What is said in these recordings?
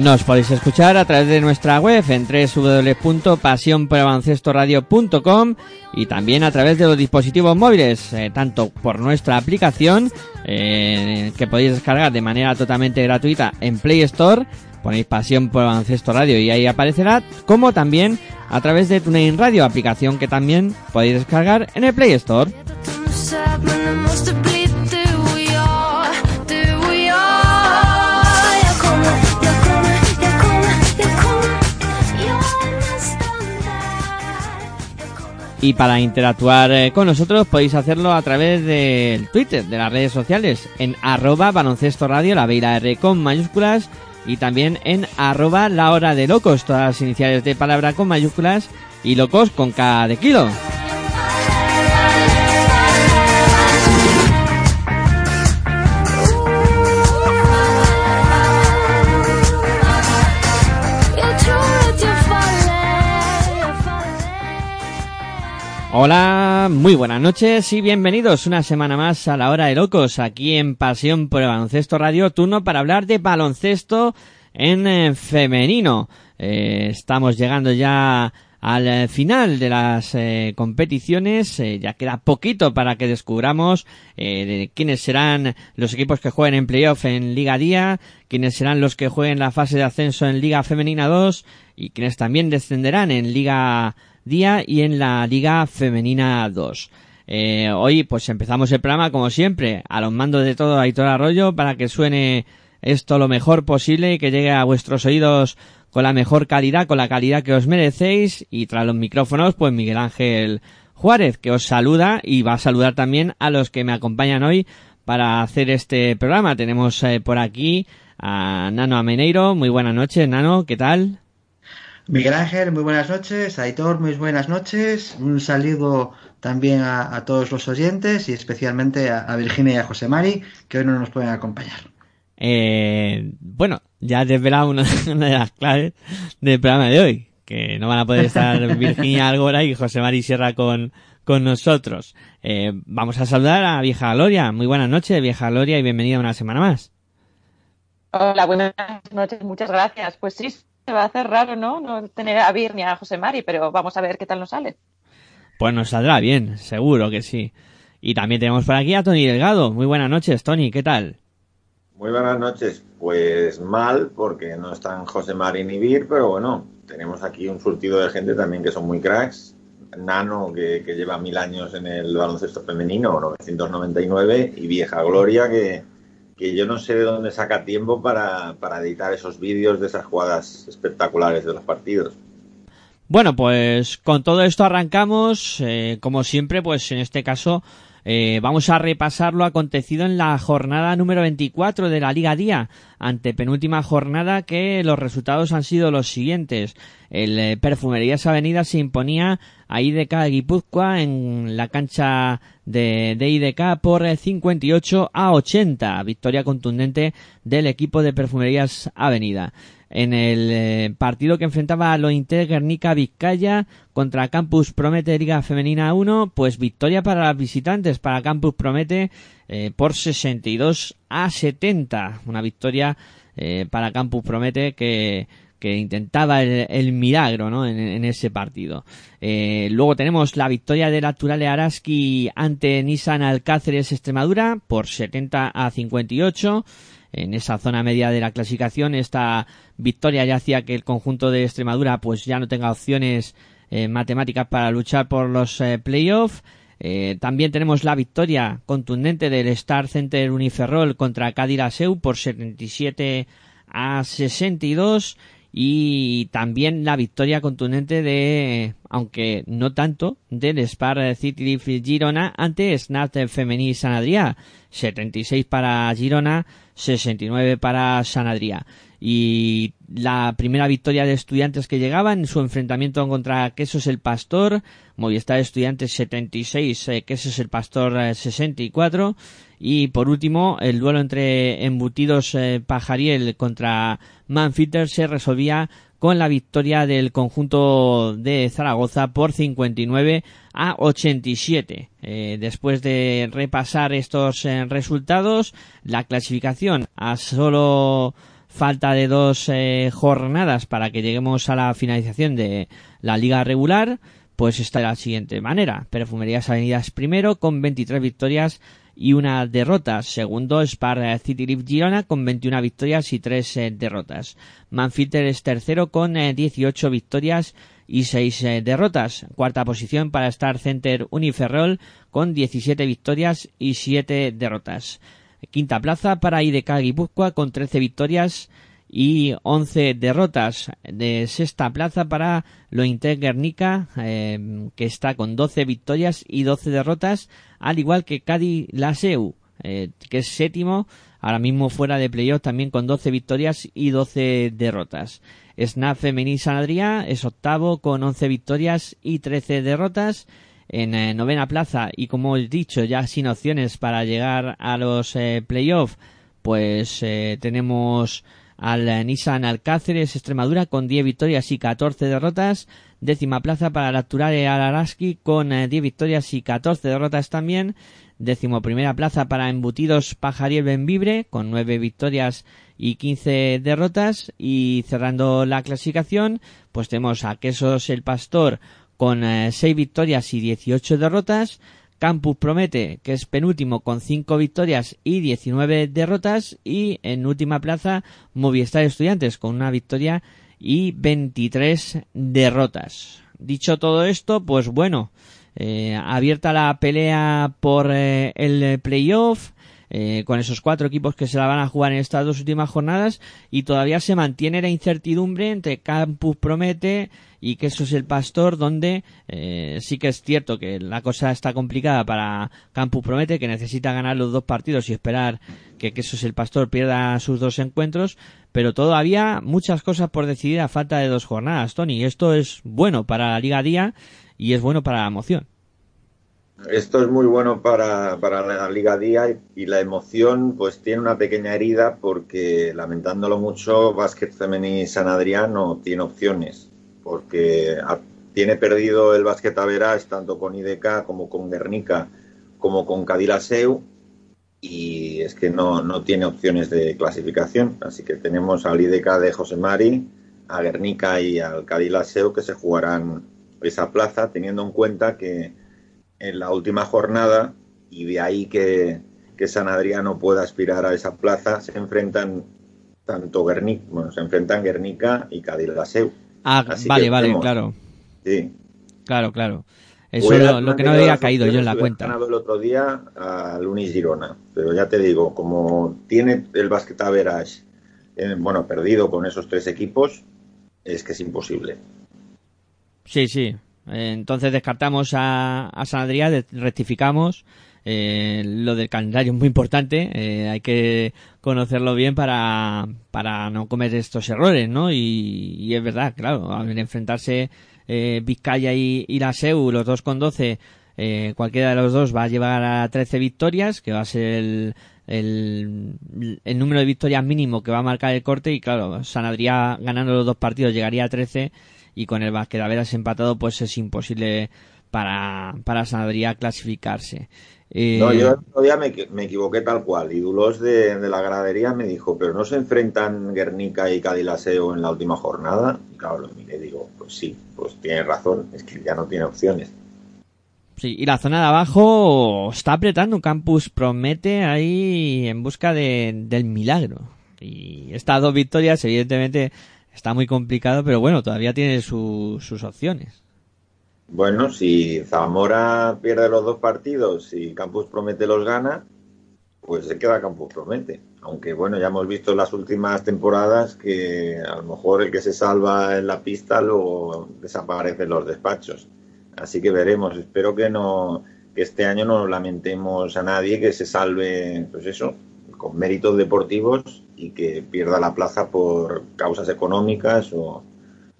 Nos podéis escuchar a través de nuestra web en www.pasionporbaloncestoradio.com y también a través de los dispositivos móviles, eh, tanto por nuestra aplicación eh, que podéis descargar de manera totalmente gratuita en Play Store, ponéis Pasión por Baloncesto Radio y ahí aparecerá, como también a través de TuneIn Radio, aplicación que también podéis descargar en el Play Store. Y para interactuar eh, con nosotros podéis hacerlo a través del Twitter, de las redes sociales, en arroba baloncesto radio, la la R con mayúsculas, y también en arroba la hora de locos, todas las iniciales de palabra con mayúsculas y locos con K de kilo. Hola, muy buenas noches y bienvenidos una semana más a la hora de locos aquí en Pasión por el Baloncesto Radio, turno para hablar de baloncesto en eh, femenino. Eh, estamos llegando ya al eh, final de las eh, competiciones, eh, ya queda poquito para que descubramos eh, de quiénes serán los equipos que jueguen en playoff en Liga Día, quiénes serán los que jueguen la fase de ascenso en Liga Femenina 2 y quienes también descenderán en Liga Día y en la Liga Femenina 2. Eh, hoy pues empezamos el programa como siempre, a los mandos de todo Aitor Arroyo para que suene esto lo mejor posible y que llegue a vuestros oídos con la mejor calidad, con la calidad que os merecéis y tras los micrófonos pues Miguel Ángel Juárez que os saluda y va a saludar también a los que me acompañan hoy para hacer este programa. Tenemos eh, por aquí a Nano Ameneiro. Muy buenas noches, Nano, ¿qué tal? Miguel Ángel, muy buenas noches. Aitor, muy buenas noches. Un saludo también a, a todos los oyentes y especialmente a, a Virginia y a José Mari, que hoy no nos pueden acompañar. Eh, bueno, ya he desvelado una, una de las claves del programa de hoy, que no van a poder estar Virginia Algora y José Mari Sierra con, con nosotros. Eh, vamos a saludar a Vieja Gloria. Muy buenas noches, Vieja Gloria, y bienvenida una semana más. Hola, buenas noches, muchas gracias. Pues sí, se va a hacer raro, ¿no? No tener a Vir ni a José Mari, pero vamos a ver qué tal nos sale. Pues nos saldrá bien, seguro que sí. Y también tenemos por aquí a Tony Delgado. Muy buenas noches, Tony, ¿qué tal? Muy buenas noches. Pues mal, porque no están José Mari ni Vir, pero bueno, tenemos aquí un surtido de gente también que son muy cracks. Nano, que, que lleva mil años en el baloncesto femenino, 999, y Vieja Gloria, que, que yo no sé de dónde saca tiempo para, para editar esos vídeos de esas jugadas espectaculares de los partidos. Bueno, pues con todo esto arrancamos, eh, como siempre, pues en este caso Eh, vamos a repasar lo acontecido en la jornada número 24 de la Liga Día, ante penúltima jornada que los resultados han sido los siguientes. El eh, Perfumerías Avenida se imponía a IDK Guipúzcoa en la cancha de, de IDK por eh, 58 a 80. Victoria contundente del equipo de Perfumerías Avenida en el eh, partido que enfrentaba a Guernica Vizcaya contra Campus Promete Liga Femenina 1, pues victoria para las visitantes, para Campus Promete eh, por 62 a 70. Una victoria eh, para Campus Promete que, que intentaba el, milagro ¿no? en, ese partido. Eh, luego tenemos la victoria del Naturale Araski ante Nissan Alcáceres Extremadura por 70 a 58 en esa zona media de la clasificación. Esta victoria ya hacía que el conjunto de Extremadura pues ya no tenga opciones eh, matemáticas para luchar por los eh, playoffs. Eh, también tenemos la victoria contundente del Star Center Uniferrol contra Cádiz Seu por 77 a 62 y también la victoria contundente de, aunque no tanto, del Spar City Girona ante Snap Femení San Adrià. 76 para Girona, 69 para San Adrià. Y la primera victoria de estudiantes que llegaba en su enfrentamiento contra Quesos el Pastor, Movistar Estudiantes 76, eh, Quesos el Pastor eh, 64. Y por último, el duelo entre embutidos eh, Pajariel contra Manfitter se resolvía con la victoria del conjunto de Zaragoza por 59 a 87. Eh, después de repasar estos eh, resultados, la clasificación a solo falta de dos jornadas para que lleguemos a la finalización de la liga regular, pues está de la siguiente manera. Perfumerías Avenidas primero con 23 victorias y una derrota. Segundo, Spar City Leaf Girona con 21 victorias y 3 eh, derrotas. Manfilter es tercero con eh, 18 victorias y 6 eh, derrotas. Cuarta posición para Star Center Uniferrol con 17 victorias y 7 derrotas. Quinta plaza para IDK Guipúzcoa con 13 victorias y 11 derrotas. De sexta plaza para Lointe Guernica, eh, que está con 12 victorias y 12 derrotas, al igual que Cádiz Laseu, eh, que es séptimo, ahora mismo fuera de playoff también con 12 victorias y 12 derrotas. Snap Femení San es octavo con 11 victorias y 13 derrotas. En eh, novena plaza y como he dicho ya sin opciones para llegar a los eh, playoffs, pues eh, tenemos al eh, Nissan Alcáceres Extremadura con 10 victorias y 14 derrotas. Décima plaza para la Turare Alaraski con eh, 10 victorias y 14 derrotas también. Décimo primera plaza para Embutidos Pajariel Benvibre con 9 victorias y 15 derrotas. Y cerrando la clasificación, pues tenemos a Quesos el Pastor con eh, 6 victorias y 18 derrotas. Campus Promete, que es penúltimo con 5 victorias y 19 derrotas. Y en última plaza, Movistar Estudiantes con una victoria y 23 derrotas. Dicho todo esto, pues bueno, eh, abierta la pelea por eh, el playoff. Eh, con esos cuatro equipos que se la van a jugar en estas dos últimas jornadas y todavía se mantiene la incertidumbre entre Campus Promete y que eso es el Pastor donde eh, sí que es cierto que la cosa está complicada para Campus Promete que necesita ganar los dos partidos y esperar que, que eso es el Pastor pierda sus dos encuentros pero todavía muchas cosas por decidir a falta de dos jornadas Tony. Esto es bueno para la Liga Día y es bueno para la emoción. Esto es muy bueno para, para la Liga Día y, la emoción pues tiene una pequeña herida porque lamentándolo mucho Básquet Femení San Adrián no tiene opciones porque tiene perdido el Básquet Averas tanto con IDK como con Guernica como con Cadilaseu y es que no, no tiene opciones de clasificación así que tenemos al IDK de José Mari a Guernica y al Cadilaseu que se jugarán esa plaza teniendo en cuenta que en la última jornada y de ahí que, que San Adriano pueda aspirar a esa plaza, se enfrentan tanto Guernica, bueno, se enfrentan Guernica y Cadilaseu. Ah Así vale que vale claro Sí. claro claro eso es lo, lo que no había caído yo en la cuenta ganado el otro día al Unis Girona, pero ya te digo, como tiene el Basket Average, eh, bueno, perdido con esos tres equipos, es que es imposible. Sí, sí. Eh, entonces descartamos a, a San Adrià, de- rectificamos. Eh, lo del calendario es muy importante, eh, hay que conocerlo bien para, para no cometer estos errores, ¿no? Y, y es verdad, claro, al enfrentarse eh, Vizcaya y, la SEU, los dos con 12, eh, cualquiera de los dos va a llevar a 13 victorias, que va a ser el, el, número de victorias mínimo que va a marcar el corte y claro, San Adrià ganando los dos partidos llegaría a 13 y con el Basquedaveras empatado pues es imposible para, para San Adrià clasificarse. Eh, No, yo el otro día me, me equivoqué tal cual. Y Dulos de, de la gradería me dijo, pero no se enfrentan Guernica y Cadilaseo en la última jornada. Y claro, lo miré y digo, pues sí, pues tiene razón, es que ya no tiene opciones. Sí, y la zona de abajo está apretando. Campus promete ahí en busca de, del milagro. Y estas dos victorias, evidentemente, está muy complicado, pero bueno, todavía tiene su- sus opciones. Bueno, si Zamora pierde los dos partidos y Campus Promete los gana, pues se queda Campus Promete. Aunque bueno, ya hemos visto en las últimas temporadas que a lo mejor el que se salva en la pista luego desaparece en los despachos. Así que veremos. Espero que no que este año no lamentemos a nadie que se salve, pues eso, con méritos deportivos y que pierda la plaza por causas económicas o,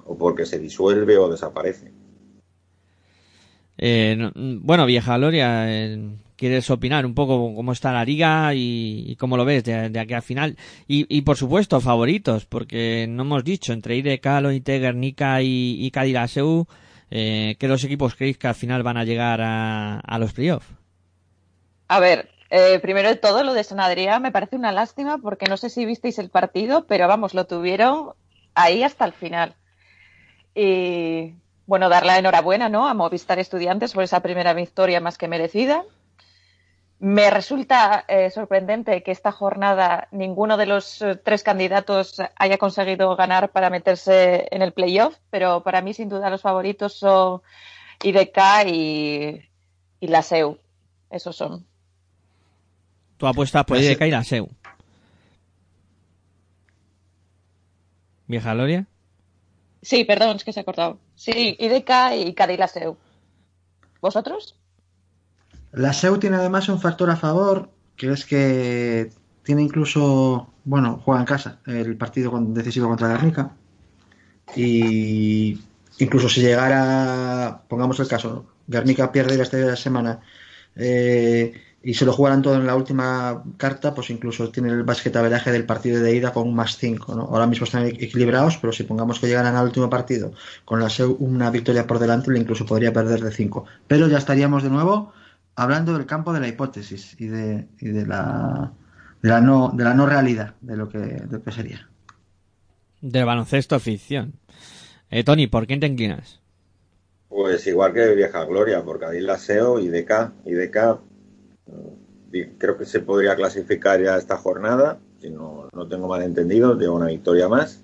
o porque se disuelve o desaparece. Eh, no- bueno, vieja Gloria, eh, ¿quieres opinar un poco cómo está la liga y, cómo lo ves de, aquí al final? Y, por supuesto, favoritos, porque no hemos dicho entre IDK, Loite, Guernica y, y eh, ¿qué dos equipos creéis que al final van a llegar a, los playoffs? A ver, eh, primero de todo, lo de San Adrià me parece una lástima porque no sé si visteis el partido, pero vamos, lo tuvieron ahí hasta el final. Y bueno, dar la enhorabuena ¿no? a Movistar Estudiantes por esa primera victoria más que merecida. Me resulta eh, sorprendente que esta jornada ninguno de los eh, tres candidatos haya conseguido ganar para meterse en el playoff, pero para mí sin duda los favoritos son IDK y, y la SEU. Esos son. Tú apuestas por Pues, IDK y la SEU. Vieja Gloria. Sí, perdón, es que se ha cortado. Sí, IDK y Cadilaseu. ¿Vosotros? La SEU tiene además un factor a favor, que es que tiene incluso, bueno, juega en casa el partido decisivo contra Guernica. Y incluso si llegara, pongamos el caso, Guernica pierde esta semana eh, y se lo jugaran todo en la última carta, pues incluso tiene el basquetaveraje del partido de ida con un más 5. ¿no? Ahora mismo están equilibrados, pero si pongamos que llegaran al último partido con la una victoria por delante, le incluso podría perder de 5. Pero ya estaríamos de nuevo hablando del campo de la hipótesis y de, y de la de la no de la no realidad de lo que, de lo que sería. Del baloncesto ficción. Eh, Tony, ¿por quién te inclinas? Pues igual que Vieja Gloria, porque ahí la SEO y DK. Y DK creo que se podría clasificar ya esta jornada, si no, no tengo mal entendido, lleva una victoria más.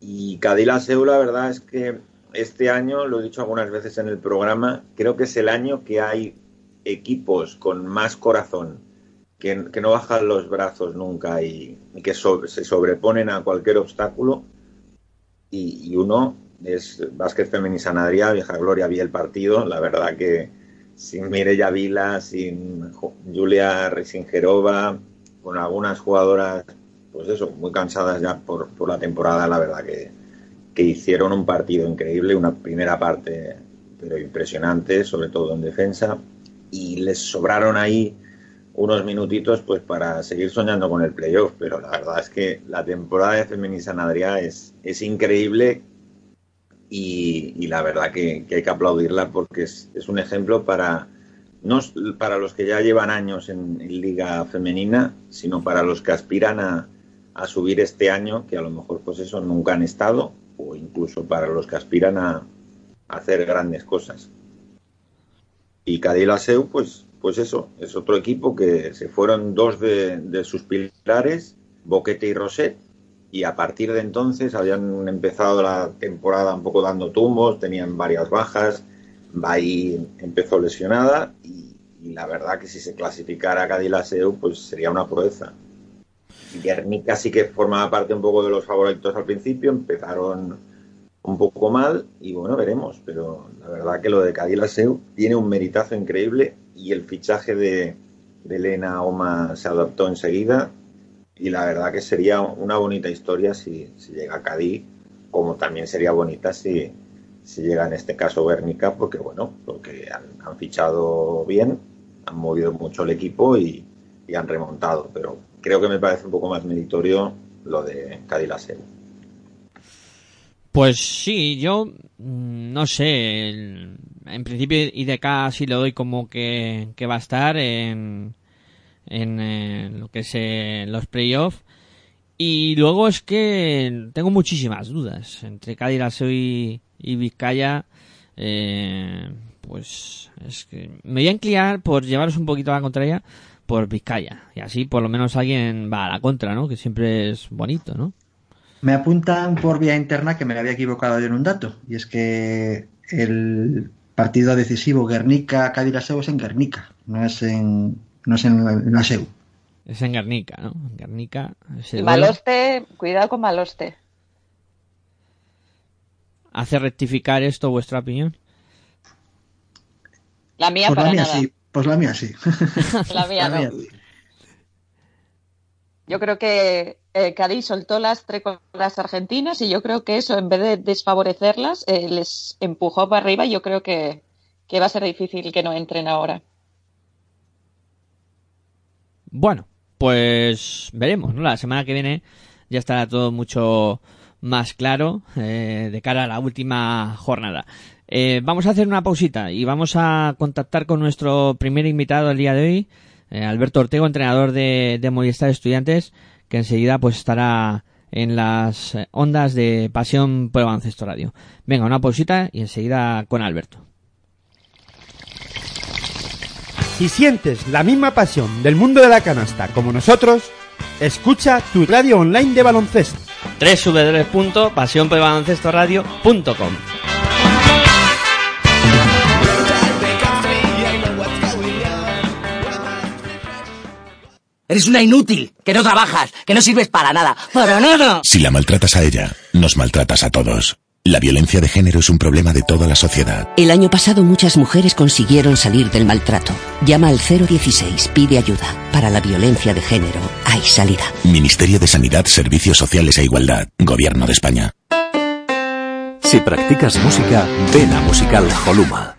Y Cadila SEU, la verdad es que este año, lo he dicho algunas veces en el programa, creo que es el año que hay equipos con más corazón, que, que no bajan los brazos nunca y, y que so- se sobreponen a cualquier obstáculo. Y, y uno es Femení San Adrià, Vieja Gloria, vi el partido, la verdad que sin Mireya Vila, sin Julia Risingerova, con algunas jugadoras, pues eso, muy cansadas ya por, por la temporada, la verdad que, que hicieron un partido increíble, una primera parte pero impresionante, sobre todo en defensa, y les sobraron ahí unos minutitos pues para seguir soñando con el playoff, pero la verdad es que la temporada de Femení San es, es increíble y, la verdad que, hay que aplaudirla porque es, un ejemplo para no para los que ya llevan años en, liga femenina, sino para los que aspiran a, a subir este año, que a lo mejor pues eso nunca han estado, o incluso para los que aspiran a, hacer grandes cosas. Y Cadilaseu, pues, pues eso, es otro equipo que se fueron dos de, de sus pilares, Boquete y Roset, y a partir de entonces habían empezado la temporada un poco dando tumbos, tenían varias bajas, Bahí empezó lesionada y, la verdad que si se clasificara Cadilaseu pues sería una proeza. Guernica sí que formaba parte un poco de los favoritos al principio, empezaron un poco mal y bueno, veremos. Pero la verdad que lo de Cadillac tiene un meritazo increíble y el fichaje de Elena Oma se adaptó enseguida y la verdad que sería una bonita historia si, si llega a Cádiz, como también sería bonita si, si llega en este caso Guernica, porque bueno, porque han, fichado bien, han movido mucho el equipo y, y han remontado, pero creo que me parece un poco más meritorio lo de Cadillac Pues sí, yo mm, no sé. En principio IDK sí lo doy como que, que va a estar en, en eh, lo que es eh, los playoffs. Y luego es que tengo muchísimas dudas. Entre Cádiz y, y Vizcaya, eh, pues es que me voy a inclinar por llevaros un poquito a la contraria por Vizcaya. Y así por lo menos alguien va a la contra, ¿no? Que siempre es bonito, ¿no? Me apuntan por vía interna que me había equivocado yo en un dato, y es que el partido decisivo Guernica-Cadillac es en Guernica, no es en, no es en la, la SEU. Es en Guernica, ¿no? En Guernica. Maloste, cuidado con Maloste. ¿Hace rectificar esto vuestra opinión? La mía Pues la para mía nada. sí, pues la mía sí. La mía no. sí. Yo creo que eh, Cádiz soltó lastre con las argentinas y yo creo que eso, en vez de desfavorecerlas, eh, les empujó para arriba y yo creo que, que va a ser difícil que no entren ahora. Bueno, pues veremos, ¿no? La semana que viene ya estará todo mucho más claro eh, de cara a la última jornada. Eh, vamos a hacer una pausita y vamos a contactar con nuestro primer invitado el día de hoy, eh, Alberto Ortego, entrenador de, de Estudiantes, que enseguida pues estará en las ondas de Pasión por Baloncesto Radio. Venga, una pausita y enseguida con Alberto. Si sientes la misma pasión del mundo de la canasta como nosotros, escucha tu radio online de baloncesto. www.pasionporelbaloncestoradio.com Eres una inútil, que no trabajas, que no sirves para nada. ¡Para nada! Si la maltratas a ella, nos maltratas a todos. La violencia de género es un problema de toda la sociedad. El año pasado muchas mujeres consiguieron salir del maltrato. Llama al 016, pide ayuda. Para la violencia de género hay salida. Ministerio de Sanidad, Servicios Sociales e Igualdad. Gobierno de España. Si practicas música, ven a Musical Holuma.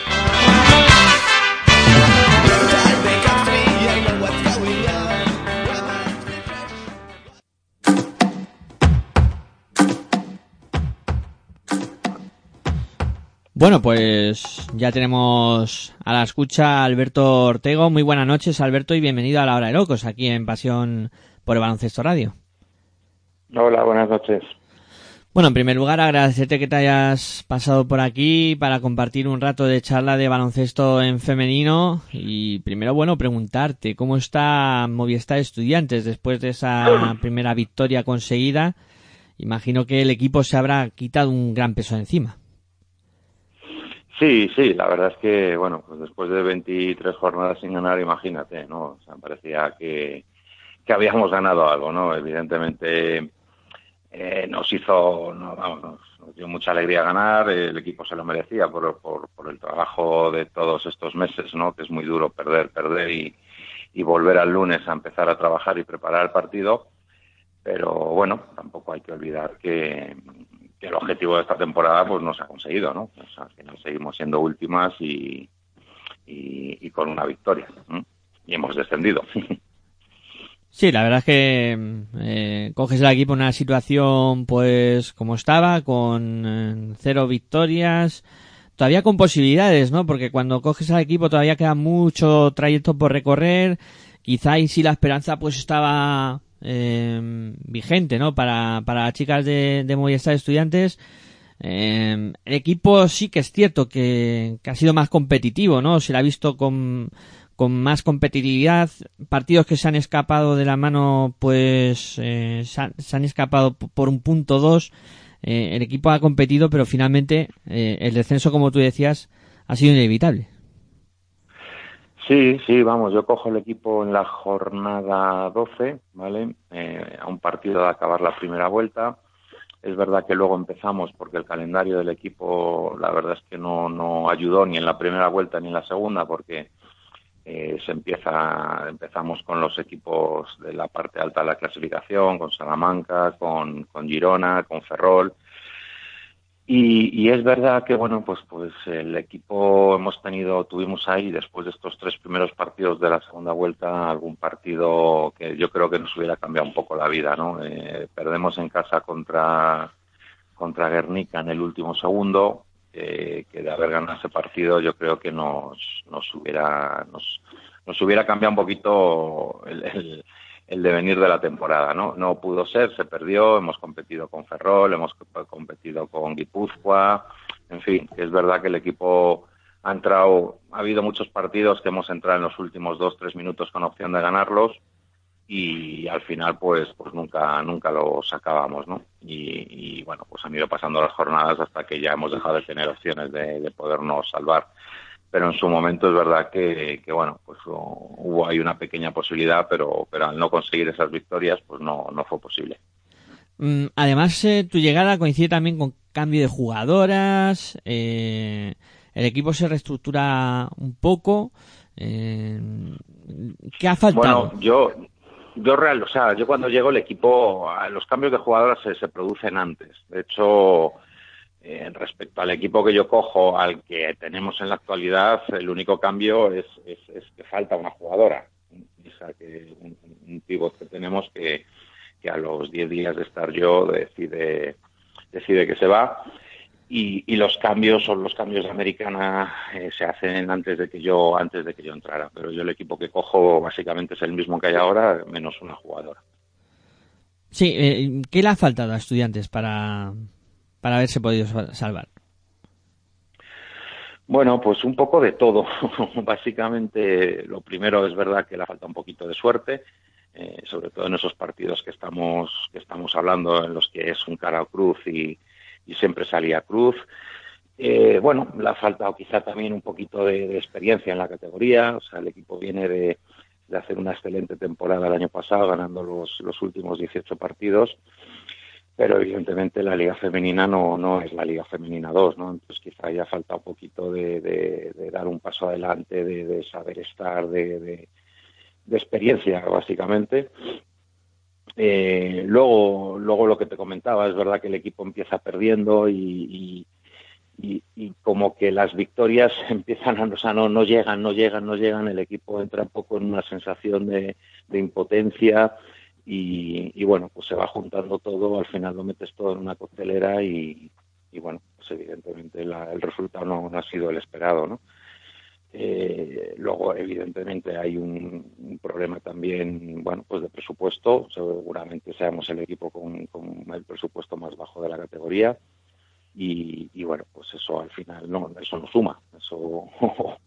Bueno, pues ya tenemos a la escucha a Alberto Ortego. Muy buenas noches, Alberto, y bienvenido a la Hora de Locos, aquí en Pasión por el Baloncesto Radio. Hola, buenas noches. Bueno, en primer lugar, agradecerte que te hayas pasado por aquí para compartir un rato de charla de baloncesto en femenino. Y primero, bueno, preguntarte cómo está Movistar Estudiantes después de esa primera victoria conseguida. Imagino que el equipo se habrá quitado un gran peso encima. Sí, sí, la verdad es que, bueno, pues después de 23 jornadas sin ganar, imagínate, ¿no? O sea, parecía que, que habíamos ganado algo, ¿no? Evidentemente eh, nos hizo, no, vamos, nos, nos dio mucha alegría ganar, el equipo se lo merecía por, por, por el trabajo de todos estos meses, ¿no? Que es muy duro perder, perder y, y volver al lunes a empezar a trabajar y preparar el partido. Pero bueno, tampoco hay que olvidar que, que el objetivo de esta temporada pues no se ha conseguido, ¿no? Sea, al final seguimos siendo últimas y, y, y con una victoria. ¿no? Y hemos descendido. Sí, la verdad es que eh, coges el equipo en una situación pues como estaba, con eh, cero victorias, todavía con posibilidades, ¿no? Porque cuando coges al equipo todavía queda mucho trayecto por recorrer, quizá y si la esperanza pues estaba eh, vigente, ¿no? Para, para chicas de, de Movistar Estudiantes. El equipo sí que es cierto que, ha sido más competitivo, ¿no? Se le ha visto con, con más competitividad, partidos que se han escapado de la mano, pues eh, se, han, escapado por un punto dos. Eh, el equipo ha competido, pero finalmente eh, el descenso, como tú decías, ha sido inevitable. Sí, sí, vamos, yo cojo el equipo en la jornada 12, ¿vale? Eh, a un partido de acabar la primera vuelta. Es verdad que luego empezamos porque el calendario del equipo, la verdad es que no, no ayudó ni en la primera vuelta ni en la segunda, porque eh, se empieza, empezamos con los equipos de la parte alta de la clasificación, con Salamanca, con, con Girona, con Ferrol. Y, y es verdad que bueno pues pues el equipo hemos tenido tuvimos ahí después de estos tres primeros partidos de la segunda vuelta algún partido que yo creo que nos hubiera cambiado un poco la vida no Eh, perdemos en casa contra contra Guernica en el último segundo eh, que de haber ganado ese partido yo creo que nos nos hubiera nos, nos hubiera cambiado un poquito el, el el devenir de la temporada, ¿no? No pudo ser, se perdió, hemos competido con Ferrol, hemos co- competido con Guipúzcoa, en fin, es verdad que el equipo ha entrado, ha habido muchos partidos que hemos entrado en los últimos dos, tres minutos con opción de ganarlos y al final pues pues nunca nunca lo sacábamos, ¿no? Y, y, bueno, pues han ido pasando las jornadas hasta que ya hemos dejado de tener opciones de, de podernos salvar pero en su momento es verdad que, que bueno, pues hubo ahí una pequeña posibilidad, pero, pero al no conseguir esas victorias, pues no, no fue posible. Mm, Además, eh, tu llegada coincide también con cambio de jugadoras. eh, el equipo se reestructura un poco. eh, ¿Qué ha faltado? Bueno, yo, yo real, o sea, yo cuando llego el equipo, los cambios de jugadoras se, se producen antes. De hecho, eh, respecto al equipo que yo cojo, al que tenemos en la actualidad, el único cambio es, que falta una jugadora. O sea, que un, un pivot que tenemos que, a los 10 días de estar yo decide, decide que se va. Y, y los cambios son los cambios de americana eh, se hacen antes de que yo antes de que yo entrara pero yo el equipo que cojo básicamente es el mismo que hay ahora menos una jugadora Sí, eh, ¿qué le ha faltado a estudiantes para, para haberse podido sal- salvar? Bueno, pues un poco de todo. Básicamente, lo primero es verdad que le falta un poquito de suerte, eh, sobre todo en esos partidos que estamos que estamos hablando, en los que es un cara o cruz y, y siempre salía cruz. Eh, bueno, le ha faltado quizá también un poquito de, de experiencia en la categoría. O sea, el equipo viene de, de hacer una excelente temporada el año pasado, ganando los, los últimos 18 partidos pero evidentemente la liga femenina no, no es la liga femenina 2, ¿no? Entonces quizá haya falta un poquito de, de, dar un paso adelante, de, de saber estar, de, de, experiencia, básicamente. Eh, luego, luego lo que te comentaba, es verdad que el equipo empieza perdiendo y, y, y, y como que las victorias empiezan a, o sea, no, no llegan, no llegan, no llegan, el equipo entra un poco en una sensación de impotencia, y, bueno, pues se va juntando todo, al final lo metes todo en una coctelera y, bueno, pues evidentemente la, el resultado no, ha sido el esperado, ¿no? Eh, luego, evidentemente, hay un, problema también, bueno, pues de presupuesto. Seguramente seamos el equipo con el presupuesto más bajo de la categoría. Y, bueno, pues eso al final no, eso no suma, eso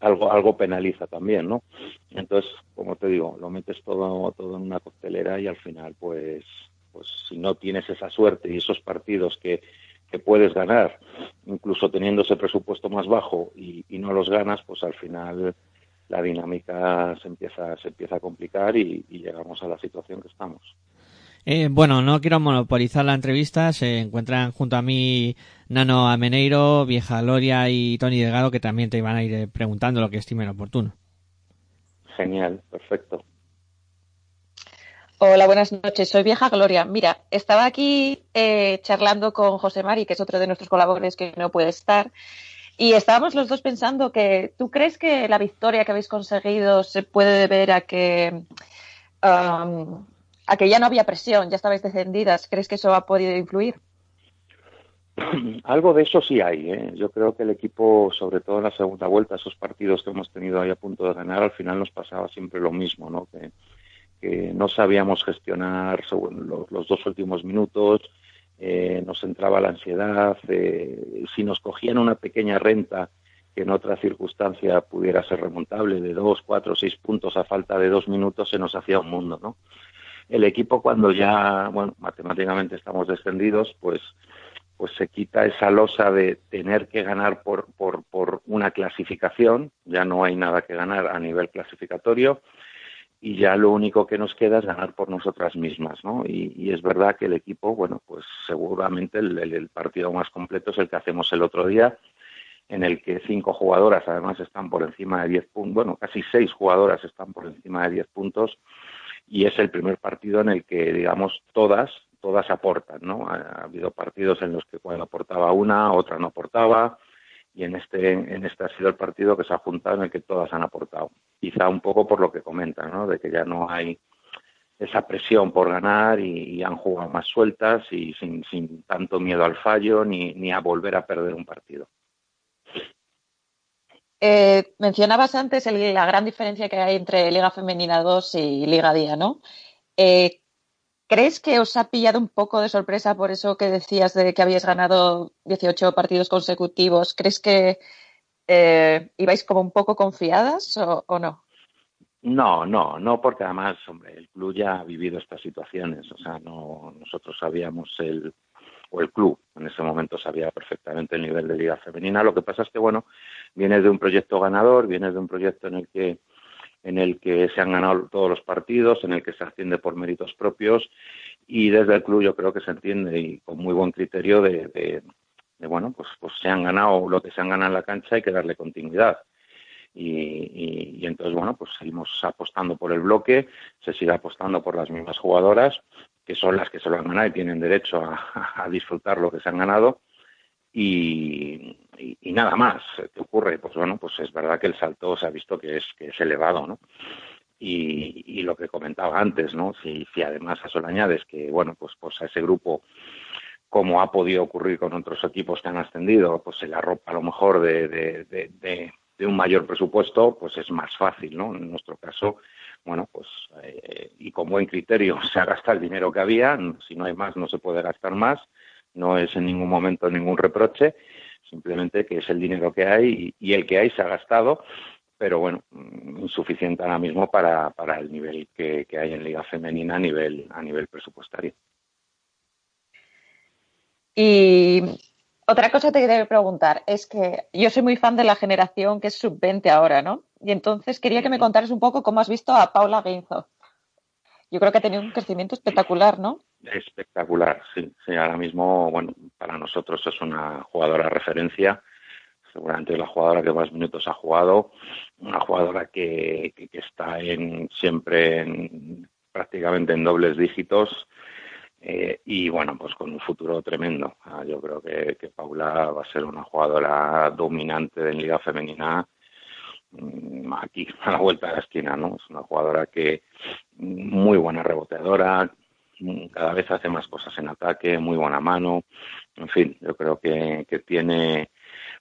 algo, algo penaliza también, ¿no? Entonces, como te digo, lo metes todo, todo en una costelera y al final, pues, pues si no tienes esa suerte y esos partidos que, que puedes ganar, incluso teniendo ese presupuesto más bajo y, y, no los ganas, pues al final la dinámica se empieza, se empieza a complicar y llegamos a la situación que estamos. Eh, bueno, no quiero monopolizar la entrevista. Se encuentran junto a mí Nano Ameneiro, Vieja Gloria y Tony Delgado, que también te iban a ir preguntando lo que estimen oportuno. Genial, perfecto. Hola, buenas noches. Soy Vieja Gloria. Mira, estaba aquí eh, charlando con José Mari, que es otro de nuestros colaboradores que no puede estar, y estábamos los dos pensando que tú crees que la victoria que habéis conseguido se puede deber a que am, a que ya no había presión, ya estabais descendidas. ¿Crees que eso ha podido influir? Algo de eso sí hay. ¿eh? Yo creo que el equipo, sobre todo en la segunda vuelta, esos partidos que hemos tenido ahí a punto de ganar, al final nos pasaba siempre lo mismo, ¿no? Que, no sabíamos gestionar los, los dos últimos minutos, eh, nos entraba la ansiedad, eh, si nos cogían una pequeña renta que en otra circunstancia pudiera ser remontable de dos, cuatro, seis puntos a falta de dos minutos, se nos hacía un mundo, ¿no? El equipo cuando ya, bueno, matemáticamente estamos descendidos, pues pues se quita esa losa de tener que ganar por, por, por una clasificación, ya no hay nada que ganar a nivel clasificatorio, y ya lo único que nos queda es ganar por nosotras mismas, ¿no? Y, es verdad que el equipo, bueno, pues seguramente el, el, partido más completo es el que hacemos el otro día, en el que cinco jugadoras además están por encima de 10 puntos, bueno, casi seis jugadoras están por encima de 10 puntos, y es el primer partido en el que, digamos, todas, todas aportan, ¿no? Ha, ha habido partidos en los que cuando aportaba una, otra no aportaba, y en este, en este ha sido el partido que se ha juntado en el que todas han aportado. Quizá un poco por lo que comentan, ¿no? De que ya no hay esa presión por ganar y, y han jugado más sueltas y sin, sin tanto miedo al fallo ni, ni a volver a perder un partido. Eh, mencionabas antes la gran diferencia que hay entre Liga Femenina 2 y Liga Día, ¿no? Eh, ¿Crees que os ha pillado un poco de sorpresa por eso que decías de que habíais ganado 18 partidos consecutivos? ¿Crees que eh, ibais como un poco confiadas o, o, no? No, no, no, porque además, hombre, el club ya ha vivido estas situaciones. O sea, no, nosotros sabíamos el, o el club en ese momento sabía perfectamente el nivel de liga femenina. Lo que pasa es que, bueno, viene de un proyecto ganador, viene de un proyecto en el que en el que se han ganado todos los partidos, en el que se asciende por méritos propios y desde el club yo creo que se entiende y con muy buen criterio de, bueno, pues, pues se han ganado lo que se han ganado en la cancha, hay que darle continuidad. Y, y, y, entonces, bueno, pues seguimos apostando por el bloque, se sigue apostando por las mismas jugadoras, que son las que se lo han ganado y tienen derecho a disfrutar lo que se han ganado. Y, y, nada más. ¿Qué ocurre? Pues bueno, pues es verdad que el salto se ha visto que es, que es elevado, ¿no? Y, y lo que comentaba antes, ¿no? Si, además a eso le añades que, bueno, pues, pues a ese grupo, como ha podido ocurrir con otros equipos que han ascendido, pues se la ropa a lo mejor de, de un mayor presupuesto, pues es más fácil, ¿no? En nuestro caso, bueno, pues eh, y con buen criterio se ha gastado el dinero que había, si no hay más no se puede gastar más, no es en ningún momento ningún reproche, simplemente que es el dinero que hay y, y el que hay se ha gastado, pero bueno, mm, insuficiente ahora mismo para, para el nivel que, que, hay en Liga Femenina a nivel, a nivel presupuestario. Y otra cosa te quería preguntar es que yo soy muy fan de la generación que es sub-20 ahora, ¿no? Y entonces quería que me contaras un poco cómo has visto a Paula Gainzo. Yo creo que ha tenido un crecimiento espectacular, ¿no? Espectacular, sí. sí. Ahora mismo, bueno, para nosotros es una jugadora referencia. Seguramente la jugadora que más minutos ha jugado, una jugadora que, está en siempre en, prácticamente en dobles dígitos eh, y bueno, pues con un futuro tremendo. Ah, yo creo que, que, Paula va a ser una jugadora dominante en Liga Femenina aquí a la vuelta de la esquina, ¿no? Es una jugadora que muy buena reboteadora, mm, cada vez hace más cosas en ataque, muy buena mano, en fin, yo creo que, que tiene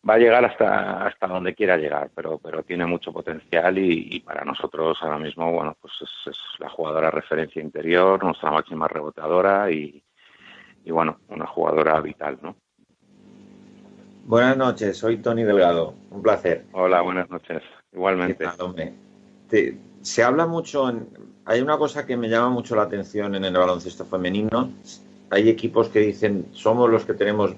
va a llegar hasta hasta donde quiera llegar, pero pero tiene mucho potencial y, y para nosotros ahora mismo, bueno, pues es, es, la jugadora referencia interior, nuestra máxima reboteadora y, y bueno, una jugadora vital, ¿no? Buenas noches, soy Tony Delgado, un placer. Hola, buenas noches, igualmente. Tal, hombre? Te, se habla mucho, en, hay una cosa que me llama mucho la atención en el baloncesto femenino, hay equipos que dicen somos los que tenemos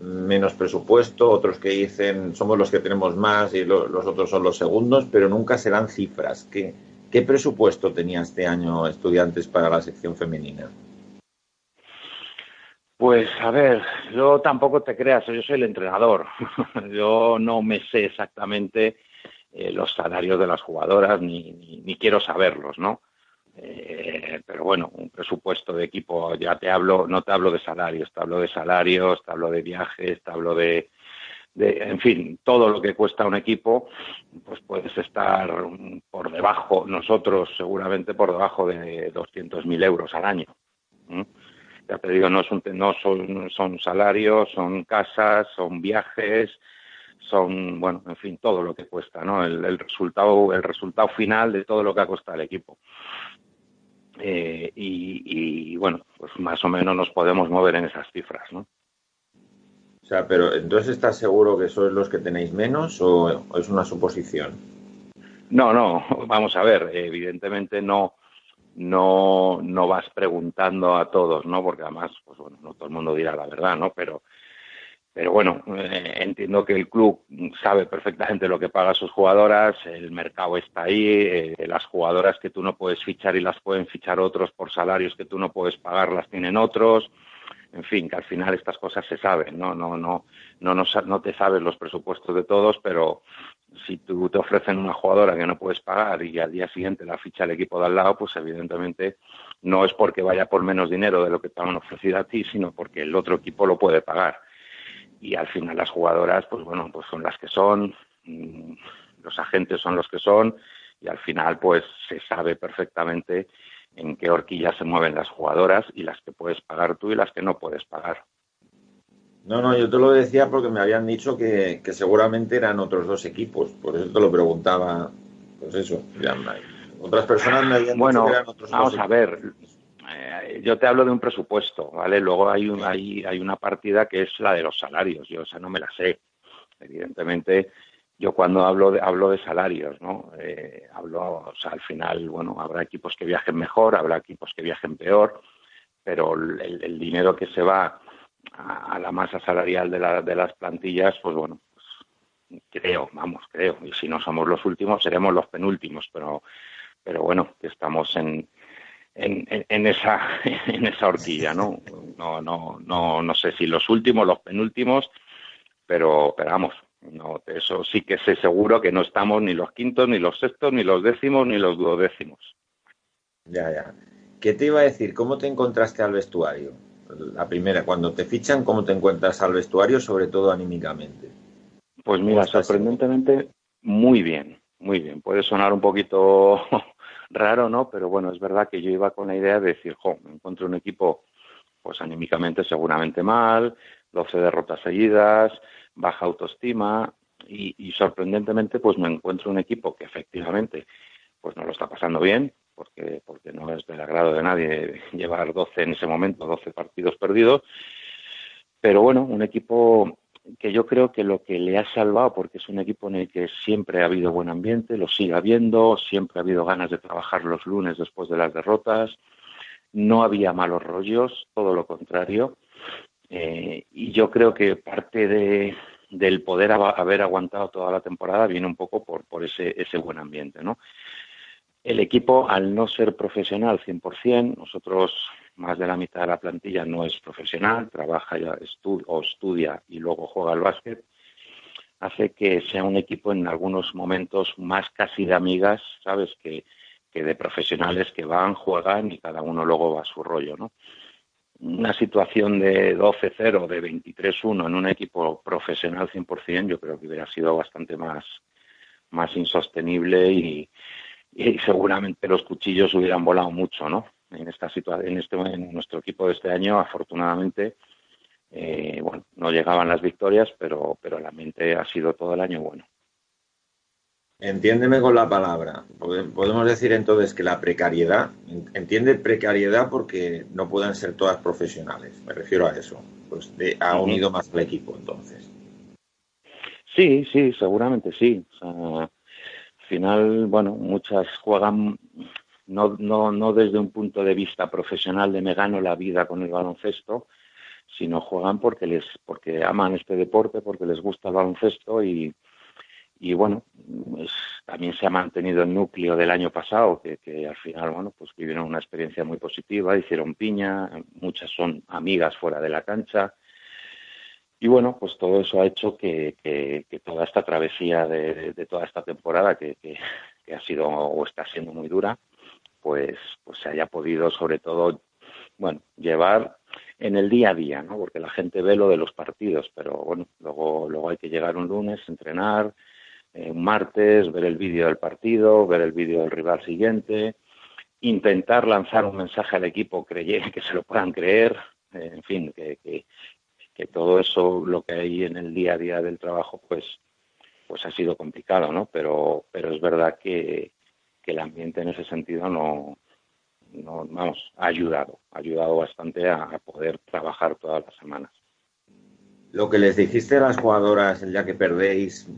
menos presupuesto, otros que dicen somos los que tenemos más y lo, los otros son los segundos, pero nunca se dan cifras. ¿Qué, ¿Qué presupuesto tenía este año estudiantes para la sección femenina? Pues a ver, yo tampoco te creas, yo soy el entrenador. yo no me sé exactamente eh, los salarios de las jugadoras ni, ni, quiero saberlos, ¿no? Eh, pero bueno, un presupuesto de equipo, ya te hablo, no te hablo de salarios, te hablo de salarios, te hablo de viajes, te hablo de, de, en fin, todo lo que cuesta un equipo, pues puedes estar por debajo, nosotros seguramente por debajo de 200.000 euros al año. Ya te digo, no, es un- no son, son salarios, son casas, son viajes, son, bueno, en fin, todo lo que cuesta, ¿no? El, el resultado, el resultado final de todo lo que ha costado el equipo. Eh, y, y, bueno, pues más o menos nos podemos mover en esas cifras, ¿no? O sea, pero entonces estás seguro que sois los que tenéis menos o, o es una suposición? No, no, vamos a ver, evidentemente no, no, no vas preguntando a todos, ¿no? Porque además, pues bueno, no todo el mundo dirá la verdad, ¿no? Pero, pero bueno, eh, entiendo que el club sabe perfectamente lo que paga sus jugadoras, el mercado está ahí, eh, las jugadoras que tú no puedes fichar y las pueden fichar otros por salarios que tú no puedes pagar, las tienen otros. En fin, que al final estas cosas se saben, ¿no? No, no, no, no, no te sabes los presupuestos de todos, pero si tú te ofrecen una jugadora que no puedes pagar y al día siguiente la ficha el equipo de al lado, pues evidentemente no es porque vaya por menos dinero de lo que te han ofrecido a ti, sino porque el otro equipo lo puede pagar. Y al final las jugadoras, pues bueno, pues son las que son, mm, los agentes son los que son, y al final pues se sabe perfectamente en qué horquilla se mueven las jugadoras y las que puedes pagar tú y las que no puedes pagar. No, no, yo te lo decía porque me habían dicho que, que seguramente eran otros dos equipos, por eso te lo preguntaba. Pues eso, ya otras personas me habían Bueno, dicho que eran otros vamos dos a ver. Eh, yo te hablo de un presupuesto, ¿vale? Luego hay, un- hay, hay una partida que es la de los salarios. Yo esa no me la sé. Evidentemente, yo cuando hablo de, hablo de salarios, ¿no? Eh, hablo, o sea, al final, bueno, habrá equipos que viajen mejor, habrá equipos que viajen peor, pero el, el dinero que se va a, a la masa salarial de, la- de las plantillas, pues bueno, pues, creo, vamos, creo. Y si no somos los últimos, seremos los penúltimos, pero, pero bueno, que estamos en, en, en- en esa en esa horquilla, ¿no? No, no, no, no sé si los últimos, los penúltimos, pero, pero vamos, no, eso sí que sé seguro que no estamos ni los quintos, ni los sextos, ni los décimos, ni los duodécimos. Ya, ya. ¿Qué te iba a decir? ¿Cómo te encontraste al vestuario? La primera, cuando te fichan, ¿cómo te encuentras al vestuario, sobre todo anímicamente? Pues mira, sorprendentemente, muy bien, muy bien. Puede sonar un poquito raro, ¿no? Pero bueno, es verdad que yo iba con la idea de decir, jo, me encuentro un equipo, pues anímicamente seguramente mal, 12 derrotas seguidas, baja autoestima y, y sorprendentemente, pues me encuentro un equipo que efectivamente, pues no lo está pasando bien, porque, porque no es del agrado de nadie llevar 12 en ese momento, 12 partidos perdidos, pero bueno, un equipo que yo creo que lo que le ha salvado, porque es un equipo en el que siempre ha habido buen ambiente, lo sigue habiendo, siempre ha habido ganas de trabajar los lunes después de las derrotas, no había malos rollos, todo lo contrario, eh, y yo creo que parte de, del poder haber aguantado toda la temporada viene un poco por, por ese, ese buen ambiente, ¿no? El equipo, al no ser profesional 100%, nosotros más de la mitad de la plantilla no es profesional, trabaja ya estu- o estudia y luego juega al básquet, hace que sea un equipo en algunos momentos más casi de amigas, ¿sabes? Que, que de profesionales que van, juegan y cada uno luego va a su rollo, ¿no? Una situación de 12-0, de 23-1 en un equipo profesional 100%, yo creo que hubiera sido bastante más, más insostenible y, y seguramente los cuchillos hubieran volado mucho, ¿no? En esta situación, en este, en nuestro equipo de este año, afortunadamente, eh, bueno, no llegaban las victorias, pero, pero el ambiente ha sido todo el año bueno. Entiéndeme con la palabra. Pode- Podemos decir entonces que la precariedad, en- entiende precariedad porque no puedan ser todas profesionales. Me refiero a eso. Pues de- ha unido más al equipo entonces. Sí, sí, seguramente sí. O sea, al final, bueno, muchas juegan no, no, no desde un punto de vista profesional de me gano la vida con el baloncesto, sino juegan porque les, porque aman este deporte, porque les gusta el baloncesto y, y bueno, también se ha mantenido el núcleo del año pasado, que, al final, bueno, pues vivieron una experiencia muy positiva, hicieron piña, muchas son amigas fuera de la cancha. Y bueno, pues todo eso ha hecho que, que- que toda esta travesía de, de- toda esta temporada, que- que ha sido o está siendo muy dura, pues, pues se haya podido sobre todo, bueno, llevar en el día a día, ¿no? Porque la gente ve lo de los partidos, pero bueno, luego, luego hay que llegar un lunes, entrenar, eh, un martes, ver el vídeo del partido, ver el vídeo del rival siguiente, intentar lanzar un mensaje al equipo creye, que se lo puedan creer, eh, en fin, que, que, que todo eso, lo que hay en el día a día del trabajo, pues, pues ha sido complicado, ¿no? Pero, pero es verdad que, que el ambiente en ese sentido no, no, vamos, ha ayudado, ha ayudado bastante a, a poder trabajar todas las semanas. Lo que les dijiste a las jugadoras el día que perdéis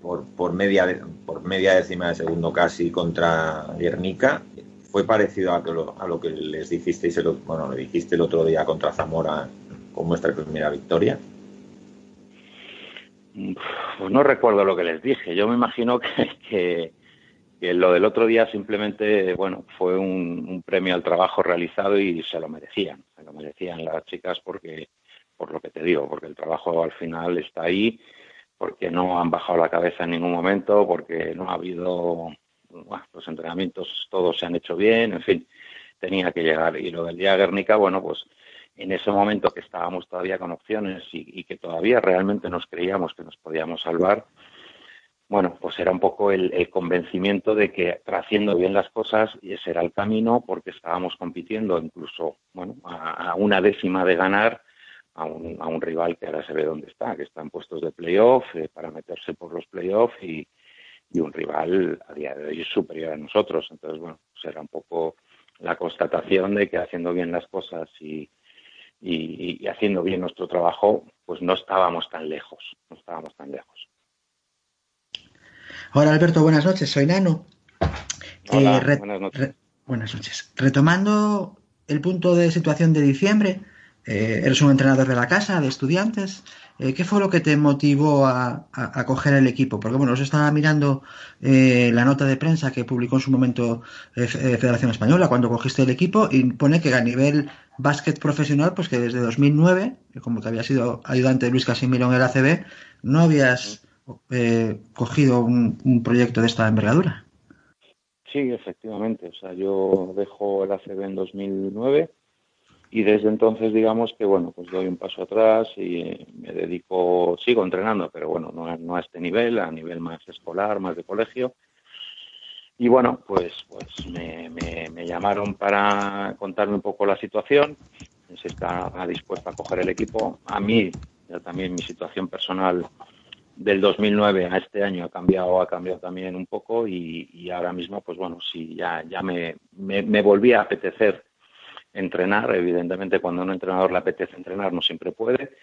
por, por, media, por media décima de segundo casi contra Guernica, ¿fue parecido a, que lo, a lo que les dijisteis, el, bueno, le dijiste el otro día contra Zamora con vuestra primera victoria? Pues no recuerdo lo que les dije. Yo me imagino que, que, lo del otro día simplemente, bueno, fue un, premio al trabajo realizado y se lo merecían. Se lo merecían las chicas porque, por lo que te digo, porque el trabajo al final está ahí, porque no han bajado la cabeza en ningún momento, porque no ha habido, bueno, los entrenamientos todos se han hecho bien, en fin, tenía que llegar. Y lo del día Guernica, bueno, pues en ese momento que estábamos todavía con opciones y, y que todavía realmente nos creíamos que nos podíamos salvar, bueno, pues era un poco el, el convencimiento de que haciendo bien las cosas ese era el camino porque estábamos compitiendo incluso, bueno, a, una décima de ganar a un, a un rival que ahora se ve dónde está, que está en puestos de playoff eh, para meterse por los playoffs y, y un rival a día de hoy superior a nosotros. Entonces, bueno, pues era un poco la constatación de que haciendo bien las cosas y, y haciendo bien nuestro trabajo, pues no estábamos tan lejos, no estábamos tan lejos. Hola Alberto, buenas noches, soy Nano. Hola, Eh, buenas noches. buenas noches. Retomando el punto de situación de diciembre, eh, eres un entrenador de la casa, de estudiantes. Eh, ¿Qué fue lo que te motivó a, a- a coger el equipo? Porque bueno, os estaba mirando eh, la nota de prensa que publicó en su momento eh, eh, Federación Española cuando cogiste el equipo y pone que a nivel básquet profesional, pues que desde 2009, que como que había sido ayudante de Luis Casimiro en el ACB, no habías eh, cogido un, proyecto de esta envergadura. Sí, efectivamente. O sea, yo dejo el ACB en 2009 y desde entonces, digamos que, bueno, pues doy un paso atrás y me dedico, sigo entrenando, pero bueno, no, no a este nivel, a nivel más escolar, más de colegio. Y bueno, pues, pues me, llamaron para contarme un poco la situación, si estaba dispuesta a coger el equipo. A mí, ya también mi situación personal del 2009 a este año ha cambiado, ha cambiado también un poco y, y ahora mismo, pues bueno, sí, ya, ya me, me, me volví a apetecer entrenar. Evidentemente, cuando un entrenador le apetece entrenar, no siempre puede,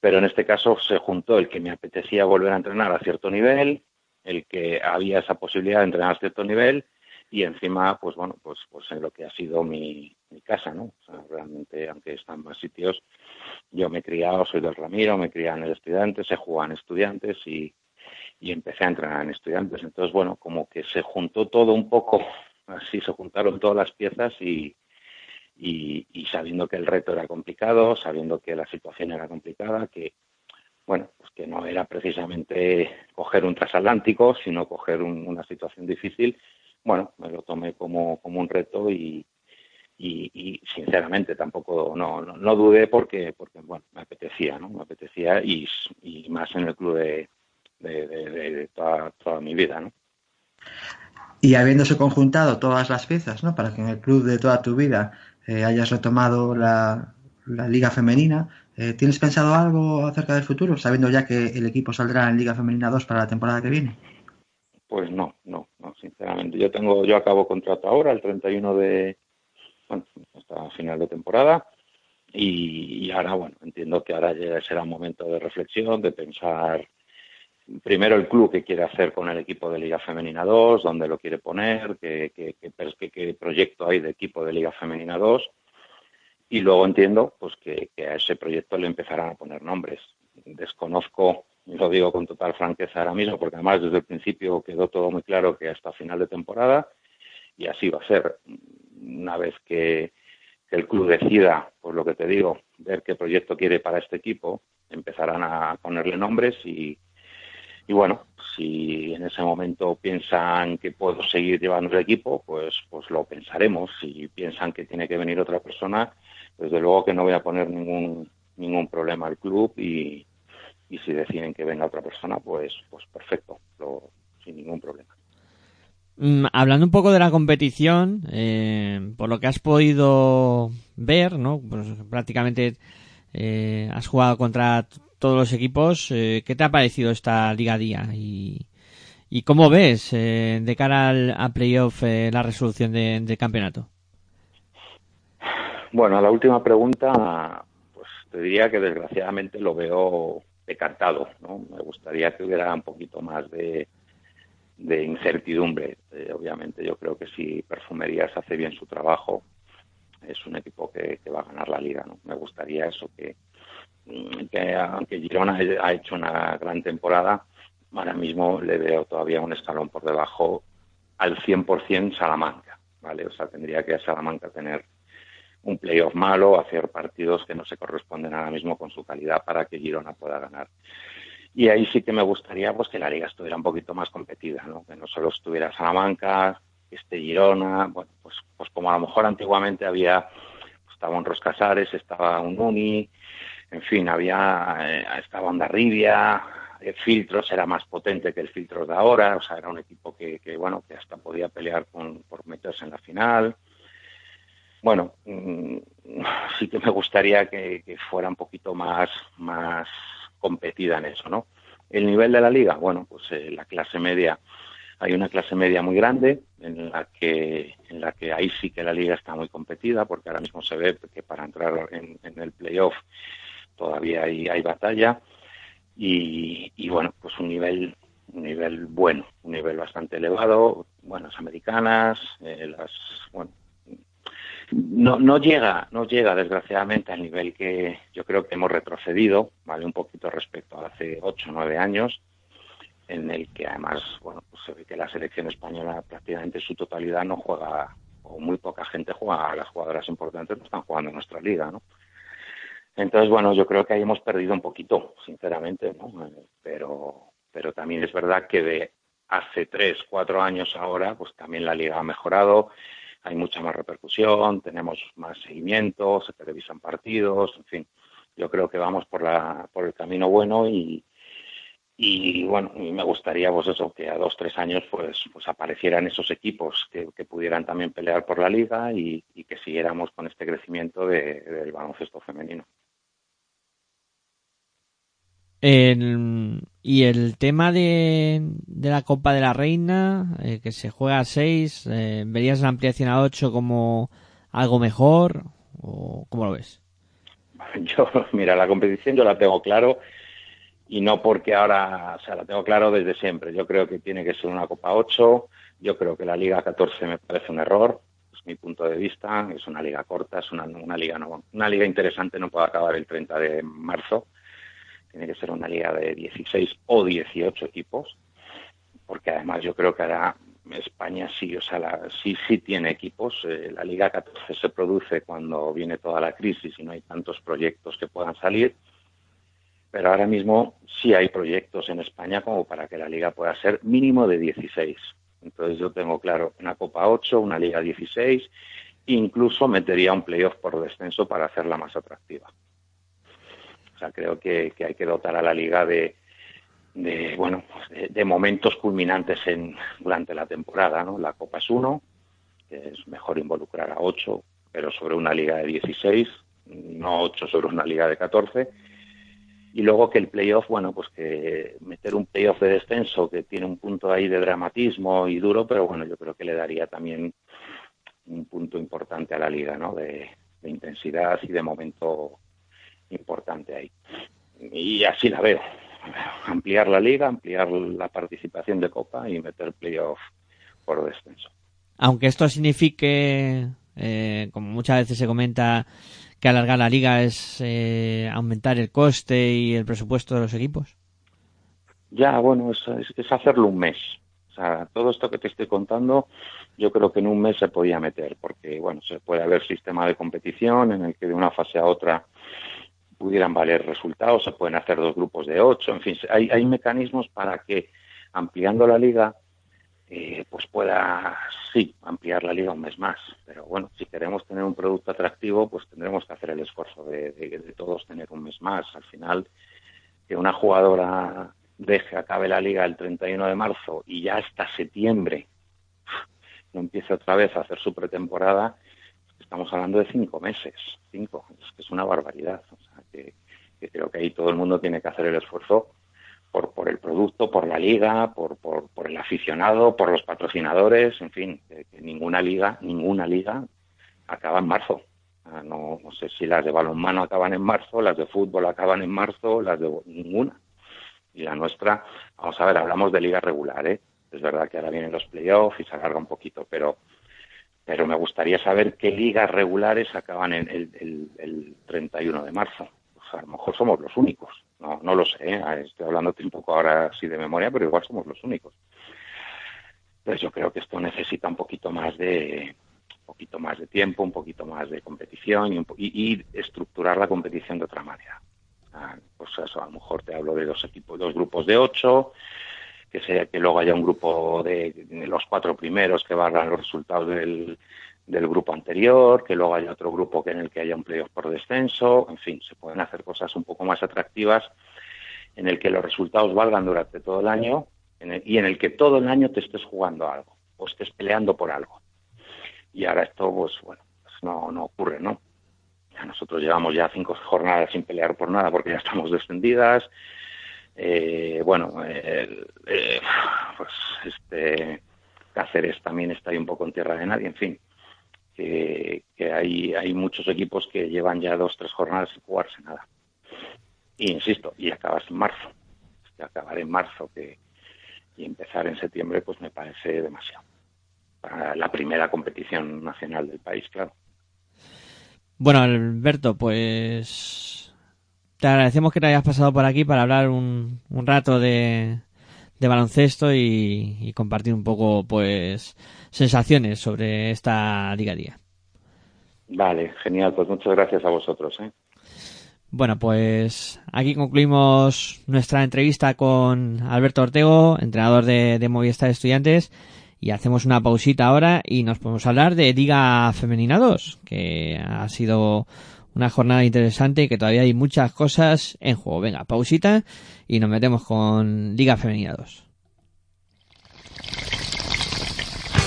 pero en este caso se juntó el que me apetecía volver a entrenar a cierto nivel, el que había esa posibilidad de entrenar a cierto nivel y encima, pues bueno, pues, pues en lo que ha sido mi, mi casa, ¿no? O sea, realmente, aunque están más sitios, yo me he criado, soy del Ramiro, me criado en el Estudiantes, he jugado en Estudiantes y, y empecé a entrenar en Estudiantes. Entonces, bueno, como que se juntó todo un poco, así se juntaron todas las piezas y, y, y sabiendo que el reto era complicado, sabiendo que la situación era complicada, que, bueno, pues que no era precisamente coger un transatlántico, sino coger un- una situación difícil, bueno, me lo tomé como, como un reto y, y, y, sinceramente tampoco no, no, no dudé porque, porque bueno, me apetecía, ¿no? Me apetecía y, y más en el club de, de, de- de- de toda, toda mi vida, ¿no? Y habiéndose conjuntado todas las piezas, ¿no? Para que en el club de toda tu vida eh, hayas retomado la, la Liga Femenina, eh, ¿tienes pensado algo acerca del futuro, sabiendo ya que el equipo saldrá en Liga Femenina 2 para la temporada que viene? Pues no, no, no, sinceramente. Yo tengo, yo acabo contrato ahora, el 31 de, bueno, hasta final de temporada. Y, ahora, bueno, entiendo que ahora ya será un momento de reflexión, de pensar primero el club que quiere hacer con el equipo de Liga Femenina 2, dónde lo quiere poner, qué, proyecto hay de equipo de Liga Femenina 2. Y luego entiendo pues que, que a ese proyecto le empezarán a poner nombres. Desconozco, lo digo con total franqueza ahora mismo, porque además desde el principio quedó todo muy claro que hasta final de temporada, y así va a ser. Una vez que, el club decida, pues lo que te digo, ver qué proyecto quiere para este equipo, empezarán a ponerle nombres y, y bueno, si en ese momento piensan que puedo seguir llevando el equipo, pues, pues lo pensaremos. Si piensan que tiene que venir otra persona, desde luego que no voy a poner ningún ningún problema al club y, y si deciden que venga otra persona, pues pues perfecto, lo- sin ningún problema. Mm, hablando un poco de la competición, eh, por lo que has podido ver, ¿no? Pues prácticamente eh, has jugado contra todos los equipos. eh, ¿Qué te ha parecido esta Liga Día? ¿Y, y cómo ves eh, de cara al a playoff la resolución de- del campeonato? Bueno, a la última pregunta, pues te diría que desgraciadamente lo veo decantado, ¿no? Me gustaría que hubiera un poquito más de, de incertidumbre. Eh, obviamente yo creo que si Perfumerías hace bien su trabajo, es un equipo que, que va a ganar la liga, ¿no? Me gustaría eso, que, mm, que aunque Girona ha hecho una gran temporada, ahora mismo le veo todavía un escalón por debajo al 100% Salamanca, ¿vale? O sea, tendría que Salamanca tener un playoff malo, hacer partidos que no se corresponden ahora mismo con su calidad para que Girona pueda ganar. Y ahí sí que me gustaría pues que la liga estuviera un poquito más competida, ¿no? Que no solo estuviera Salamanca, esté Girona, bueno, pues, pues como a lo mejor antiguamente había, pues, estaba un Roscasares, estaba un Uni, en fin, había, eh, estaba Ondarribia, eh, Filtros era más potente que el Filtros de ahora, o sea, era un equipo que, que bueno, que hasta podía pelear con, por meterse en la final. Bueno, mm, sí que me gustaría que, que fuera un poquito más, más competida en eso, ¿no? El nivel de la liga, bueno, pues eh, la clase media, hay una clase media muy grande en la que en la que ahí sí que la liga está muy competida, porque ahora mismo se ve que para entrar en, el playoff todavía hay, hay batalla y, y bueno, pues un nivel un nivel bueno, un nivel bastante elevado, buenas americanas, eh, las bueno, no, no llega, no llega desgraciadamente al nivel que yo creo que hemos retrocedido, vale, un poquito respecto a hace ocho o nueve años, en el que además, bueno, pues se ve que la selección española prácticamente en su totalidad no juega, o muy poca gente juega, las jugadoras importantes no están jugando en nuestra liga, ¿no? Entonces, bueno, yo creo que ahí hemos perdido un poquito, sinceramente, ¿no? Eh, Pero, pero también es verdad que de hace tres, cuatro años ahora, pues también la liga ha mejorado, hay mucha más repercusión, tenemos más seguimiento, se televisan partidos, en fin, yo creo que vamos por la, por el camino bueno y, y bueno, y me gustaría pues que a dos, tres años pues, pues aparecieran esos equipos que, pudieran también pelear por la liga y, y que siguiéramos con este crecimiento de- del baloncesto femenino. El- y el tema de, la Copa de la Reina, eh, que se juega a 6, ¿verías la ampliación a 8 como algo mejor? ¿O cómo lo ves? Yo, mira, la competición yo la tengo claro y no porque ahora, o sea, la tengo claro desde siempre. Yo creo que tiene que ser una Copa 8, yo creo que la Liga 14 me parece un error, es mi punto de vista, es una liga corta, es una, una liga no, una liga interesante no puede acabar el 30 de marzo, tiene que ser una liga de 16 o 18 equipos, porque además yo creo que ahora España sí, o sea, la- sí, sí tiene equipos. Eh, la Liga 14 se produce cuando viene toda la crisis y no hay tantos proyectos que puedan salir. Pero ahora mismo sí hay proyectos en España como para que la liga pueda ser mínimo de 16. Entonces yo tengo claro una Copa 8, una Liga 16, incluso metería un playoff por descenso para hacerla más atractiva. O sea, creo que, hay que dotar a la liga de, de bueno, de, de momentos culminantes en, durante la temporada, ¿no? La Copa es uno, es mejor involucrar a ocho, pero sobre una liga de 16, no ocho sobre una liga de 14. Y luego que el playoff, bueno, pues que meter un playoff de descenso que tiene un punto ahí de dramatismo y duro, pero bueno, yo creo que le daría también un punto importante a la liga, ¿no? De, de intensidad y de momento importante ahí. Y así la veo. Ampliar la liga, ampliar la participación de Copa y meter playoff por descenso. Aunque esto signifique, eh, como muchas veces se comenta, que alargar la liga es eh, aumentar el coste y el presupuesto de los equipos. Ya, bueno, es, es, es hacerlo un mes. O sea, todo esto que te estoy contando, yo creo que en un mes se podía meter, porque, bueno, se puede haber sistema de competición en el que de una fase a otra pudieran valer resultados, se pueden hacer dos grupos de ocho, en fin, hay, hay mecanismos para que ampliando la liga, eh, pues pueda, sí, ampliar la liga un mes más. Pero bueno, si queremos tener un producto atractivo, pues tendremos que hacer el esfuerzo de- de todos tener un mes más. Al final, que una jugadora deje, acabe la liga el 31 de marzo y ya hasta septiembre no empiece otra vez a hacer su pretemporada, estamos hablando de cinco meses, cinco, es que es una barbaridad. O sea, que, que creo que ahí todo el mundo tiene que hacer el esfuerzo por, por el producto, por la liga, por, por, por el aficionado, por los patrocinadores, en fin, que, ninguna liga, ninguna liga acaba en marzo. Ah, No, no sé si las de balonmano acaban en marzo, las de fútbol acaban en marzo, las de ninguna. Y la nuestra, vamos a ver, hablamos de liga regular, ¿eh? Es verdad que ahora vienen los playoffs y se alarga un poquito, pero pero me gustaría saber qué ligas regulares acaban en el, el, el 31 de marzo. Pues a lo mejor somos los únicos. No, no lo sé. ¿eh? Estoy hablando un poco ahora así de memoria, pero igual somos los únicos. Entonces yo creo que esto necesita un poquito más de un poquito más de tiempo, un poquito más de competición y, un po- y- estructurar la competición de otra manera. Ah, Pues eso, a lo mejor te hablo de dos equipos, dos grupos de ocho, que sea que luego haya un grupo de, los cuatro primeros que barran los resultados del, del grupo anterior, que luego haya otro grupo que en el que haya un playoff por descenso, en fin, se pueden hacer cosas un poco más atractivas en el que los resultados valgan durante todo el año y en el que todo el año te estés jugando algo o estés peleando por algo. Y ahora esto, pues bueno, pues no, no ocurre, ¿no? Ya nosotros llevamos ya cinco jornadas sin pelear por nada porque ya estamos descendidas. Eh, bueno, eh, pues este Cáceres también está ahí un poco en tierra de nadie, en fin, que, hay, hay muchos equipos que llevan ya dos, tres jornadas sin jugarse nada. Y insisto, y acabas en marzo. Que acabar en marzo que, y empezar en septiembre, pues me parece demasiado. Para la primera competición nacional del país, claro. Bueno, Alberto, pues te agradecemos que te hayas pasado por aquí para hablar un, un rato de, de baloncesto y, y compartir un poco, pues, sensaciones sobre esta liga a día. Vale, genial, pues muchas gracias a vosotros. ¿eh? Bueno, pues aquí concluimos nuestra entrevista con Alberto Ortego, entrenador de, de Movistar Estudiantes, y hacemos una pausita ahora y nos podemos hablar de Liga Femenina 2, que ha sido una jornada interesante y que todavía hay muchas cosas en juego. Venga, pausita y nos metemos con Liga Femenina 2.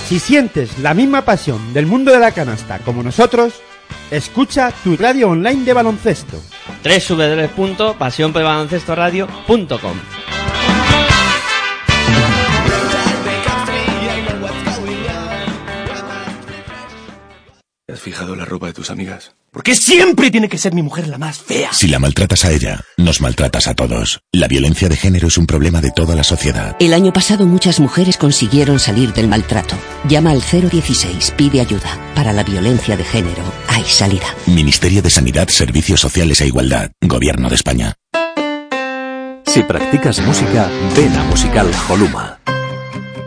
Si sientes la misma pasión del mundo de la canasta como nosotros, escucha tu radio online de baloncesto. www.pasionpelbaloncestoradio.com ¿Has fijado la ropa de tus amigas? ¿Por qué siempre tiene que ser mi mujer la más fea? Si la maltratas a ella, nos maltratas a todos. La violencia de género es un problema de toda la sociedad. El año pasado muchas mujeres consiguieron salir del maltrato. Llama al 016, pide ayuda. Para la violencia de género hay salida. Ministerio de Sanidad, Servicios Sociales e Igualdad. Gobierno de España. Si practicas música, ven a Musical Holuma.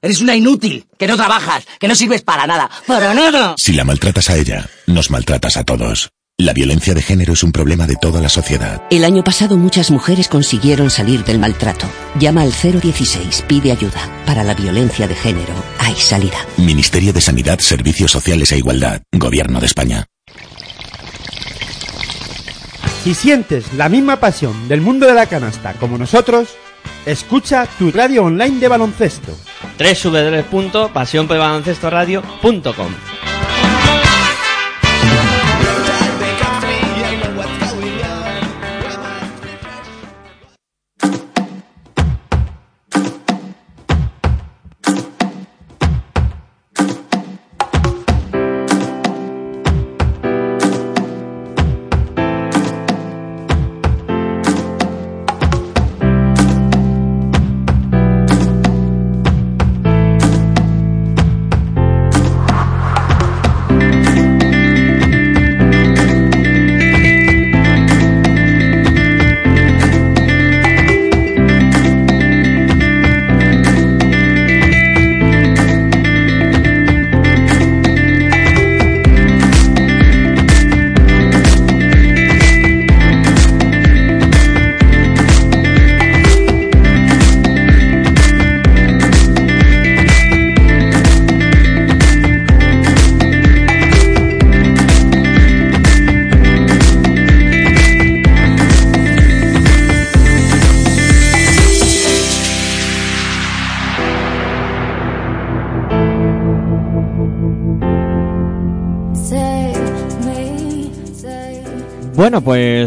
Eres una inútil, que no trabajas, que no sirves para nada. ¡Para nada! Si la maltratas a ella, nos maltratas a todos. La violencia de género es un problema de toda la sociedad. El año pasado muchas mujeres consiguieron salir del maltrato. Llama al 016, pide ayuda. Para la violencia de género hay salida. Ministerio de Sanidad, Servicios Sociales e Igualdad. Gobierno de España. Si sientes la misma pasión del mundo de la canasta como nosotros, escucha tu radio online de baloncesto. www.pasionpelbaloncestoradio.com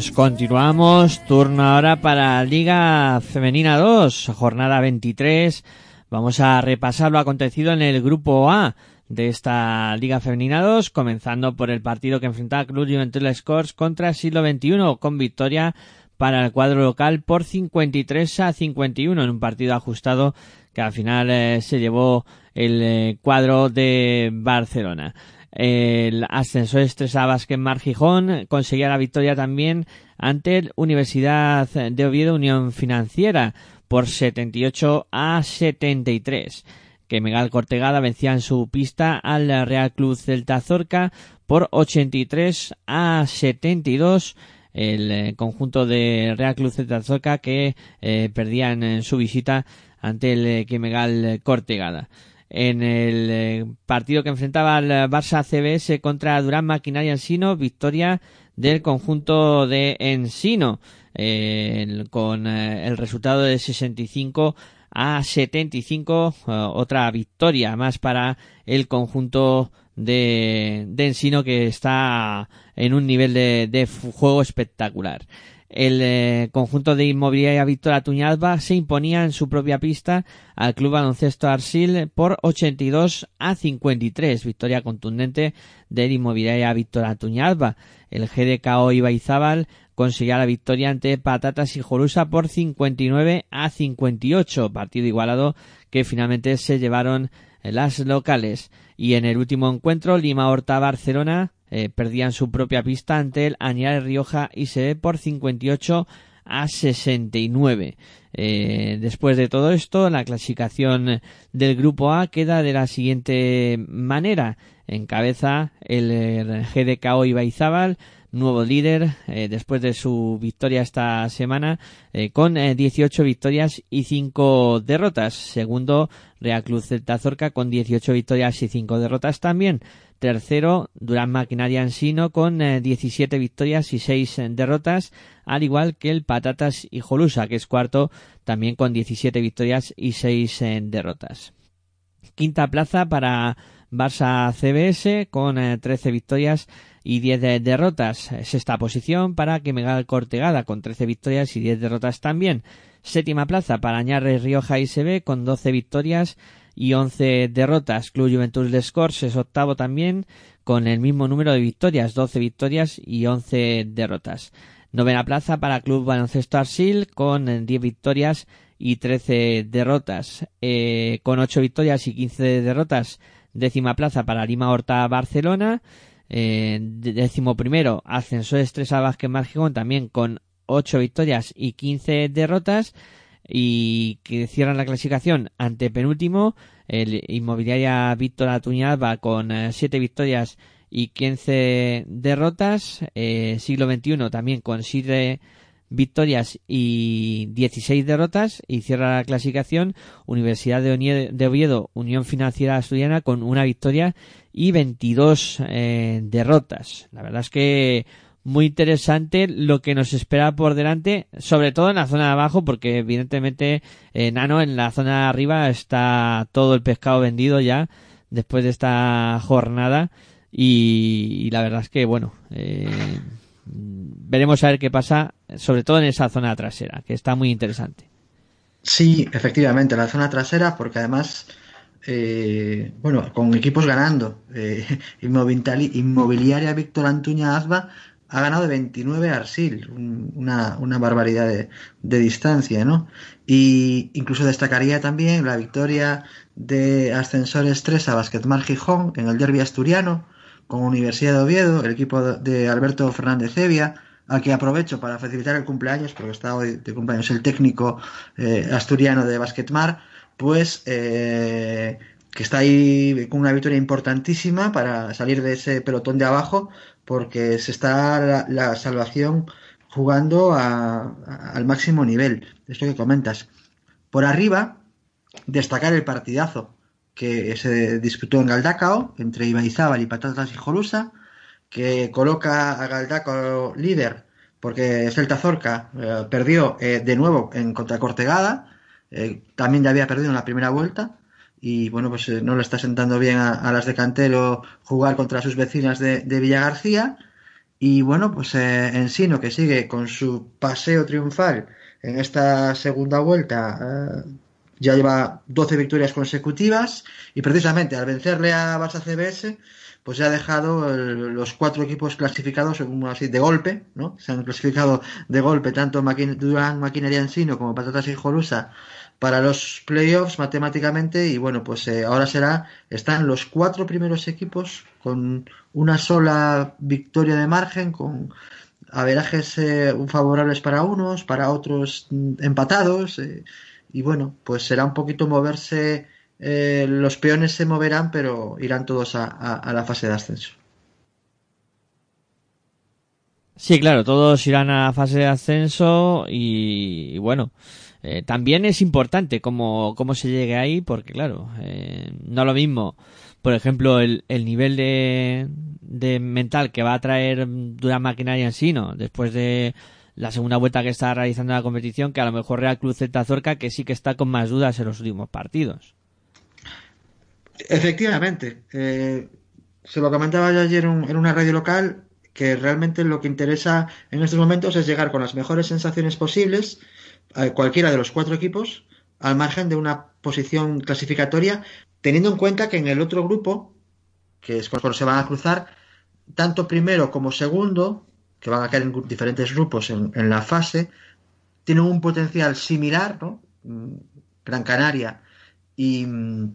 pues continuamos. Turno ahora para Liga Femenina 2, jornada 23. Vamos a repasar lo acontecido en el grupo A de esta Liga Femenina 2, comenzando por el partido que enfrentaba Club Juventud Scores contra Siglo XXI, con victoria para el cuadro local por 53 a 51 en un partido ajustado que al final eh, se llevó el eh, cuadro de Barcelona. El ascensor Estresa Basket Mar Gijón conseguía la victoria también ante Universidad de Oviedo Unión Financiera por 78 a 73 que Megal Cortegada vencía en su pista al Real Club Celta Zorca por 83 a 72 el eh, conjunto de Real Club Celta Zorca que eh, perdían en su visita ante el eh, Megal Cortegada en el eh, partido que enfrentaba al Barça CBS contra Durán Maquinaria Ensino, victoria del conjunto de Ensino, eh, con eh, el resultado de 65 a 75, otra victoria más para el conjunto de, Ensino que está en un nivel de juego espectacular el eh, conjunto de Inmobiliaria Víctor Tuñalba se imponía en su propia pista al Club Baloncesto Arsil por 82 a 53. Victoria contundente del Inmobiliaria Víctor Tuñalba. El GDKO Ibaizábal conseguía la victoria ante Patatas y Jorusa por 59 a 58. Partido igualado que finalmente se llevaron las locales. Y en el último encuentro, Lima Horta Barcelona eh, perdían su propia pista ante el Añares Rioja y se por 58 a 69. Eh, después de todo esto, la clasificación del grupo A queda de la siguiente manera. Encabeza el GDKO Ibaizábal, nuevo líder eh, después de su victoria esta semana eh, con 18 victorias y 5 derrotas. Segundo, Real Club Celta Zorca con 18 victorias y 5 derrotas también. Tercero, Durán Maquinaria Ensino con 17 victorias y 6 derrotas, al igual que el Patatas y Jolusa, que es cuarto, también con 17 victorias y 6 derrotas. Quinta plaza para Barça CBS con 13 victorias y 10 derrotas. Sexta posición para Megal Cortegada con 13 victorias y 10 derrotas también. Séptima plaza para Añarres Rioja y SB con 12 victorias y 11 derrotas. Club Juventud de Scores es octavo también con el mismo número de victorias, 12 victorias y 11 derrotas. Novena plaza para Club Baloncesto Arsil con 10 victorias y 13 derrotas. Eh, con 8 victorias y 15 derrotas. Décima plaza para Lima Horta Barcelona. Eh, décimo primero, Ascensor Estresa Vázquez Margigón también con 8 victorias y 15 derrotas y que cierran la clasificación ante penúltimo el Inmobiliaria Víctor Atuñalba con 7 victorias y 15 derrotas eh, siglo XXI también con 7 victorias y 16 derrotas y cierra la clasificación Universidad de Oviedo Unión Financiera Asturiana con una victoria y 22 eh, derrotas. La verdad es que muy interesante lo que nos espera por delante, sobre todo en la zona de abajo, porque evidentemente eh, Nano en la zona de arriba está todo el pescado vendido ya después de esta jornada y, la verdad es que bueno eh, veremos a ver qué pasa, sobre todo en esa zona trasera, que está muy interesante. Sí, efectivamente, la zona trasera, porque además eh, bueno, con equipos ganando. Eh, Inmobiliaria Víctor Antuña Azba ha ganado de 29 a Arsil, una, barbaridad de, de, distancia, ¿no? Y incluso destacaría también la victoria de Ascensores 3 a Basquetmar Gijón en el derby asturiano con Universidad de Oviedo, el equipo de Alberto Fernández Evia, al que aprovecho para facilitar el cumpleaños, porque está hoy de cumpleaños el técnico eh, asturiano de Basquetmar, pues eh, que está ahí con una victoria importantísima para salir de ese pelotón de abajo porque se está la, salvación jugando a, a, al máximo nivel, esto que comentas. Por arriba, destacar el partidazo que se disputó en Galdacao entre Ibaizábal y Patatas y Jolusa, que coloca a Galdacao líder porque Celta Zorca eh, perdió eh, de nuevo en contra Cortegada, eh, también ya había perdido en la primera vuelta, y bueno, pues no le está sentando bien a, las de Cantero jugar contra sus vecinas de, de Villa García. Y bueno, pues Ensino que sigue con su paseo triunfal en esta segunda vuelta, ya lleva 12 victorias consecutivas y precisamente al vencerle a Barça CBS, pues ya ha dejado el- los cuatro equipos clasificados así de golpe, ¿no? Se han clasificado de golpe tanto Durán Maquinaria Ensino como Patatas y Jolusa para los playoffs matemáticamente y bueno pues eh, ahora será están los cuatro primeros equipos con una sola victoria de margen con averajes eh, favorables para unos para otros mm, empatados eh, y bueno pues será un poquito moverse eh, los peones se moverán pero irán todos a, a- la fase de ascenso. Sí, claro, todos irán a la fase de ascenso y, bueno, eh, también es importante cómo, cómo se llegue ahí, porque claro, eh, no lo mismo, por ejemplo, el, el nivel de, de mental que va a traer Durán Maquinaria en Sino después de la segunda vuelta que está realizando la competición, que a lo mejor Real Cruz Celta Zorca, que sí que está con más dudas en los últimos partidos. Efectivamente, eh, se lo comentaba yo ayer en una radio local que realmente lo que interesa en estos momentos es llegar con las mejores sensaciones posibles a cualquiera de los cuatro equipos al margen de una posición clasificatoria, teniendo en cuenta que en el otro grupo, que es cuando se van a cruzar, tanto primero como segundo, que van a caer en diferentes grupos en, la fase, tienen un potencial similar, ¿no? Mm, Gran Canaria y mm,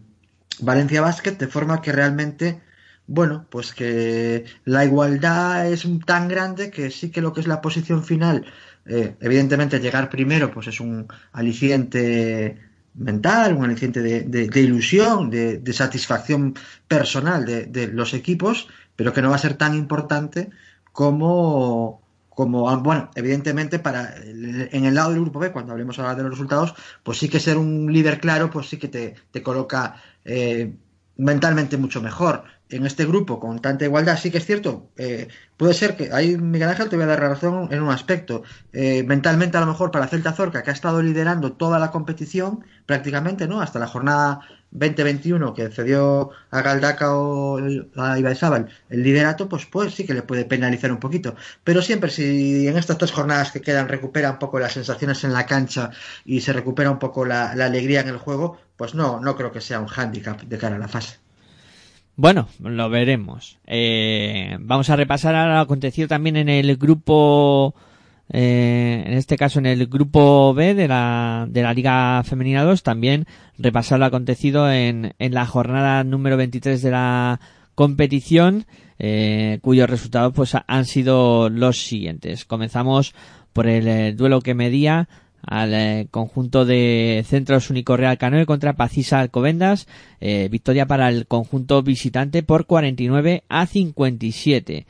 Valencia Basket, de forma que realmente, bueno, pues que la igualdad es tan grande que sí que lo que es la posición final, eh, evidentemente llegar primero, pues es un aliciente mental, un aliciente de, ilusión, de, satisfacción personal de los equipos, pero que no va a ser tan importante como, como ah, bueno, evidentemente para en el lado del grupo B, cuando hablemos ahora de los resultados, pues sí que ser un líder claro, pues sí que te, te coloca eh, mentalmente mucho mejor. En este grupo con tanta igualdad, sí que es cierto, eh, puede ser que ahí Miguel Ángel te voy a dar razón en un aspecto. Eh, mentalmente a lo mejor para Celta Zorca, que ha estado liderando toda la competición prácticamente, ¿no? Hasta la jornada 2021 que cedió a Galdaca o a Ibaizábal el liderato, pues pues sí que le puede penalizar un poquito. Pero siempre si en estas tres jornadas que quedan recupera un poco las sensaciones en la cancha y se recupera un poco la, la alegría en el juego, pues no, no creo que sea un hándicap de cara a la fase. Bueno, lo veremos. Eh, vamos a repasar ahora lo acontecido también en el grupo, eh, en este caso en el grupo B de la, de la Liga Femenina 2, también repasar lo acontecido en, en la jornada número 23 de la competición, eh, cuyos resultados pues han sido los siguientes. Comenzamos por el eh, duelo que medía al conjunto de Centros Único Real Canoe contra Pacisa Alcobendas. Victoria para el conjunto visitante por 49 a 57.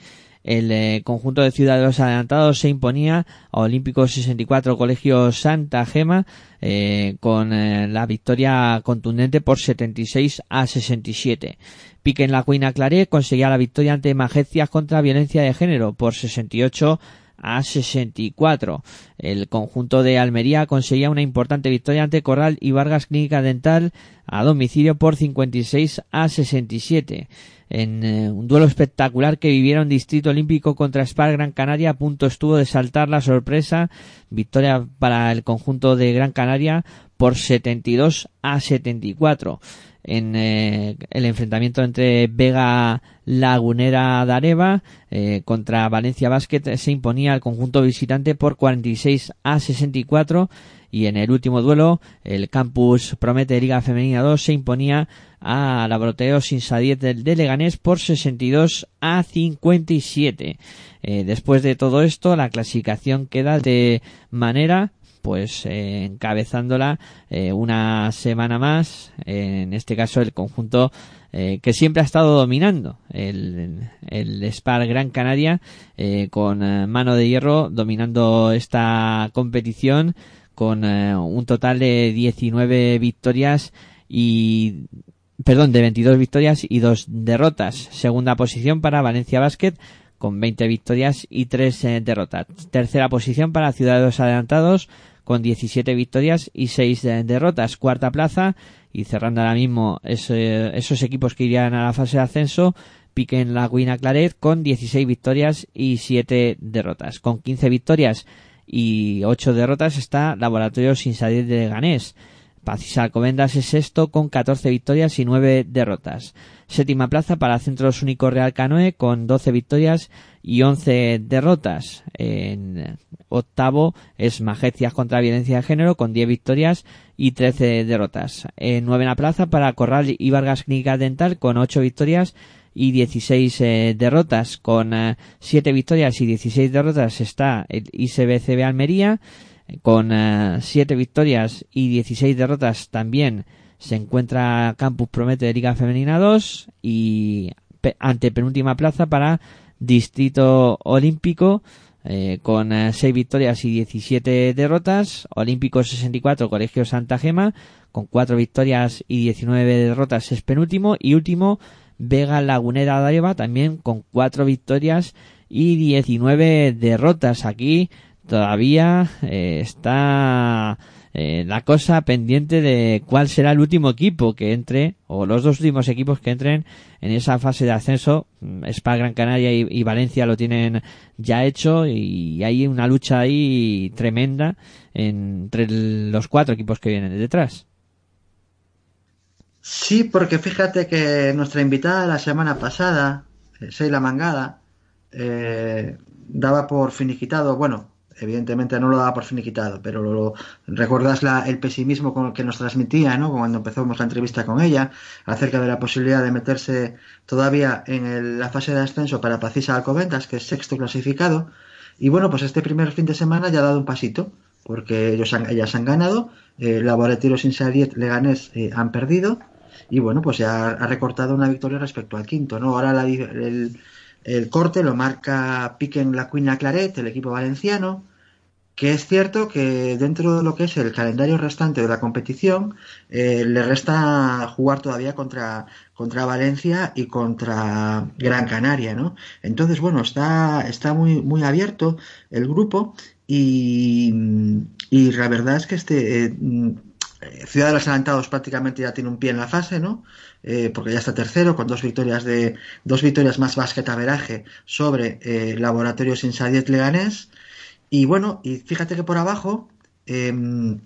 El eh, conjunto de ciudadanos adelantados se imponía a Olímpico 64 Colegio Santa Gema eh, con eh, la victoria contundente por 76 a 67. Pique en la Cuina Claré conseguía la victoria ante Majezias contra violencia de género por 68 a 64. El conjunto de Almería conseguía una importante victoria ante Corral y Vargas Clínica Dental a domicilio por 56 a 67. En eh, un duelo espectacular que vivieron Distrito Olímpico contra Spar Gran Canaria, a punto estuvo de saltar la sorpresa. Victoria para el conjunto de Gran Canaria por 72 a 74 en eh, el enfrentamiento entre Vega Lagunera Dareva eh, contra Valencia Basket se imponía el conjunto visitante por 46 a 64 y en el último duelo el Campus Promete Liga Femenina 2 se imponía a la Broteo Sin Sadiet del de Leganés por 62 a 57. Eh, después de todo esto la clasificación queda de manera pues eh, encabezándola eh, una semana más, eh, en este caso el conjunto que siempre ha estado dominando, el, el Spar Gran Canaria, con mano de hierro dominando esta competición con eh, un total de 19 victorias y perdón, de 22 victorias y dos derrotas. Segunda posición para Valencia Basket con 20 victorias y 3 eh, derrotas. Tercera posición para Ciudadanos Adelantados con 17 victorias y 6 derrotas. Cuarta plaza y cerrando ahora mismo ese- esos equipos que irían a la fase de ascenso, Piquen la Guina Claret con 16 victorias y 7 derrotas. Con 15 victorias y 8 derrotas está Laboratorio Sin Salir de Ganés. Pacis Alcobendas es sexto con 14 victorias y 9 derrotas. Séptima plaza para Centros Único Real Canoe con 12 victorias y 11 derrotas. En octavo es Majecias contra Violencia de Género con 10 victorias y 13 derrotas. En novena plaza para Corral y Vargas Clínica Dental con 8 victorias y 16 eh, derrotas. Con 7 victorias y 16 derrotas está el ICBCB Almería. Eh, Con 7 victorias y 16 derrotas también se encuentra Campus Promete de Liga Femenina 2 y ante penúltima plaza para Distrito Olímpico eh, con 6 victorias y 17 derrotas. Olímpico 64, Colegio Santa Gema con 4 victorias y 19 derrotas es penúltimo y último Vega Lagunera Dareva también con 4 victorias y 19 derrotas. Aquí todavía eh, está eh, la cosa pendiente de cuál será el último equipo que entre, o los dos últimos equipos que entren en esa fase de ascenso. Mm, Spa Gran Canaria y, y Valencia lo tienen ya hecho y hay una lucha ahí tremenda entre los cuatro equipos que vienen detrás. Sí, porque fíjate que nuestra invitada la semana pasada, eh, Sheila Mangada, eh, daba por finiquitado, bueno, evidentemente no lo daba por finiquitado, pero lo, recuerdas la- el pesimismo con el que nos transmitía, ¿no? Cuando empezamos la entrevista con ella, acerca de la posibilidad de meterse todavía en el- la fase de ascenso para Pacisa Alcobendas, que es sexto clasificado, y bueno, pues este primer fin de semana ya ha dado un pasito, porque ellos han, ellas han ganado, eh, Laboratorios Insariet Leganés eh, han perdido, y bueno, pues ya ha recortado una victoria respecto al quinto, ¿no? Ahora la el, corte lo marca Piquen la Cuina Claret, el equipo valenciano, que es cierto que dentro de lo que es el calendario restante de la competición, eh, le resta jugar todavía contra, contra Valencia y contra Gran Canaria, ¿no? Entonces, bueno, está, está muy, muy abierto el grupo y, y la verdad es que este eh, Ciudad de los Adelantados prácticamente ya tiene un pie en la fase, ¿no? Eh, porque ya está tercero con dos victorias de dos victorias más básquet averaje sobre eh, Laboratorios Insadiet Leganés. Y bueno, y fíjate que por abajo em,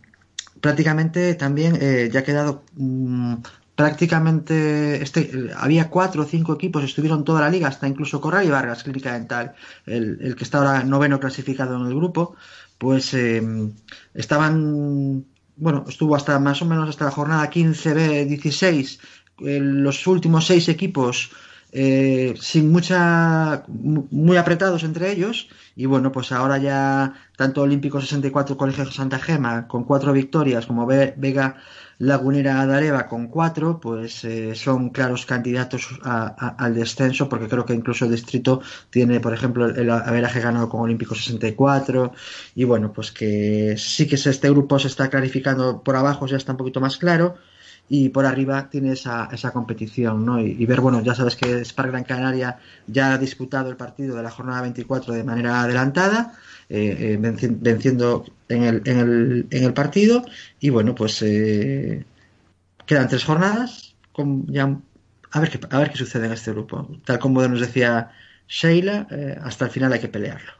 prácticamente también eh, ya ha quedado mm, prácticamente este eh, había cuatro o cinco equipos estuvieron toda la liga hasta incluso Corral y Vargas Clínica Dental el, el que está ahora noveno clasificado en el grupo pues em, estaban bueno estuvo hasta más o menos hasta la jornada 15B 16 eh, los últimos seis equipos eh, sin mucha mu- muy apretados entre ellos. Y bueno pues ahora ya tanto Olímpico 64 Colegio Santa Gema con cuatro victorias como Ve- Vega Lagunera Dareva con cuatro pues eh, son claros candidatos a- al descenso porque creo que incluso el distrito tiene por ejemplo el, el averaje ganado con Olímpico 64 y bueno pues que sí que este grupo se está clarificando por abajo ya está un poquito más claro y por arriba tiene esa, esa competición, ¿no? Y, ver, bueno, ya sabes que Spar Gran Canaria ya ha disputado el partido de la jornada 24 de manera adelantada, eh, eh, venci- venciendo en el, en, el, en el partido, y bueno, pues eh, quedan tres jornadas, con ya, a, ver qué, a ver qué sucede en este grupo. Tal como nos decía Sheila, eh, hasta el final hay que pelearlo.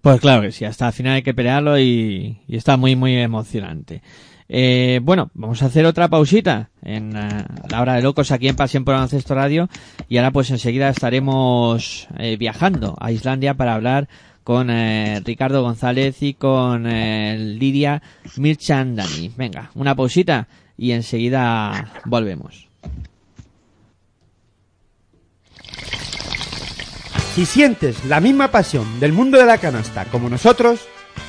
Pues claro que sí, hasta el final hay que pelearlo y está muy, muy emocionante. Eh, bueno, vamos a hacer otra pausita en eh, la hora de locos aquí en Pasión por Baloncesto Radio y ahora pues enseguida estaremos eh, viajando a Islandia para hablar con eh, Ricardo González y con eh, Lidia Mirchandani. Venga, una pausita y enseguida volvemos. Si sientes la misma pasión del mundo de la canasta como nosotros,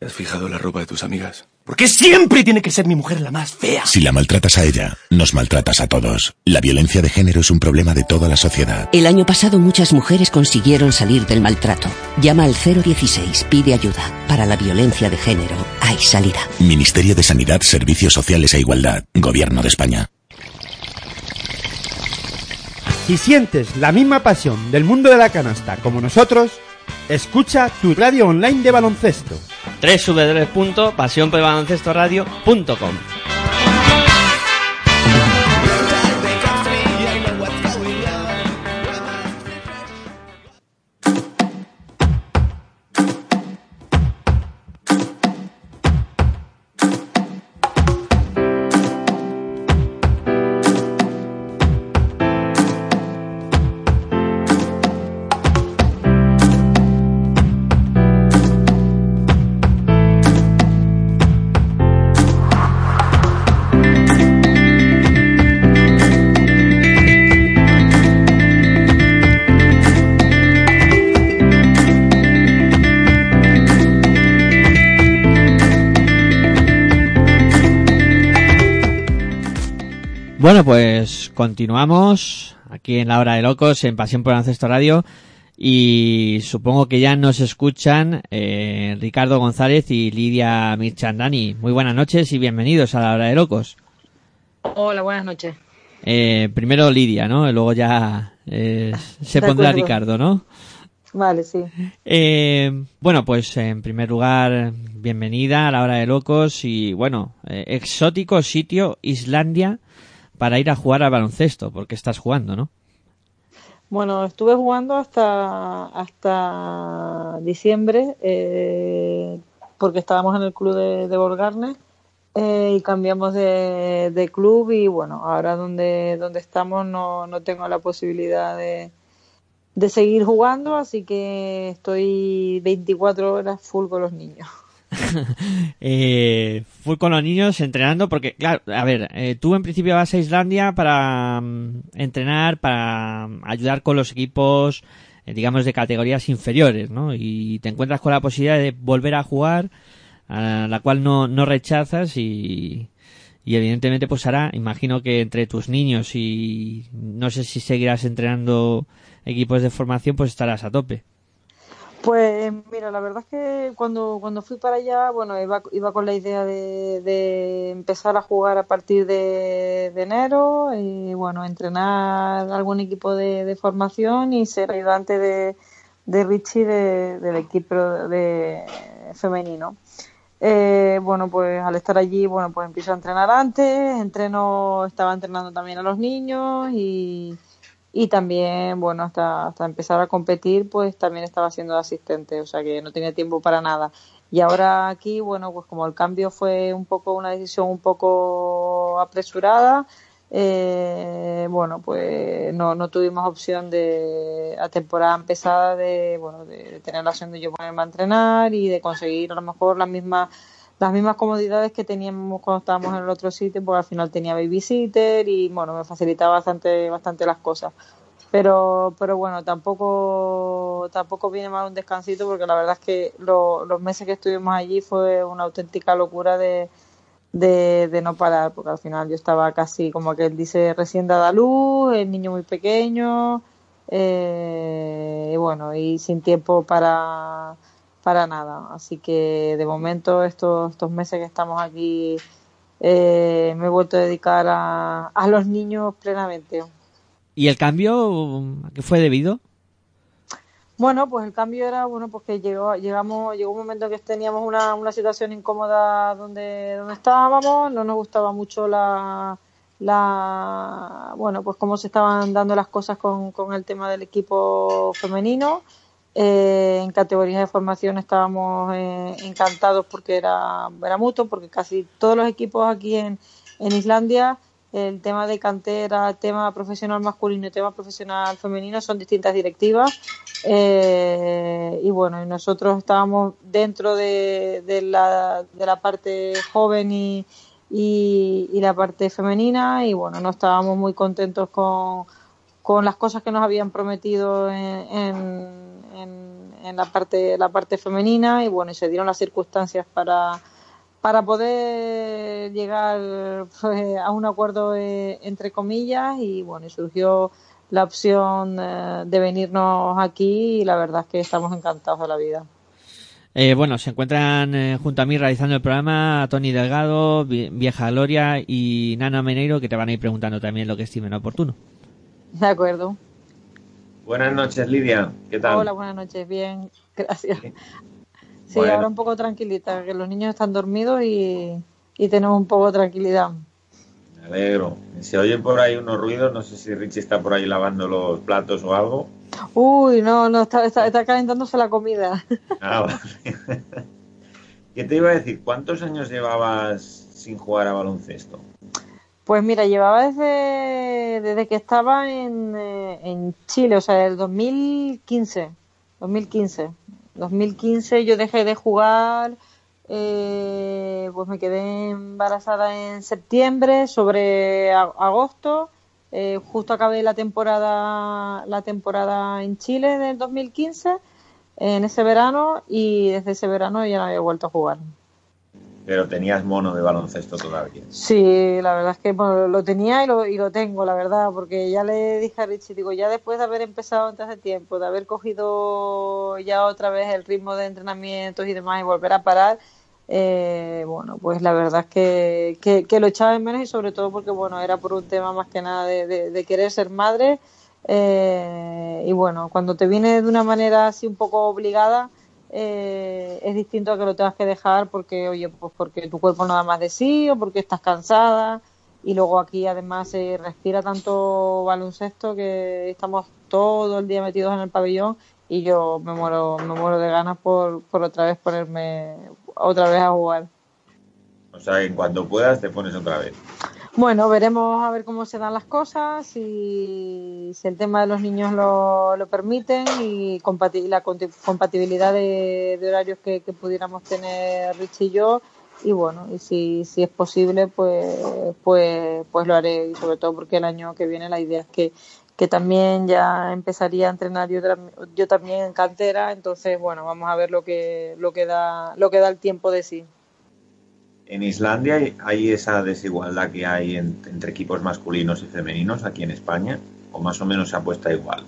¿Has fijado la ropa de tus amigas? ¿Por qué siempre tiene que ser mi mujer la más fea? Si la maltratas a ella, nos maltratas a todos. La violencia de género es un problema de toda la sociedad. El año pasado muchas mujeres consiguieron salir del maltrato. Llama al 016, pide ayuda. Para la violencia de género hay salida. Ministerio de Sanidad, Servicios Sociales e Igualdad. Gobierno de España. Si sientes la misma pasión del mundo de la canasta como nosotros, escucha tu radio online de baloncesto. www.pasionpelbaloncestoradio.com continuamos aquí en la hora de locos en Pasión por Ancesto Radio y supongo que ya nos escuchan eh, Ricardo González y Lidia Mirchandani. Muy buenas noches y bienvenidos a la hora de locos. Hola, buenas noches. Eh, primero Lidia, ¿no? Y luego ya eh, se pondrá. Ricardo, ¿no? Vale, sí. Eh, bueno, pues en primer lugar, bienvenida a la hora de locos y bueno, eh, exótico sitio Islandia para ir a jugar al baloncesto, porque estás jugando, ¿no? Bueno, estuve jugando hasta hasta diciembre eh, porque estábamos en el club de, de eh, y cambiamos de, de club y bueno, ahora donde, donde estamos no, no tengo la posibilidad de, de seguir jugando, así que estoy 24 horas full con los niños. eh, fui con los niños entrenando porque, claro, a ver, eh, tú en principio vas a Islandia para mm, entrenar, para mm, ayudar con los equipos, eh, digamos, de categorías inferiores, ¿no? Y te encuentras con la posibilidad de volver a jugar, a la cual no, no rechazas y, y evidentemente pues ahora, imagino que entre tus niños y no sé si seguirás entrenando equipos de formación, pues estarás a tope. Pues mira, la verdad es que cuando, cuando fui para allá, bueno, iba, iba con la idea de, empezar a jugar a partir de, enero y bueno, entrenar algún equipo de, formación y ser ayudante de, de Richie de- del equipo de femenino. Eh, bueno, pues al estar allí, bueno, pues empiezo a entrenar antes, entreno, estaba entrenando también a los niños y, y también, bueno, hasta, hasta empezar a competir, pues también estaba siendo asistente, o sea que no tenía tiempo para nada. Y ahora aquí, bueno, pues como el cambio fue un poco una decisión un poco apresurada, eh, bueno, pues no, no tuvimos opción de, a temporada empezada de, bueno, de, tener la opción de yo ponerme a entrenar y de conseguir a lo mejor las mismas las mismas comodidades que teníamos cuando estábamos en el otro sitio, porque al final tenía babysitter y bueno, me facilitaba bastante, bastante las cosas. Pero, pero bueno, tampoco, tampoco viene mal un descansito porque la verdad es que lo- los meses que estuvimos allí fue una auténtica locura de, de, no parar, porque al final yo estaba casi, como que él dice, recién dada luz, el niño muy pequeño, eh, y bueno, y sin tiempo para, para nada. Así que de momento estos, estos meses que estamos aquí eh, me he vuelto a dedicar a, a los niños plenamente. ¿Y el cambio a qué fue debido? Bueno, pues el cambio era, bueno, pues que llegó, llegamos, llegó un momento que teníamos una, una situación incómoda donde, donde estábamos, no nos gustaba mucho la, la, bueno, pues cómo se estaban dando las cosas con, con el tema del equipo femenino. Eh, en categorías de formación estábamos eh, encantados porque era, era mutuo, porque casi todos los equipos aquí en, en Islandia, el tema de cantera, tema profesional masculino y tema profesional femenino son distintas directivas. Eh, y bueno, nosotros estábamos dentro de, de, la, de la parte joven y, y, y la parte femenina y bueno, no estábamos muy contentos con, con las cosas que nos habían prometido en, en, en- en la parte la parte femenina y bueno y se dieron las circunstancias para para poder llegar pues, a un acuerdo eh, entre comillas y bueno y surgió la opción eh, de venirnos aquí y la verdad es que estamos encantados de la vida. Eh, bueno, se encuentran eh, junto a mí realizando el programa Tony Delgado, Vi- Vieja Gloria y Nana Meneiro, que te van a ir preguntando también lo que estimen oportuno. De acuerdo. Buenas noches, Lidia. ¿Qué tal? Hola, buenas noches. Bien, gracias. Sí, Bueno. ahora un poco tranquilita, que los niños están dormidos y, y tenemos un poco de tranquilidad. Me alegro. Se oyen por ahí unos ruidos. No sé si Richie está por ahí lavando los platos o algo. Uy, no, no, está, está, está calentándose la comida. Ah, vale. ¿Qué te iba a decir? ¿Cuántos años llevabas sin jugar a baloncesto? Pues mira, llevaba desde, desde que estaba en, eh, en Chile, o sea, el 2015. 2015. 2015 yo dejé de jugar, eh, pues me quedé embarazada en septiembre, sobre agosto. eh, justo acabé la temporada, la temporada en Chile del 2015, en ese verano, y desde ese verano ya no había vuelto a jugar. Pero tenías mono de baloncesto todavía. Sí, la verdad es que bueno, lo tenía y lo, y lo tengo, la verdad, porque ya le dije a Richie, digo, ya después de haber empezado antes de tiempo, de haber cogido ya otra vez el ritmo de entrenamientos y demás y volver a parar, eh, bueno, pues la verdad es que, que, que lo echaba en menos y sobre todo porque, bueno, era por un tema más que nada de, de- de querer ser madre eh, y bueno, cuando te viene de una manera así un poco obligada, eh, es distinto a que lo tengas que dejar porque, oye, pues porque tu cuerpo no da más de sí o porque estás cansada. Y luego aquí además se respira tanto baloncesto que estamos todo el día metidos en el pabellón y yo me muero, me muero de ganas por, por otra vez ponerme otra vez a jugar. O sea, en cuanto puedas te pones otra vez. Bueno, veremos a ver cómo se dan las cosas, si, el tema de los niños lo, lo permiten y compati- la compatibilidad de, horarios que, que pudiéramos tener Rich y yo. Y bueno, y si, si es posible, pues, pues, pues lo haré. Y sobre todo porque el año que viene la idea es que, que también ya empezaría a entrenar yo, yo también en cantera. Entonces, bueno, vamos a ver lo que, lo que da, lo que da el tiempo de sí. En Islandia hay- esa desigualdad que hay en- entre equipos masculinos y femeninos aquí en España, o más o menos se apuesta igual.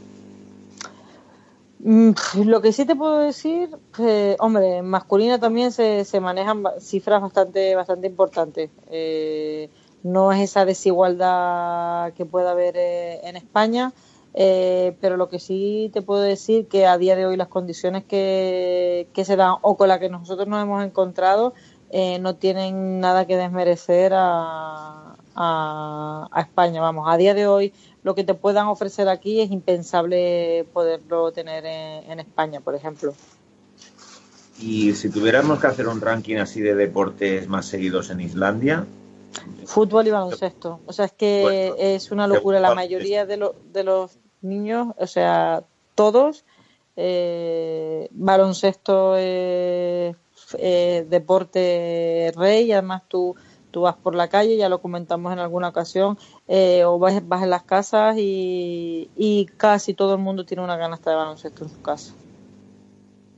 Mm, Lo que sí te puedo decir, eh, hombre, en masculina también se, se manejan cifras bastante, bastante importantes. Eh, no es esa desigualdad que pueda haber eh, en España, pero lo que sí te puedo decir que a día de hoy las condiciones que, que se dan o con las que nosotros nos hemos encontrado eh, no tienen nada que desmerecer a, a, a España. Vamos, a día de hoy lo que te puedan ofrecer aquí es impensable poderlo tener en, en España, por ejemplo. Y si tuviéramos que hacer un ranking así de deportes más seguidos en Islandia, Fútbol y baloncesto. O sea, es que Bueno, es una locura. La mayoría de, lo- de los niños, o sea, todos, eh, baloncesto es eh, deporte rey. Además, tú, tú vas por la calle, ya lo comentamos en alguna ocasión, eh, o vas, vas en las casas y, y casi todo el mundo tiene una canasta de baloncesto en su casa.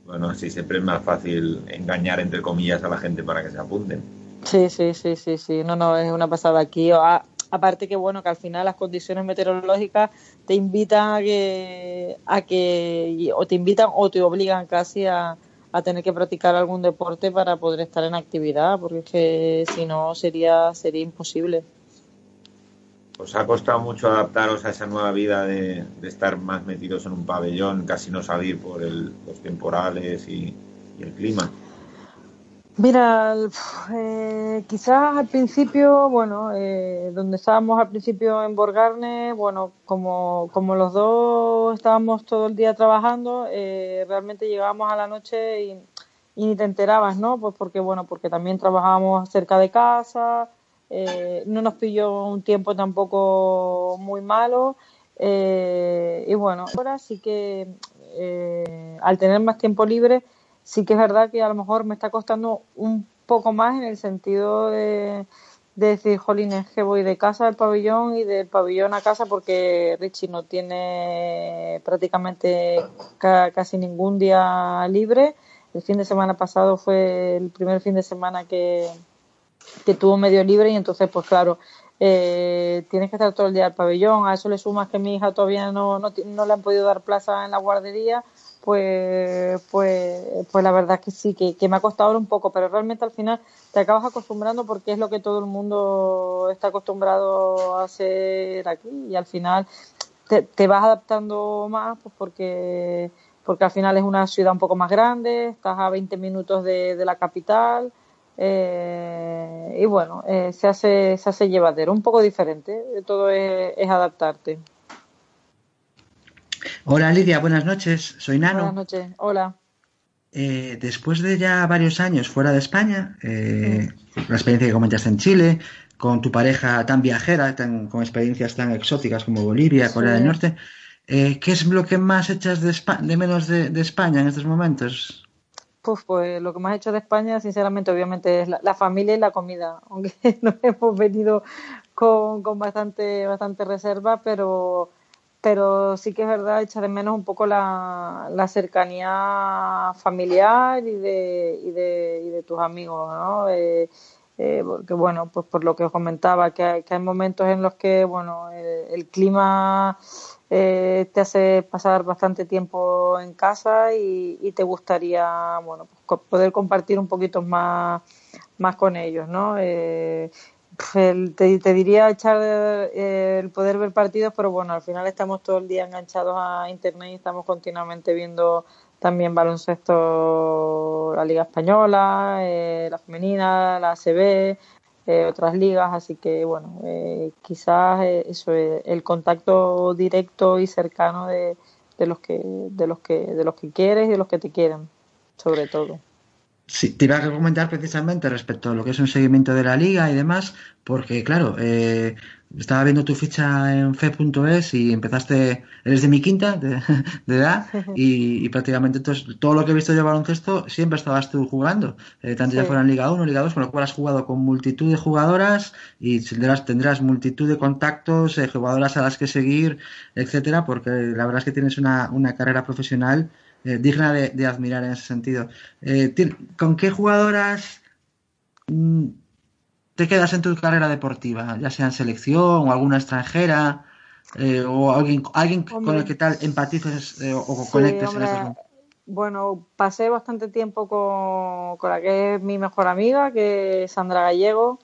bueno, así siempre es más fácil engañar, entre comillas, a la gente para que se apunten. Sí, sí, sí, sí, sí. No, no, es una pasada aquí. A- aparte que bueno, que al final las condiciones meteorológicas te invitan a que, a que o te invitan o te obligan casi a, a tener que practicar algún deporte para poder estar en actividad, porque es que si no sería, sería imposible. ¿Os ha costado mucho adaptaros a esa nueva vida de, de estar más metidos en un pabellón, casi no salir por el- los temporales y, y el clima? Mira, eh, quizás al principio, bueno, eh, donde estábamos al principio en Borgarne, bueno, como, como los dos estábamos todo el día trabajando, eh, realmente llegábamos a la noche y, y ni te enterabas, ¿no? Pues porque, bueno, porque también trabajábamos cerca de casa, eh, no nos pilló un tiempo tampoco muy malo, eh, y bueno, ahora sí que eh, al tener más tiempo libre, sí que es verdad que a lo mejor me está costando un poco más en el sentido de, de decir, jolín, es que voy de casa al pabellón y del pabellón a casa porque Richie no tiene prácticamente ca- casi ningún día libre. El fin de semana pasado fue el primer fin de semana que, que tuvo medio libre y entonces, pues claro, eh, tienes que estar todo el día al pabellón. A eso le sumas que mi hija todavía no, no, no le han podido dar plaza en la guardería, pues, pues, pues la verdad es que sí, que, que me ha costado ahora un poco, pero realmente al final te acabas acostumbrando porque es lo que todo el mundo está acostumbrado a hacer aquí y al final te, te vas adaptando más pues porque porque al final es una ciudad un poco más grande, estás a 20 minutos de, de la capital eh, y bueno, eh, se hace se hace llevadero, un poco diferente, todo es, es adaptarte. Hola Lidia, buenas noches. Soy Nano. Buenas noches, hola. Eh, después de ya varios años fuera de España, eh, la experiencia que comentaste en Chile, con tu pareja tan viajera, tan, con experiencias tan exóticas como Bolivia, Sí. Corea del Norte, eh, ¿qué es lo que más echas de, Espa- de menos de, de España en estos momentos? Puf, pues lo que más he hecho de España, sinceramente, obviamente es la, la familia y la comida, aunque nos hemos venido con, con bastante, bastante reserva, pero, pero sí que es verdad, echa de menos un poco la, la cercanía familiar y de, y de, y de tus amigos, ¿no? Eh, eh, porque bueno, pues por lo que os comentaba, que hay, que hay momentos en los que, bueno, el, el clima eh, te hace pasar bastante tiempo en casa y, y te gustaría, bueno, pues, poder compartir un poquito más, más con ellos, ¿no? Eh, te, te diría echar eh, el poder ver partidos, pero bueno, al final estamos todo el día enganchados a internet y estamos continuamente viendo también baloncesto, la Liga Española, eh, la femenina, la ACB, eh, otras ligas, así que bueno, eh, quizás eso es el contacto directo y cercano de, de los que de los que de los que quieres y de los que te quieren, sobre todo. Sí, te iba a comentar precisamente respecto a lo que es un seguimiento de la liga y demás, porque claro, eh, estaba viendo tu ficha en fe.es y empezaste, eres de mi quinta de, de edad y, y prácticamente todo lo que he visto de baloncesto siempre estabas tú jugando, eh, tanto ya fuera en Liga 1, Liga 2, con lo cual has jugado con multitud de jugadoras y tendrás, tendrás multitud de contactos, eh, jugadoras a las que seguir, etcétera, porque la verdad es que tienes una, una carrera profesional eh, digna de, de admirar en ese sentido. Eh, ¿Con qué jugadoras mm, te quedas en tu carrera deportiva? Ya sea en selección o alguna extranjera eh, o alguien, alguien con el que tal empatices eh, o, Sí, conectes hombre, en estos. Bueno, pasé bastante tiempo con, con la que es mi mejor amiga, que es Sandra Gallego.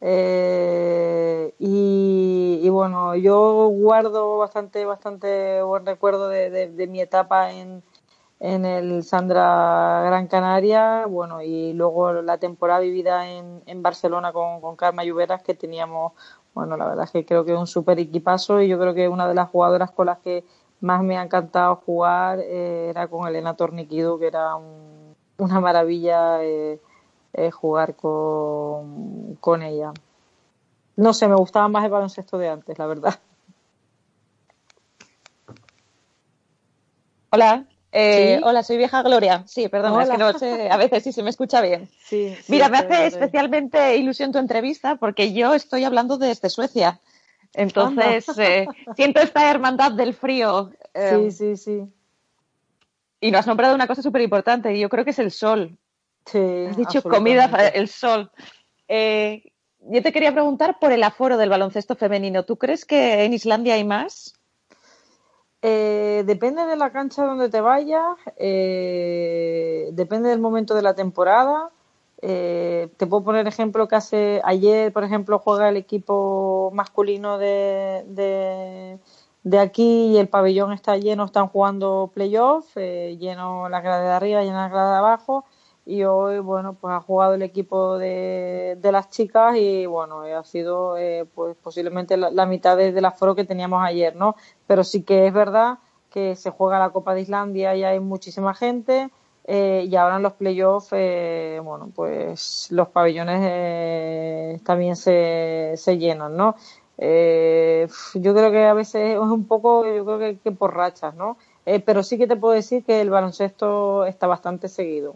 Eh, y, y bueno, yo guardo bastante, bastante buen recuerdo de, de- de mi etapa en, en el Sandra Gran Canaria, bueno, y luego la temporada vivida en, en Barcelona con, con Lluveras, que teníamos, bueno, la verdad es que creo que un súper equipazo y yo creo que una de las jugadoras con las que más me ha encantado jugar eh, era con Elena Torniquido, que era un- una maravilla eh, eh, jugar con, con ella. No sé, me gustaba más el baloncesto de antes, la verdad. Hola. Eh, ¿Sí? Hola, soy vieja Gloria. Sí, perdona, es que no sé, a veces sí se me escucha bien. Sí, sí, Mira, me hace especialmente ilusión tu entrevista porque yo estoy hablando desde Suecia. Entonces, eh, siento esta hermandad del frío. eh, Sí, sí, sí. Y nos has nombrado una cosa súper importante y yo creo que es el sol. Sí, Has dicho comida, el sol. Eh, yo te quería preguntar por el aforo del baloncesto femenino. ¿Tú crees que en Islandia hay más? Eh, depende de la cancha donde te vayas, eh, depende del momento de la temporada. Eh, te puedo poner ejemplo que hace ayer, por ejemplo, juega el equipo masculino de, de, aquí y el pabellón está lleno, están jugando playoff, eh, lleno la grada de arriba, llena la grada de abajo. Y hoy, bueno, pues ha jugado el equipo de, de las chicas y, bueno, ha sido eh, pues posiblemente la, mitad de, del aforo que teníamos ayer, ¿no? Pero sí que es verdad que se juega la Copa de Islandia y hay muchísima gente eh, y ahora en los playoffs, eh, bueno, pues los pabellones eh, también se, se llenan, ¿no? Eh, yo creo que a veces es un poco, yo creo que, que por rachas, ¿no? Eh, pero sí que te puedo decir que el baloncesto está bastante seguido.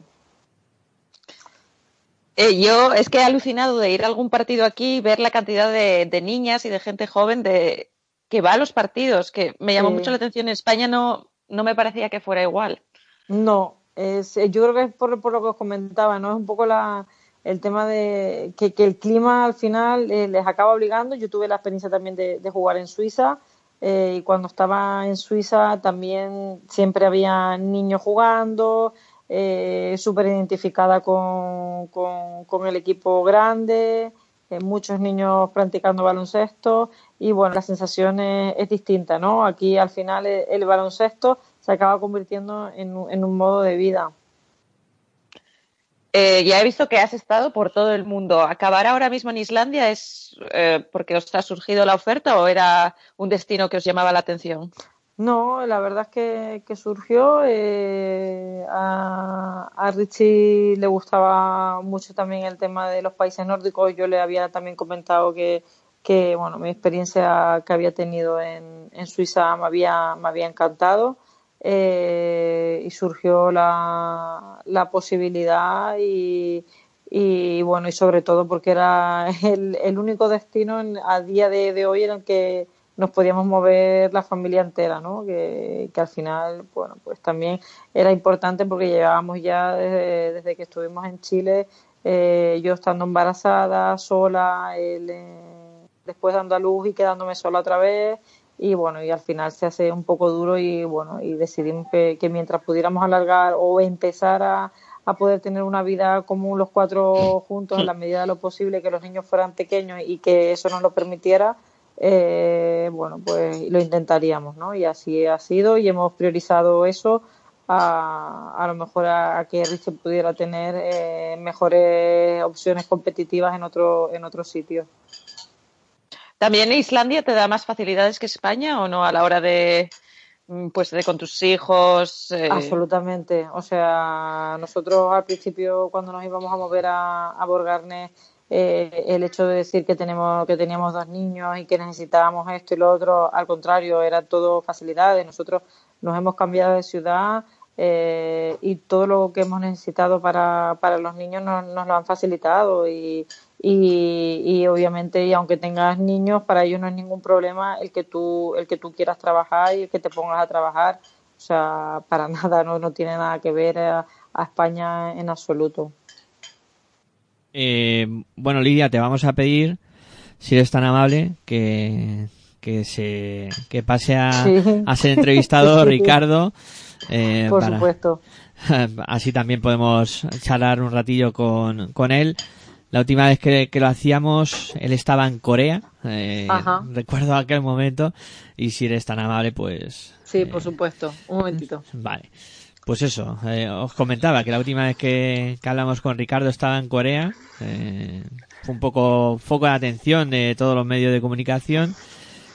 Eh, yo es que he alucinado de ir a algún partido aquí y ver la cantidad de, de niñas y de gente joven de que va a los partidos, que me llamó Sí. mucho la atención. En España no, no me parecía que fuera igual. No, es, eh, yo creo que es por, por lo que os comentaba, ¿no? Es un poco la, el tema de que, que el clima al final eh, les acaba obligando. Yo tuve la experiencia también de, de jugar en Suiza eh, y cuando estaba en Suiza también siempre había niños jugando, eh, súper identificada con, con, el equipo grande, eh, muchos niños practicando baloncesto y bueno, la sensación es, es distinta, ¿no? Aquí al final el, el baloncesto se acaba convirtiendo en, en un modo de vida. Eh, ya he visto que has estado por todo el mundo. ¿Acabar ahora mismo en Islandia es eh, porque os ha surgido la oferta o era un destino que os llamaba la atención? No, la verdad es que, surgió. eh, a, Richie le gustaba mucho también el tema de los países nórdicos. Yo le había también comentado que, que bueno, mi experiencia que había tenido en, en Suiza me había, me había encantado. eh, y surgió la, la posibilidad y, y bueno, y sobre todo porque era el, el único destino en- a día de hoy en el que nos podíamos mover la familia entera, ¿no? Que, que al final, bueno, pues también era importante porque llevábamos ya desde, desde que estuvimos en Chile, eh, yo estando embarazada, sola, él eh, después dando a luz y quedándome sola otra vez. Y bueno, y al final se hace un poco duro y bueno, y decidimos que, que mientras pudiéramos alargar o empezar a, a poder tener una vida común los cuatro juntos en la medida de lo posible, que los niños fueran pequeños y que eso nos lo permitiera, eh, bueno, pues lo intentaríamos, ¿no? Y así ha sido y hemos priorizado eso a, a lo mejor a, a que Richard pudiera tener eh, mejores opciones competitivas en otro, en otro sitio. ¿También Islandia te da más facilidades que España o no a la hora de, mm, pues, de con tus hijos? eh, Absolutamente. O sea, nosotros al principio cuando nos íbamos a mover a, a Borgarnes, eh, el hecho de decir que tenemos que teníamos dos niños y que necesitábamos esto y lo otro, al contrario, era todo facilidades. Nosotros nos hemos cambiado de ciudad eh, y todo lo que hemos necesitado para, para los niños nos, nos lo han facilitado y, y, obviamente y aunque tengas niños para ellos no es ningún problema el que tú el que tú quieras trabajar y el que te pongas a trabajar o sea para nada no, no tiene nada que ver a España en absoluto Eh, bueno, Lidia, te vamos a pedir, si eres tan amable, que, que se que pase a, Sí. a ser entrevistado. Ricardo. eh, por para- supuesto Así también podemos charlar un ratillo con, con él. La última vez que, que lo hacíamos, él estaba en Corea. eh, Ajá. recuerdo aquel momento. Y si eres tan amable, pues sí por supuesto un momentito Vale. Pues eso, eh, os comentaba que la última vez que, que hablamos con Ricardo estaba en Corea. eh, fue un poco foco de atención de todos los medios de comunicación.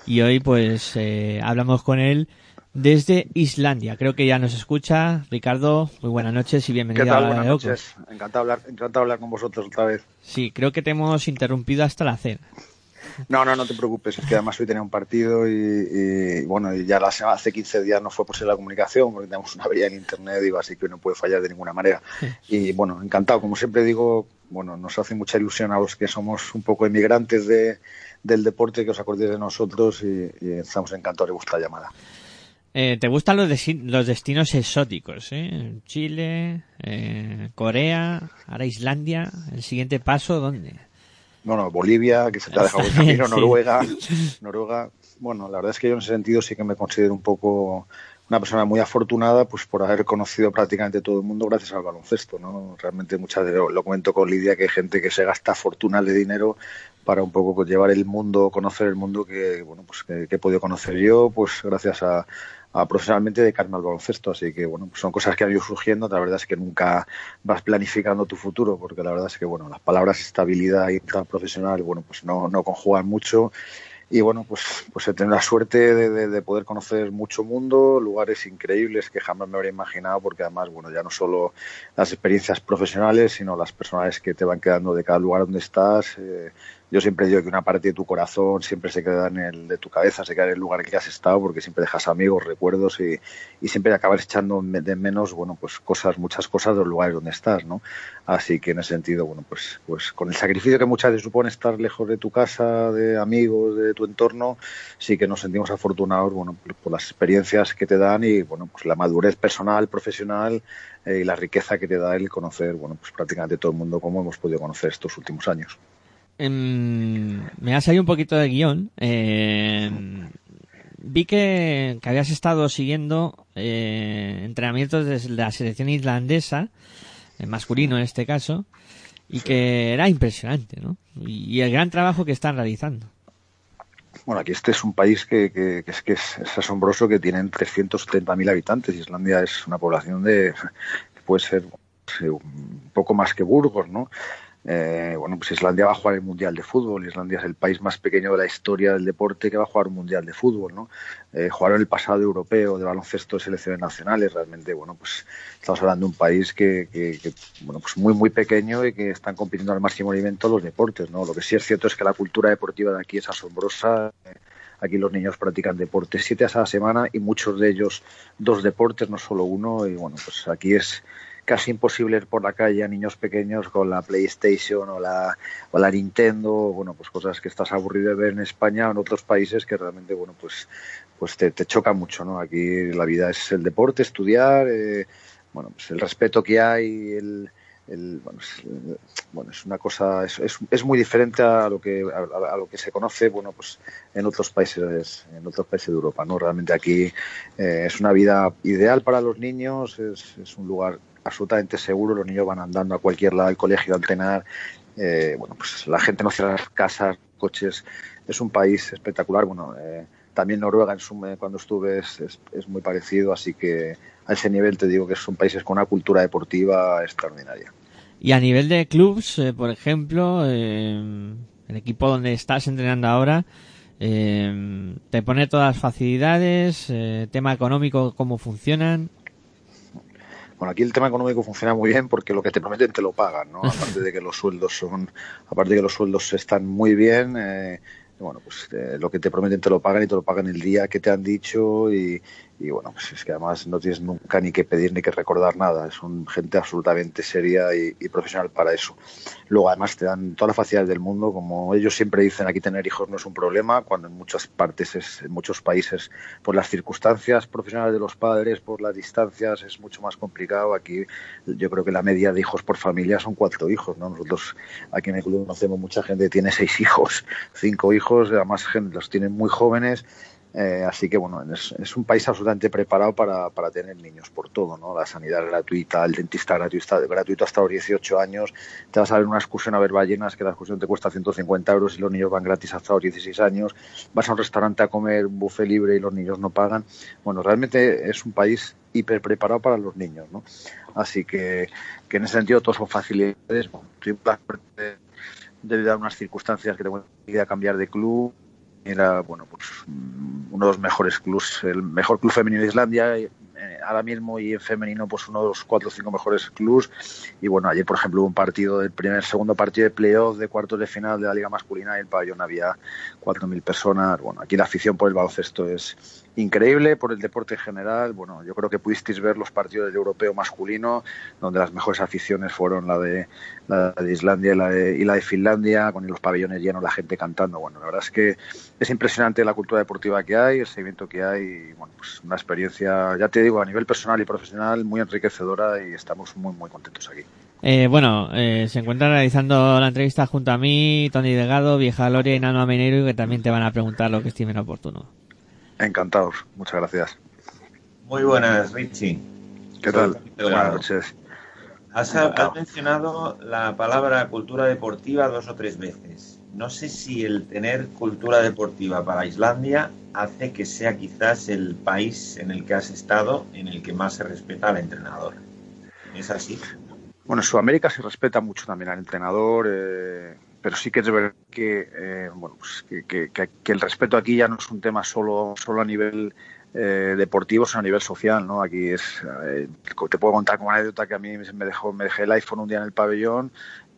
Y hoy pues eh, hablamos con él desde Islandia. Creo que ya nos escucha. Ricardo, muy buenas noches y ¿Qué bienvenido tal? a la Buenas de Locos. noches. Encantado hablar, encantado hablar con vosotros otra vez. Sí, creo que te hemos interrumpido hasta la cena. No, no, no te preocupes. Es que además hoy tenía un partido y, y, bueno, y ya la semana, hace 15 días no fue por ser la comunicación porque tenemos una avería en internet, digo, así que no puede fallar de ninguna manera. Y bueno, encantado. Como siempre digo, bueno, nos hace mucha ilusión a los que somos un poco emigrantes de, del deporte que os acordéis de nosotros y, y estamos encantados de vuestra llamada. Eh, ¿Te gustan los, los destinos exóticos? ¿eh? Chile, eh, Corea, ahora Islandia. ¿El siguiente paso dónde? Bueno, Bolivia, que se te ha dejado el camino. Noruega, Noruega. Bueno, la verdad es que yo en ese sentido sí que me considero un poco una persona muy afortunada pues por haber conocido prácticamente todo el mundo gracias al baloncesto, ¿no? Realmente muchas veces lo comento con Lidia que hay gente que se gasta fortunas de dinero para un poco pues, llevar el mundo, conocer el mundo que bueno pues que, que he podido conocer yo, pues gracias a, a profesionalmente dedicarme al baloncesto, así que bueno, pues son cosas que han ido surgiendo, la verdad es que nunca vas planificando tu futuro, porque la verdad es que bueno, las palabras estabilidad y tal profesional, bueno, pues no, no conjugan mucho y bueno, pues, pues he tenido la suerte de, de, de, poder conocer mucho mundo, lugares increíbles que jamás me habría imaginado, porque además, bueno, ya no solo las experiencias profesionales, sino las personales que te van quedando de cada lugar donde estás. Eh, yo siempre digo que una parte de tu corazón siempre se queda en el de tu cabeza, se queda en el lugar en que has estado, porque siempre dejas amigos, recuerdos y, y siempre acabas echando de menos, bueno, pues cosas, muchas cosas de los lugares donde estás, ¿no? Así que en ese sentido, bueno, pues, pues con el sacrificio que muchas veces supone estar lejos de tu casa, de amigos, de tu entorno, sí que nos sentimos afortunados, bueno, por las experiencias que te dan y, bueno, pues la madurez personal, profesional eh, y la riqueza que te da el conocer, bueno, pues prácticamente todo el mundo como hemos podido conocer estos últimos años. Em, me ha salido un poquito de guion. Eh, vi que, que, habías estado siguiendo eh, entrenamientos de la selección islandesa, el masculino en este caso, y que era impresionante, ¿no? Y, y, el gran trabajo que están realizando. Bueno, aquí este es un país que, que, que es, que es, es asombroso, que tienen 370.000 habitantes. Islandia es una población de, que puede ser un poco más que Burgos, ¿no? Eh, bueno, pues Islandia va a jugar el Mundial de Fútbol. Islandia es el país más pequeño de la historia del deporte que va a jugar un Mundial de Fútbol, ¿no? Eh, jugaron el pasado europeo de baloncesto de selecciones nacionales. Realmente, bueno, pues estamos hablando de un país que, que, que, bueno, pues muy, muy pequeño y que están compitiendo al máximo nivel en todos los deportes, ¿no? Lo que sí es cierto es que la cultura deportiva de aquí es asombrosa. Aquí los niños practican deportes siete a la semana y muchos de ellos dos deportes, no solo uno. Y bueno, pues aquí es casi imposible ir por la calle a niños pequeños con la PlayStation o la, o la Nintendo, bueno, pues cosas que estás aburrido de ver en España o en otros países que realmente, bueno, pues, pues te, te choca mucho, ¿no? Aquí la vida es el deporte, estudiar, eh, bueno, pues el respeto que hay, el, el, bueno, es, bueno, es una cosa, es, es, muy diferente a lo que a, a, lo que se conoce, bueno, pues en otros países, en otros países de Europa, ¿no? Realmente aquí eh, es una vida ideal para los niños, es un lugar absolutamente seguro, los niños van andando a cualquier lado del colegio a entrenar, eh, bueno, pues la gente no cierra las casas, coches, es un país espectacular, bueno, eh, también Noruega en su, cuando estuve es, es, muy parecido, así que a ese nivel te digo que son países con una cultura deportiva extraordinaria. Y a nivel de clubs, eh, por ejemplo, eh, el equipo donde estás entrenando ahora, eh, te pone todas las facilidades, eh, tema económico, cómo funcionan. Bueno, aquí el tema económico funciona muy bien porque lo que te prometen te lo pagan, ¿no? Aparte de que los sueldos son, aparte de que los sueldos están muy bien, eh, bueno, pues eh, lo que te prometen te lo pagan y te lo pagan el día que te han dicho y, y bueno, pues es que además no tienes nunca ni que pedir ni que recordar nada, son gente absolutamente seria y, profesional para eso. Luego además te dan todas las facilidades del mundo, como ellos siempre dicen, aquí tener hijos no es un problema, cuando en muchas partes, es, en muchos países, por las circunstancias profesionales de los padres, por las distancias, es mucho más complicado. Aquí yo creo que la media de hijos por familia son cuatro hijos, ¿no? Nosotros aquí en el club conocemos mucha gente que tiene seis hijos, cinco hijos, además los tienen muy jóvenes eh, así que bueno, es, un país absolutamente preparado para, para, tener niños por todo, ¿no? La sanidad gratuita, el dentista gratuito, gratuito hasta los 18 años, te vas a ver una excursión a ver ballenas, que la excursión te cuesta 150 euros y los niños van gratis hasta los 16 años, vas a un restaurante a comer un buffet libre y los niños no pagan. Bueno, realmente es un país hiper preparado para los niños, ¿no? Así que, que en ese sentido todos son facilidades. Bueno, debido a unas circunstancias que tengo que cambiar de club, era bueno pues uno de los mejores clubs, el mejor club femenino de Islandia eh, ahora mismo y en femenino pues uno de los cuatro o cinco mejores clubs. Y bueno ayer por ejemplo hubo un partido del primer segundo partido de playoff de cuartos de final de la liga masculina y el pabellón había cuatro mil personas. Bueno aquí la afición por el baloncesto es increíble por el deporte en general. Bueno, yo creo que pudisteis ver los partidos del europeo masculino, donde las mejores aficiones fueron la de, la de Islandia y la de, y la de Finlandia, con los pabellones llenos, la gente cantando. Bueno, la verdad es que es impresionante la cultura deportiva que hay, el seguimiento que hay, y bueno, pues una experiencia, ya te digo, a nivel personal y profesional muy enriquecedora y estamos muy, muy contentos aquí. Eh, bueno, eh, se encuentra realizando la entrevista junto a mí, Tony Delgado, Vieja Gloria y Nano Amenero, que también te van a preguntar lo que estimen oportuno. Encantados, muchas gracias. Muy buenas, Richie. ¿Qué Soy tal? Buenas noches. Has, has mencionado la palabra cultura deportiva dos o tres veces. No sé si el tener cultura deportiva para Islandia hace que sea quizás el país en el que has estado en el que más se respeta al entrenador. ¿Es así? Bueno, en Sudamérica se respeta mucho también al entrenador, eh, pero sí que es verdad que, eh, bueno, pues que, que- el respeto aquí ya no es un tema solo, solo a nivel eh, deportivo, sino a nivel social, ¿no? Aquí es, eh, te puedo contar como anécdota que a mí me dejó, me dejé el iPhone un día en el pabellón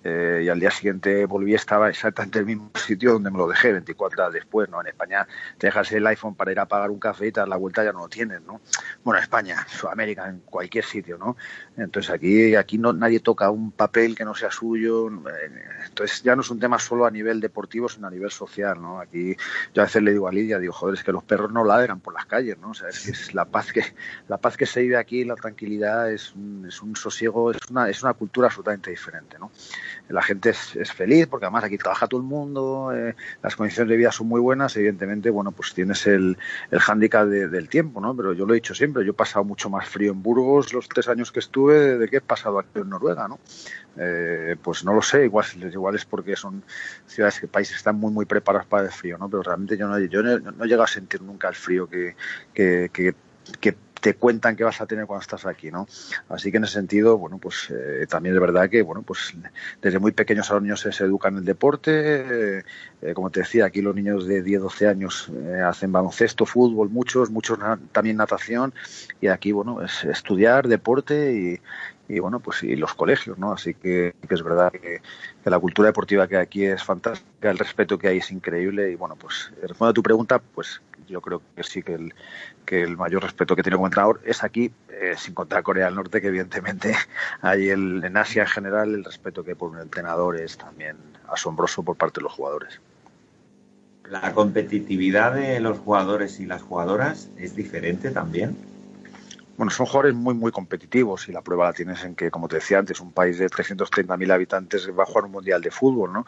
eh, y al día siguiente volví estaba exactamente en el mismo sitio donde me lo dejé 24 horas después, ¿no? En España te dejas el iPhone para ir a pagar un café y te das la vuelta ya no lo tienes, ¿no? Bueno, en España, Sudamérica, en cualquier sitio, ¿no? Entonces aquí, aquí no, nadie toca un papel que no sea suyo. eh, Entonces ya no es un tema solo a nivel deportivo, sino a nivel social, ¿no? Aquí yo a veces le digo a Lidia, digo, joder, es que los perros no ladran por las calles, ¿no? O sea, es, es la paz que la paz que se vive aquí, la tranquilidad, es un, es un sosiego, es una, es una cultura absolutamente diferente, ¿no? La gente es, feliz porque además aquí trabaja todo el mundo, eh, las condiciones de vida son muy buenas, evidentemente, bueno, pues tienes el, el hándicap de- del tiempo, ¿no? Pero yo lo he dicho siempre, yo he pasado mucho más frío en Burgos los tres años que estuve de que he pasado aquí en Noruega, ¿no? Eh, pues no lo sé, igual, igual es porque son ciudades que países están muy muy preparados para el frío, ¿no? Pero realmente yo no, yo no, no he llegado a sentir nunca el frío que, que, que te cuentan que vas a tener cuando estás aquí, ¿no? Así que en ese sentido, bueno, pues eh, también es verdad que, bueno, pues desde muy pequeños a los niños se, educan en el deporte, eh, como te decía, aquí los niños de 10, 12 años eh, hacen baloncesto, fútbol, muchos, muchos también natación, y aquí, bueno, es estudiar deporte y, bueno, pues y los colegios, ¿no? Así que, es verdad que, que la cultura deportiva que hay aquí es fantástica, el respeto que hay es increíble y bueno, pues respondiendo a tu pregunta, pues yo creo que sí que el, que el mayor respeto que tiene como entrenador es aquí, eh, sin contar Corea del Norte, que evidentemente hay el, en Asia en general el respeto que por un entrenador es también asombroso por parte de los jugadores. La competitividad de los jugadores y las jugadoras es diferente también. Bueno, son jugadores muy, muy competitivos y la prueba la tienes en que, como te decía antes, un país de 330.000 habitantes va a jugar un mundial de fútbol, ¿no?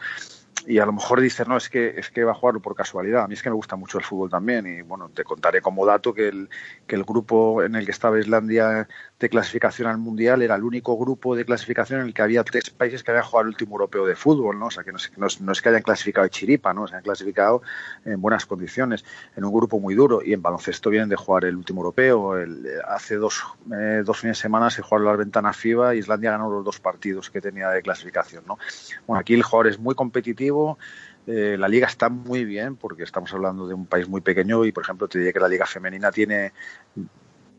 Y a lo mejor dices, no, es que, es que va a jugarlo por casualidad. A mí es que me gusta mucho el fútbol también y, bueno, te contaré como dato que el, que el grupo en el que estaba Islandia de clasificación al mundial era el único grupo de clasificación en el que había tres países que habían jugado el último europeo de fútbol, ¿no? O sea, que no es, no que hayan clasificado de chiripa, ¿no? Se han clasificado en buenas condiciones, en un grupo muy duro y en baloncesto vienen de jugar el último europeo. Hace dos, eh, dos fines de semana se jugaron las ventanas FIBA y Islandia ganó los dos partidos que tenía de clasificación, ¿no? Bueno, aquí el jugador es muy competitivo, eh, la liga está muy bien porque estamos hablando de un país muy pequeño y, por ejemplo, te diré que la liga femenina tiene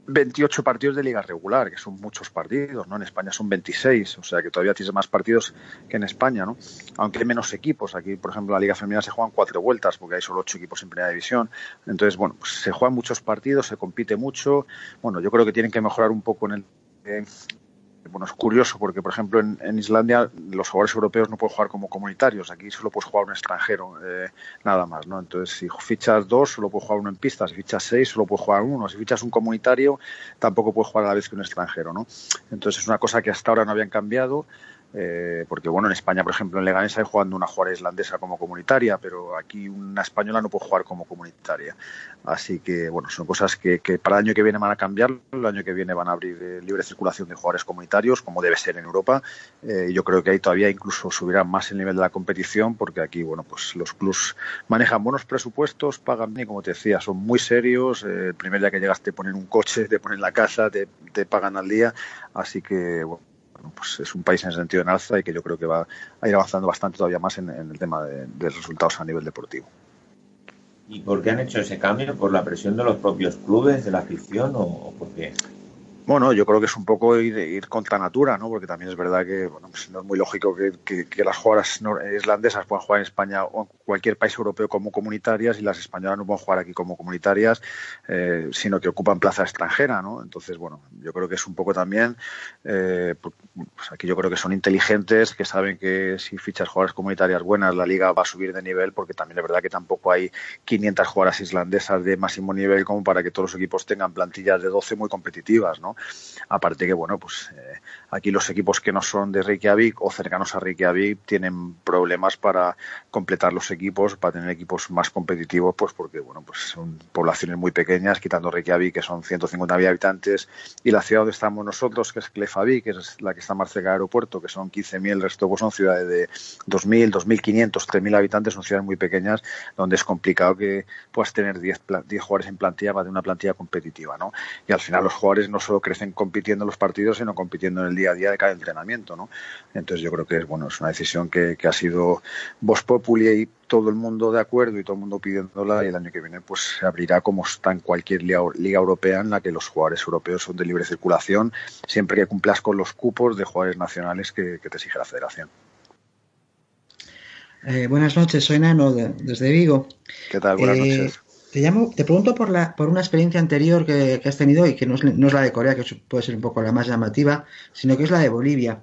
28 partidos de liga regular, que son muchos partidos, ¿no? En España son 26, o sea que todavía tienes más partidos que en España, ¿no? Aunque hay menos equipos. Aquí, por ejemplo, la liga femenina se juegan cuatro vueltas porque hay solo ocho equipos en primera división. Entonces, bueno, pues se juegan muchos partidos, se compite mucho. Bueno, yo creo que tienen que mejorar un poco en el... bueno, es curioso porque, por ejemplo, en, en, Islandia los jugadores europeos no pueden jugar como comunitarios. Aquí solo puedes jugar un extranjero, eh, nada más, ¿no? Entonces, si fichas dos, solo puedes jugar uno en pista. Si fichas seis, solo puedes jugar uno. Si fichas un comunitario, tampoco puedes jugar a la vez que un extranjero, ¿no? Entonces, es una cosa que hasta ahora no habían cambiado. Eh, porque bueno, en España, por ejemplo, en Leganés hay jugando una jugadora islandesa como comunitaria, pero aquí una española no puede jugar como comunitaria. Así que bueno, son cosas que, para el año que viene van a cambiar. El año que viene van a abrir eh, libre circulación de jugadores comunitarios, como debe ser en Europa. Eh, yo creo que ahí todavía incluso subirá más el nivel de la competición, porque aquí bueno, pues los clubs manejan buenos presupuestos, pagan bien, como te decía, son muy serios. Eh, el primer día que llegas te ponen un coche, te ponen la casa, te, te pagan al día. Así que bueno, pues es un país en sentido en alza y que yo creo que va a ir avanzando bastante todavía más en, el tema de, de, resultados a nivel deportivo. ¿Y por qué han hecho ese cambio? ¿Por la presión de los propios clubes, de la afición o, o por qué? Bueno, yo creo que es un poco ir, contra natura, ¿no? Porque también es verdad que bueno, pues no es muy lógico que, las jugadoras islandesas puedan jugar en España o en cualquier país europeo como comunitarias y las españolas no pueden jugar aquí como comunitarias, eh, sino que ocupan plaza extranjera, ¿no? Entonces, bueno, yo creo que es un poco también, eh, pues aquí yo creo que son inteligentes, que saben que si fichas jugadoras comunitarias buenas, la liga va a subir de nivel, porque también es verdad que tampoco hay 500 jugadoras islandesas de máximo nivel como para que todos los equipos tengan plantillas de 12 muy competitivas, ¿no? Aparte que, bueno, pues eh, aquí los equipos que no son de Reykjavik o cercanos a Reykjavik tienen problemas para completar los equipos, para tener equipos más competitivos, pues porque bueno, pues son poblaciones muy pequeñas, quitando Reykjavik que son 150.000 habitantes y la ciudad donde estamos nosotros, que es Klefavik, que es la que está más cerca del aeropuerto, que son 15.000, el resto pues son ciudades de 2.000, 2.500, 3.000 habitantes, son ciudades muy pequeñas donde es complicado que puedas tener 10, 10 jugadores en plantilla para tener una plantilla competitiva, ¿no? Y al final los jugadores no solo crecen compitiendo en los partidos, sino compitiendo en el día a día de cada entrenamiento, ¿no? Entonces yo creo que es bueno, es una decisión que, que ha sido vos populi y todo el mundo de acuerdo y todo el mundo pidiéndola y el año que viene pues se abrirá como está en cualquier liga, liga europea en la que los jugadores europeos son de libre circulación siempre que cumplas con los cupos de jugadores nacionales que, que te exige la federación. Eh, buenas noches, soy Nano de- desde Vigo. ¿Qué tal? Buenas Eh, noches. Te llamo, te pregunto por la, por una experiencia anterior que, que has tenido y que no es, no es la de Corea, que puede ser un poco la más llamativa, sino que es la de Bolivia.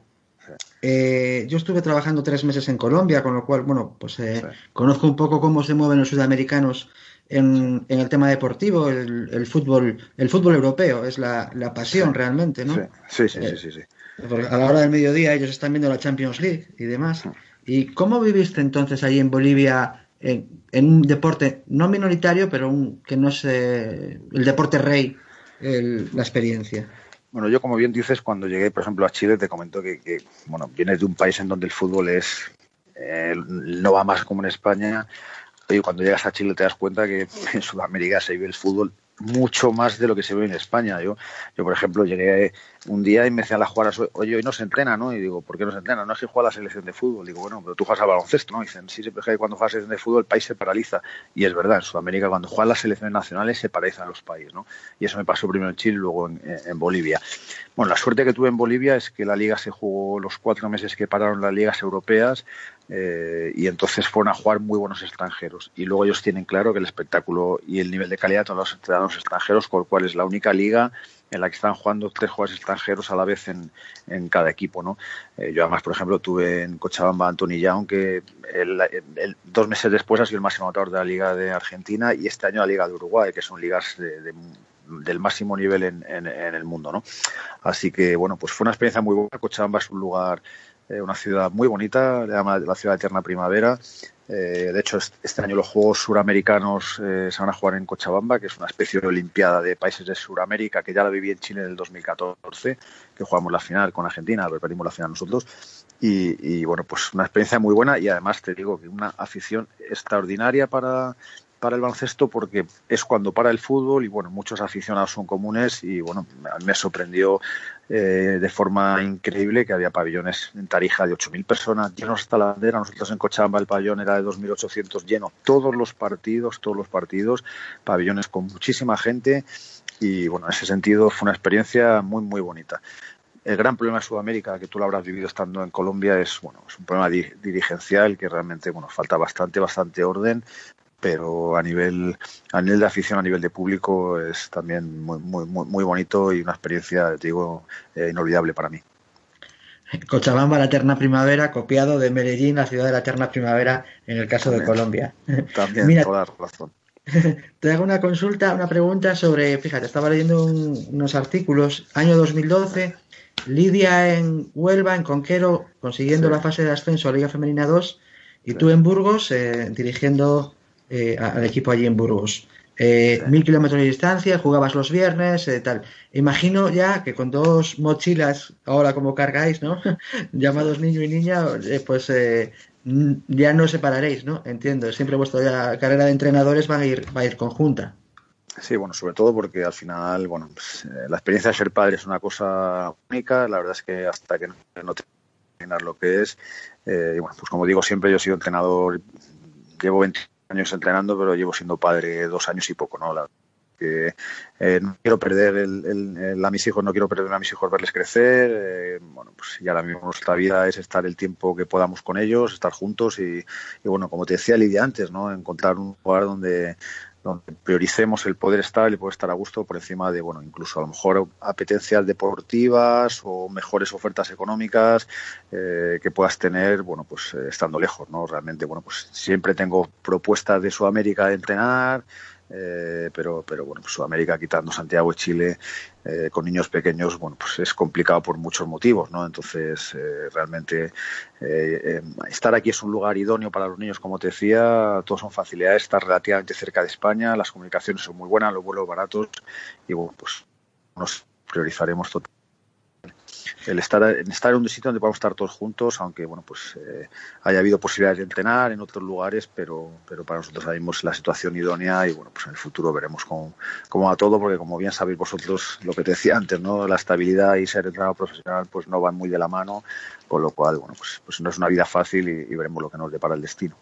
Eh, yo estuve trabajando tres meses en Colombia, con lo cual, bueno, pues eh, conozco un poco cómo se mueven los sudamericanos en, en el tema deportivo, el, el fútbol, el fútbol europeo, es la, la pasión realmente, ¿no? Sí, sí, sí, sí, sí. Porque a la hora del mediodía ellos están viendo la Champions League y demás. ¿Y cómo viviste entonces allí en Bolivia en, un deporte no minoritario, pero un, que no es el deporte rey, el- la experiencia? Bueno, yo como bien dices, cuando llegué, por ejemplo, a Chile, te comento que, bueno, vienes de un país en donde el fútbol es eh, no va más como en España. Y cuando llegas a Chile te das cuenta que en Sudamérica se vive el fútbol mucho más de lo que se ve en España. Yo, yo por ejemplo, llegué un día y me decían las jugadoras, oye, hoy no se entrena, ¿no? Y digo, ¿por qué no se entrena? No es que juega la selección de fútbol. Digo, bueno, pero tú juegas al baloncesto, ¿no? Dicen, sí, siempre que cuando juegas la selección de fútbol el país se paraliza. Y es verdad, en Sudamérica cuando juegan las selecciones nacionales se paralizan los países, ¿no? Y eso me pasó primero en Chile luego en Bolivia. Bueno, la suerte que tuve en Bolivia es que la liga se jugó los cuatro meses que pararon las ligas europeas eh, y entonces fueron a jugar muy buenos extranjeros. Y luego ellos tienen claro que el espectáculo y el nivel de calidad son los entrenados extranjeros, con lo cual es la única liga en la que están jugando tres jugadores extranjeros a la vez en, en cada equipo. ¿no? Eh, yo además, por ejemplo, tuve en Cochabamba a Anthony Young, que el, el, dos meses después ha sido el máximo anotador de la Liga de Argentina y este año la Liga de Uruguay, que son ligas de, de del máximo nivel en, en, en, el mundo, ¿no? Así que, bueno, pues fue una experiencia muy buena. Cochabamba es un lugar, eh, una ciudad muy bonita, le llama la ciudad eterna primavera. Eh, de hecho, este año los Juegos Suramericanos eh, se van a jugar en Cochabamba, que es una especie de Olimpiada de países de Suramérica, que ya la viví en Chile en el 2014, que jugamos la final con Argentina, pero perdimos la final nosotros. Y, y, bueno, pues una experiencia muy buena y además te digo que una afición extraordinaria para, para el baloncesto porque es cuando para el fútbol y bueno, muchos aficionados son comunes y bueno, me sorprendió eh, de forma increíble que había pabellones en Tarija de 8.000 personas, llenos hasta la bandera, nosotros en Cochabamba el pabellón era de 2.800 lleno, todos los partidos, todos los partidos, pabellones con muchísima gente. Y bueno, en ese sentido fue una experiencia muy, muy bonita. El gran problema de Sudamérica, que tú lo habrás vivido estando en Colombia, es bueno, es un problema di dirigencial que realmente bueno, falta bastante, bastante orden, pero a nivel a nivel de afición, a nivel de público es también muy muy muy, bonito y una experiencia, te digo, eh, inolvidable para mí. Cochabamba, la eterna primavera, copiado de Medellín, la ciudad de la eterna primavera, en el caso también, de Colombia. También, Mira, toda la razón. Te hago una consulta, una pregunta sobre, fíjate, estaba leyendo un, unos artículos, año 2012, Lidia en Huelva, en Conquero, consiguiendo Sí. la fase de ascenso a Liga Femenina 2, y tú en Burgos, eh, dirigiendo eh, al equipo allí en Burgos. Eh, Mil kilómetros de distancia, jugabas los viernes, eh, tal. Imagino ya que con dos mochilas, ahora como cargáis, ¿no? Llamados niño y niña, eh, pues ya no separaréis, ¿no? Entiendo. Siempre vuestra carrera de entrenadores va a ir, va a ir conjunta. Sí, bueno, sobre todo porque al final, bueno, pues, la experiencia de ser padre es una cosa única. La verdad es que hasta que no, no te imaginas lo que es, y bueno, pues como digo siempre, yo he sido entrenador, llevo 20 años entrenando, pero llevo siendo padre dos años y poco, ¿no? La, que eh, no quiero perder el, el- a mis hijos, no quiero perder a mis hijos verles crecer. eh, bueno, pues ya ahora mismo nuestra vida es estar el tiempo que podamos con ellos, estar juntos y, y bueno, como te decía Lidia antes, ¿no? Encontrar un lugar donde donde prioricemos el poder estar, el poder estar a gusto por encima de, bueno, incluso a lo mejor apetencias deportivas o mejores ofertas económicas eh, que puedas tener, bueno, pues eh, estando lejos, ¿no? Realmente, bueno, pues siempre tengo propuestas de Sudamérica de entrenar, eh, pero, pero bueno, pues Sudamérica quitando Santiago y Chile eh, con niños pequeños, bueno, pues es complicado por muchos motivos, ¿no? Entonces, eh, realmente eh, estar aquí es un lugar idóneo para los niños, como te decía, todos son facilidades, estar relativamente cerca de España, las comunicaciones son muy buenas, los vuelos baratos y bueno, pues nos priorizaremos totalmente el estar, en estar en un sitio donde podamos estar todos juntos, aunque bueno, pues eh, haya habido posibilidades de entrenar en otros lugares, pero, pero para nosotros es la situación idónea y bueno, pues en el futuro veremos cómo, cómo va todo, porque como bien sabéis vosotros lo que te decía antes, ¿no? La estabilidad y ser entrenador profesional pues no van muy de la mano, con lo cual, bueno, pues, pues no es una vida fácil y, y veremos lo que nos depara el destino.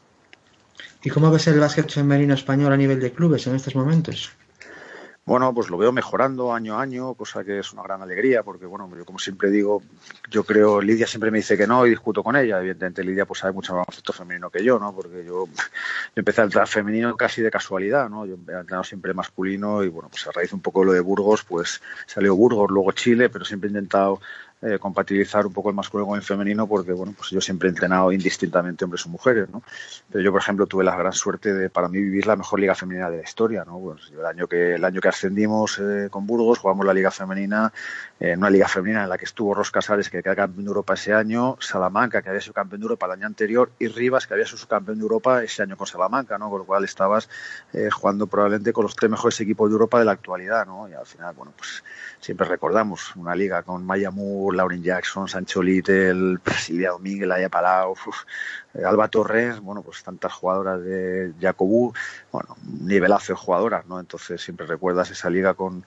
¿Y cómo ves el básquet femenino español a nivel de clubes en estos momentos? Bueno, pues lo veo mejorando año a año, cosa que es una gran alegría, porque bueno, yo como siempre digo, yo creo, Lidia siempre me dice que no y discuto con ella. Evidentemente Lidia pues sabe mucho más baloncesto femenino que yo, ¿no? Porque yo, yo empecé a entrar femenino casi de casualidad, ¿no? Yo he entrenado siempre masculino y bueno, pues a raíz un poco de lo de Burgos, pues salió Burgos, luego Chile, pero siempre he intentado eh, compatibilizar un poco el masculino con el femenino porque bueno pues yo siempre he entrenado indistintamente hombres o mujeres no pero yo por ejemplo tuve la gran suerte de para mí vivir la mejor liga femenina de la historia no pues el año que el año que ascendimos eh, con Burgos jugamos la liga femenina eh, una liga femenina en la que estuvo Ros Casares que quedó campeón de Europa ese año Salamanca que había sido campeón de Europa el año anterior y Rivas que había sido campeón de Europa ese año con Salamanca no con lo cual estabas jugando probablemente con los tres mejores equipos de Europa de la actualidad no y al final bueno pues siempre recordamos una liga con Maya Moore, Lauren Jackson, Sancho Little, Silvia Domínguez, Laia Palau, uf, Alba Torres, bueno, pues tantas jugadoras de Jacobú, bueno, nivelazo de jugadoras, ¿no? Entonces siempre recuerdas esa liga con,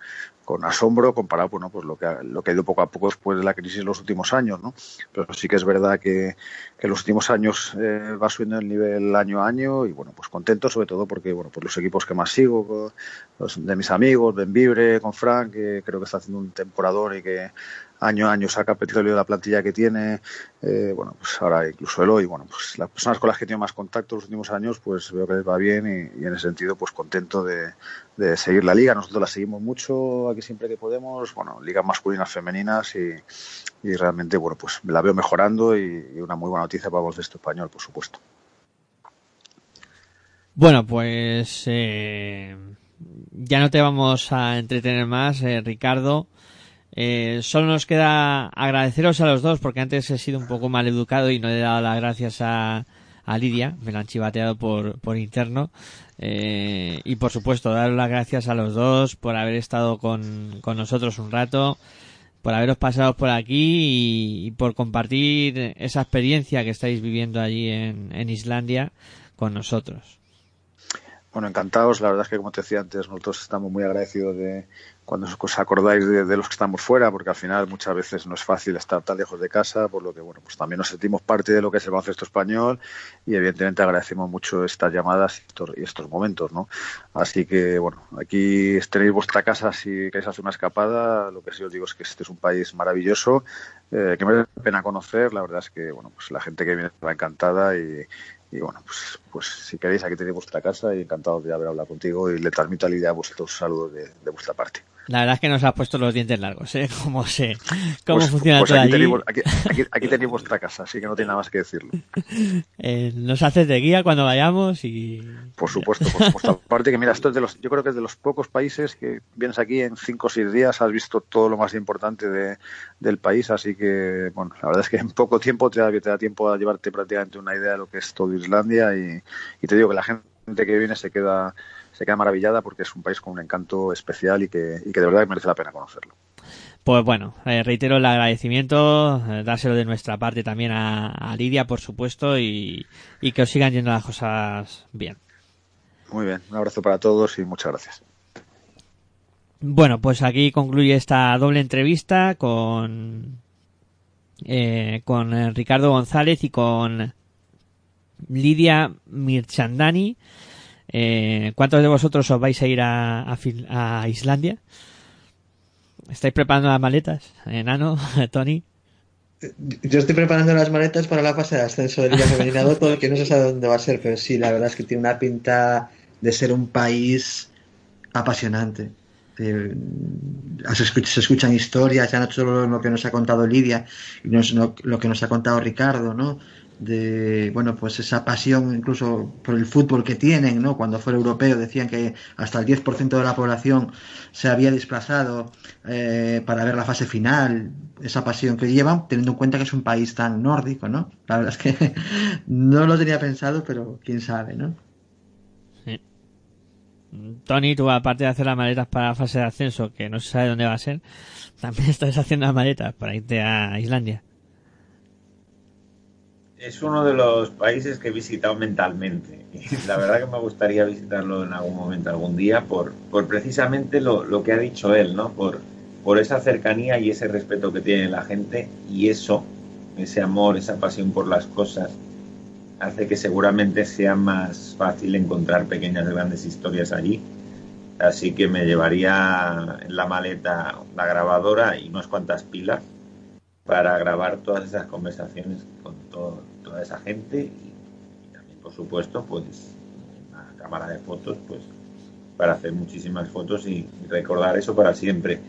con asombro comparado bueno, pues lo que, ha, lo que ha ido poco a poco después de la crisis los últimos años, ¿no? Pero sí que es verdad que, que los últimos años eh, va subiendo el nivel año a año y bueno, pues contento sobre todo porque bueno, pues los equipos que más sigo, los de mis amigos, Ben Vibre, con Frank, que creo que está haciendo un temporador y que año a año saca petróleo de la plantilla que tiene, eh, bueno, pues ahora incluso Eloy, bueno, pues las personas con las que he tenido más contacto los últimos años, pues veo que les va bien y, en ese sentido, pues contento de, de, seguir la liga. Nosotros la seguimos mucho aquí siempre que podemos, bueno, ligas masculinas, femeninas y, y realmente, bueno, pues la veo mejorando y, una muy buena noticia para vos de este español, por supuesto. Bueno, pues eh, ya no te vamos a entretener más, eh, Ricardo. Eh, solo nos queda agradeceros a los dos porque antes he sido un poco mal educado y no he dado las gracias a, a Lidia, me la han chivateado por, por interno. Eh, y por supuesto, dar las gracias a los dos por haber estado con, con nosotros un rato, por haberos pasado por aquí y, y, por compartir esa experiencia que estáis viviendo allí en, en Islandia con nosotros. Bueno, encantados. La verdad es que, como te decía antes, nosotros estamos muy agradecidos de cuando os acordáis de, los que estamos fuera, porque al final muchas veces no es fácil estar tan lejos de casa, por lo que, bueno, pues también nos sentimos parte de lo que es el baloncesto español y, evidentemente, agradecemos mucho estas llamadas y estos, y estos momentos, ¿no? Así que, bueno, aquí tenéis vuestra casa si queréis hacer una escapada. Lo que sí os digo es que este es un país maravilloso, eh, que merece la pena conocer. La verdad es que, bueno, pues la gente que viene está encantada y, y bueno, pues, pues si queréis, aquí tenéis vuestra casa y encantado de haber hablado contigo y le transmito a Lidia vuestros saludos de, de vuestra parte. La verdad es que nos has puesto los dientes largos, ¿eh? Cómo sé, cómo pues, funciona pues todo aquí allí. tenéis, aquí, aquí, aquí, tenéis vuestra casa, así que no tiene nada más que decirlo. Eh, nos haces de guía cuando vayamos y... Por supuesto, por supuesto. Aparte que mira, esto es de los, yo creo que es de los pocos países que vienes aquí en cinco o seis días, has visto todo lo más importante de, del país, así que, bueno, la verdad es que en poco tiempo te da, te da tiempo a llevarte prácticamente una idea de lo que es todo Islandia y, y te digo que la gente que viene se queda se queda maravillada porque es un país con un encanto especial y que, y que de verdad merece la pena conocerlo. Pues bueno, eh, reitero el agradecimiento, eh, dárselo de nuestra parte también a, a Lidia, por supuesto, y, y, que os sigan yendo las cosas bien. Muy bien, un abrazo para todos y muchas gracias. Bueno, pues aquí concluye esta doble entrevista con, eh, con Ricardo González y con Lidia Mirchandani. Eh, ¿Cuántos de vosotros os vais a ir a, a, a Islandia? ¿Estáis preparando las maletas? Enano, Tony. Yo estoy preparando las maletas para la fase de ascenso de Liga Femenina todo que no se sabe dónde va a ser, pero sí, la verdad es que tiene una pinta de ser un país apasionante. Eh, se, escuchan, historias, ya no solo lo que nos ha contado Lidia y no, lo que nos ha contado Ricardo, ¿no? de bueno pues esa pasión incluso por el fútbol que tienen no cuando fue europeo decían que hasta el 10% de la población se había desplazado eh, para ver la fase final esa pasión que llevan teniendo en cuenta que es un país tan nórdico no la verdad es que no lo tenía pensado pero quién sabe no Tony, tú aparte de hacer las maletas para la fase de ascenso, que no se sabe dónde va a ser, también estás haciendo las maletas para irte a Islandia. Es uno de los países que he visitado mentalmente. La verdad que me gustaría visitarlo en algún momento, algún día, por, por precisamente lo, lo que ha dicho él, ¿no? Por, por esa cercanía y ese respeto que tiene la gente y eso, ese amor, esa pasión por las cosas, hace que seguramente sea más fácil encontrar pequeñas grandes historias allí. Así que me llevaría en la maleta la grabadora y unas cuantas pilas para grabar todas esas conversaciones con todo- toda esa gente y, y también, por supuesto, pues una cámara de fotos, pues para hacer muchísimas fotos y, y recordar eso para siempre.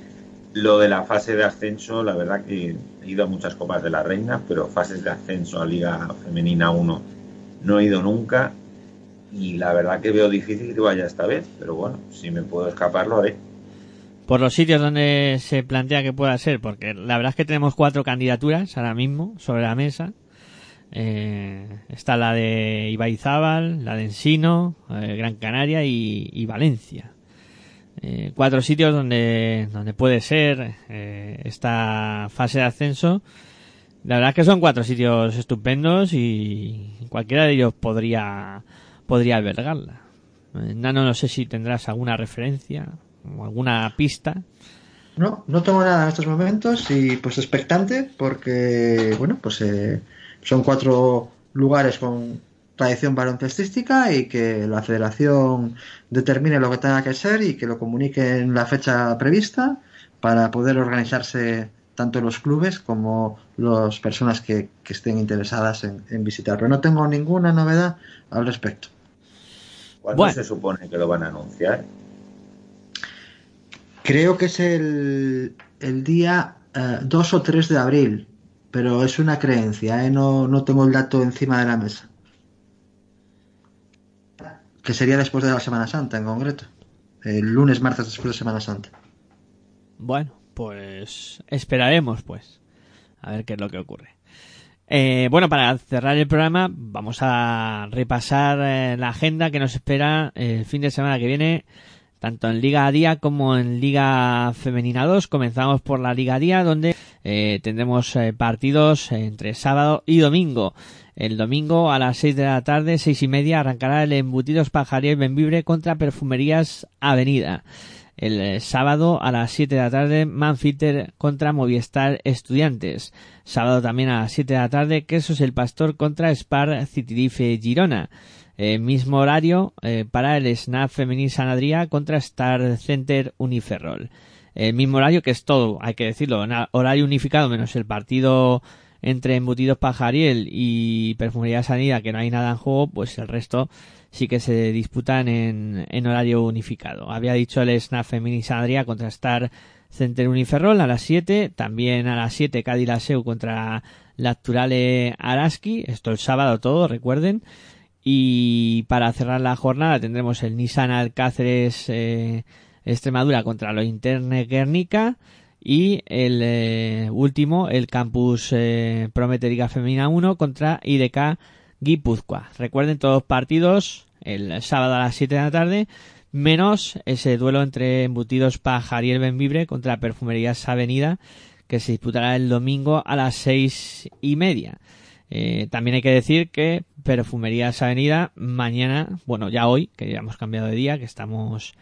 Lo de la fase de ascenso, la verdad que he ido a muchas copas de la reina, pero fases de ascenso a Liga Femenina 1 no he ido nunca y la verdad que veo difícil que vaya esta vez, pero bueno, si me puedo escapar lo haré. Por los sitios donde se plantea que pueda ser, porque la verdad es que tenemos cuatro candidaturas ahora mismo sobre la mesa. Eh, está la de Ibaizábal, la de Ensino, eh, Gran Canaria y, Valencia. Eh, cuatro sitios donde, donde puede ser eh, esta fase de ascenso. La verdad es que son cuatro sitios estupendos y cualquiera de ellos podría, podría albergarla. Eh, Nano, no sé si tendrás alguna referencia o alguna pista. No, no tengo nada en estos momentos y pues expectante porque, bueno, pues eh, son cuatro lugares con tradición baloncestística y que la federación determine lo que tenga que ser y que lo comunique en la fecha prevista para poder organizarse tanto los clubes como las personas que, que estén interesadas en, en visitar. Pero no tengo ninguna novedad al respecto. ¿Cuándo Bueno. se supone que lo van a anunciar? Creo que es el, el día eh, 2 o 3 de abril, pero es una creencia, ¿eh? no, no tengo el dato encima de la mesa. Que sería después de la Semana Santa en concreto. El lunes, martes después de Semana Santa. Bueno, pues esperaremos, pues, a ver qué es lo que ocurre. Eh, bueno, para cerrar el programa, vamos a repasar eh, la agenda que nos espera el fin de semana que viene, tanto en Liga Día como en Liga Femenina 2. Comenzamos por la Liga Día, donde eh, tendremos eh, partidos entre sábado y domingo. El domingo a las 6 de la tarde, seis y media, arrancará el Embutidos Pajaría y Benvibre contra Perfumerías Avenida. El eh, sábado a las 7 de la tarde, Manfilter contra Movistar Estudiantes. Sábado también a las 7 de la tarde, Quesos el Pastor contra Spar Citirife Girona. Eh, mismo horario eh, para el Snap Femení San Adrià contra Star Center Uniferrol. El mismo horario que es todo, hay que decirlo, horario unificado menos el partido entre Embutidos Pajariel y Perfumería Sanidad, que no hay nada en juego, pues el resto sí que se disputan en, en horario unificado. Había dicho el Snap Femini Sadria contra Star Center Uniferrol a las 7, también a las 7 Cádiz Laseu contra Lacturale Araski, esto el sábado todo, recuerden. Y para cerrar la jornada tendremos el Nissan Alcáceres eh, Extremadura contra lo Interne Guernica y el eh, último, el Campus eh, Femina 1 contra IDK Guipúzcoa. Recuerden todos los partidos el sábado a las 7 de la tarde, menos ese duelo entre embutidos Pajariel Benvibre contra Perfumerías Avenida, que se disputará el domingo a las seis y media. Eh, también hay que decir que Perfumerías Avenida mañana, bueno ya hoy, que ya hemos cambiado de día, que estamos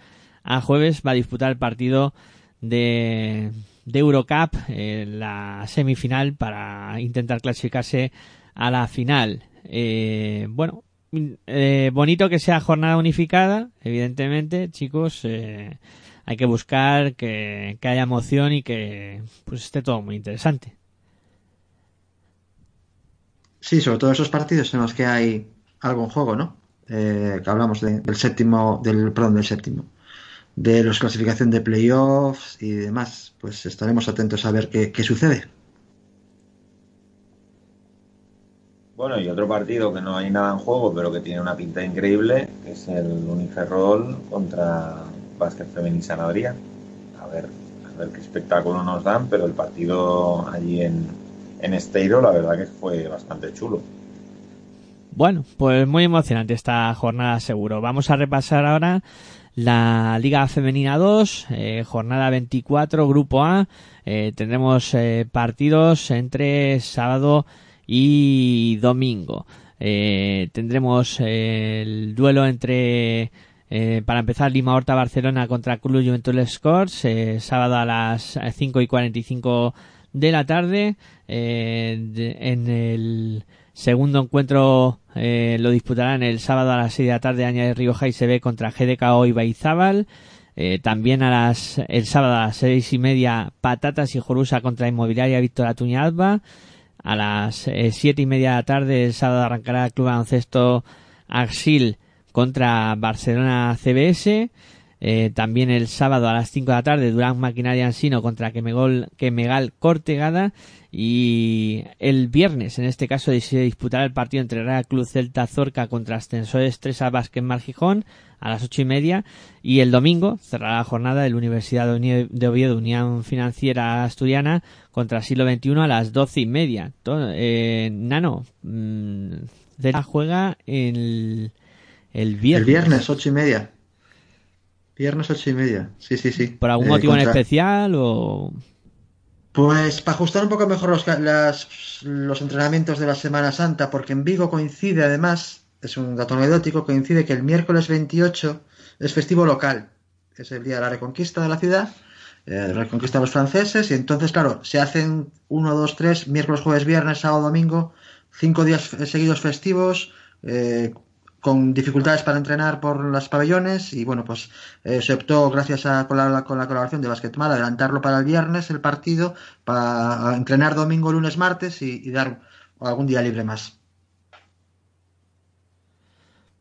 a jueves, va a disputar el partido de, Eurocup, eh, la semifinal para intentar clasificarse a la final. Eh, bueno, eh, bonito que sea jornada unificada, evidentemente, chicos. eh, hay que buscar que, que haya emoción y que pues esté todo muy interesante. Sí, sobre todo esos partidos en los que hay algo en juego, ¿no? Eh, que hablamos de- del séptimo, del, perdón, del séptimo, de los clasificación de playoffs y demás. Pues estaremos atentos a ver qué, qué sucede. Bueno, y otro partido que no hay nada en juego, pero que tiene una pinta increíble, que es el Uniferrol contra Básquet Femení San Adrià. A ver, a ver qué espectáculo nos dan, pero el partido allí en, en Esteiro, la verdad que fue bastante chulo. Bueno, pues muy emocionante esta jornada seguro. Vamos a repasar ahora la Liga Femenina 2, eh, jornada 24, Grupo A. Eh, tendremos eh, partidos entre sábado y domingo. Eh, tendremos eh, el duelo entre, eh, para empezar, Lima Horta Barcelona contra Club Juventud Scores, eh, sábado a las 5 y 45 de la tarde. De- en el segundo encuentro lo disputarán el sábado a las 6 de la tarde Aña Rioja y se ve contra GDKO y Baizábal. También a las, el sábado a las seis y media Patatas y Jorusa contra Inmobiliaria Víctor Atuña Alba. A las eh, siete y media de la tarde el sábado arrancará el Club Baloncesto Axil contra Barcelona CBS. Eh, también el sábado a las 5 de la tarde Durán Maquinaria Ansino contra Quemegol, Quemegal Cortegada y el viernes en este caso se disputará el partido entre Real Club Celta Zorca contra Ascensores Tresa Vázquez Mar Gijón a las ocho y media y el domingo cerrará la jornada el Universidad de Oviedo Unión Financiera Asturiana contra Siglo XXI a las doce y media. To- eh, Nano, mm, Celta juega el, el viernes. El viernes, ocho y media. Viernes ocho y media. Sí, sí, sí. ¿Por algún Eh, motivo en especial o...? Pues para ajustar un poco mejor los, las- los entrenamientos de la Semana Santa, porque en Vigo coincide además, es un dato anecdótico, coincide que el miércoles 28 es festivo local, que es el día de la reconquista de la ciudad, eh, reconquista de los franceses, y entonces, claro, se hacen uno, dos, tres, miércoles, jueves, viernes, sábado, domingo, cinco días seguidos festivos, eh, con dificultades para entrenar por los pabellones y bueno pues eh, se optó gracias a con la, con la colaboración de Basketmal adelantarlo para el viernes el partido para entrenar domingo, lunes, martes y, dar algún día libre más.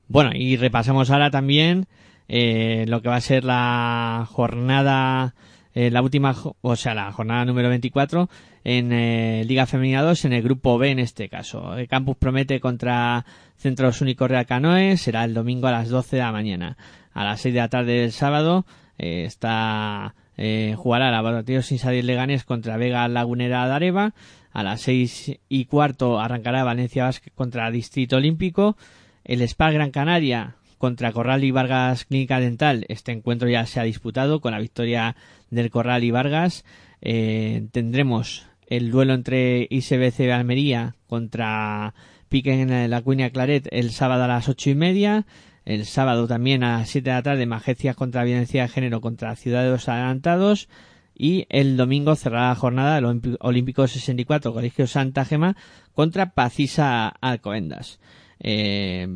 Bueno, y repasamos ahora también eh, lo que va a ser la jornada, eh, la última, o sea, la jornada número 24 en eh, Liga Femenina 2, en el grupo B en este caso. El Campus promete contra Centros Únicos Real Canoe, será el domingo a las 12 de la mañana. A las 6 de la tarde del sábado eh, está eh, jugará Laboratorio Sin Salir Leganes contra Vega Lagunera de Areva. A las 6 y cuarto arrancará Valencia Basket contra Distrito Olímpico. El Spa Gran Canaria contra Corral y Vargas Clínica Dental. Este encuentro ya se ha disputado con la victoria del Corral y Vargas. Eh, tendremos el duelo entre ISBC de Almería contra Pique en la Cuña Claret el sábado a las ocho y media. El sábado también a las 7 de la tarde, Magecias contra Violencia de Género contra Ciudad de los Adelantados. Y el domingo cerrará la jornada el Olímpico- Olímpico 64, Colegio Santa Gema contra Pacisa Alcobendas. Eh,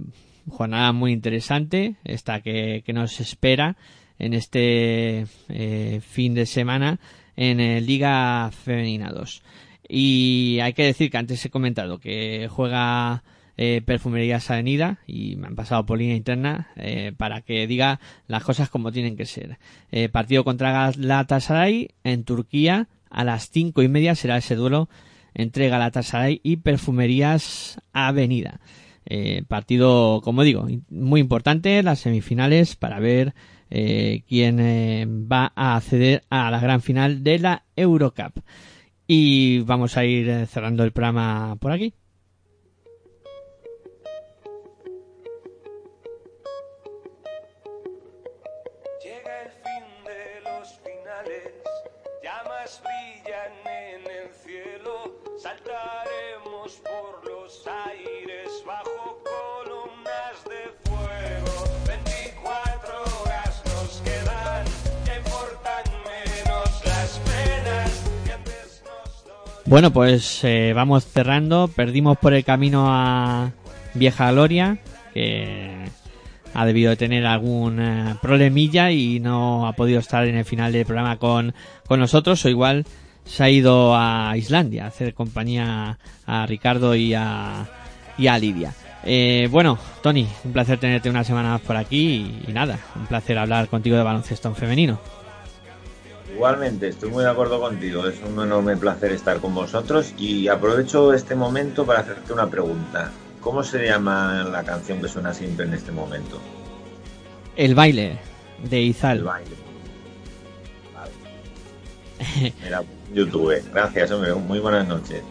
jornada muy interesante, esta que, que nos espera en este eh, fin de semana en Liga Femenina 2. Y hay que decir que antes he comentado que juega eh, Perfumerías Avenida y me han pasado por línea interna eh, para que diga las cosas como tienen que ser. Eh, partido contra Galatasaray en Turquía a las cinco y media será ese duelo entre Galatasaray y Perfumerías Avenida. Partido, como digo, muy importante, las semifinales para ver quién va a acceder a la gran final de la Eurocup. Y vamos a ir eh, cerrando el programa por aquí. Bueno, pues eh, vamos cerrando. Perdimos por el camino a Vieja Gloria, que ha debido de tener algún eh, problemilla y no ha podido estar en el final del programa con, con nosotros, o igual se ha ido a Islandia a hacer compañía a Ricardo y a, y a Lidia. Eh, bueno, Tony, un placer tenerte una semana más por aquí y, y nada, un placer hablar contigo de baloncesto en femenino. Igualmente, estoy muy de acuerdo contigo. Es un enorme placer estar con vosotros y aprovecho este momento para hacerte una pregunta. ¿Cómo se llama la canción que suena siempre en este momento? El baile de Izal. El baile. Mira, YouTube. Gracias, hombre. Muy buenas noches.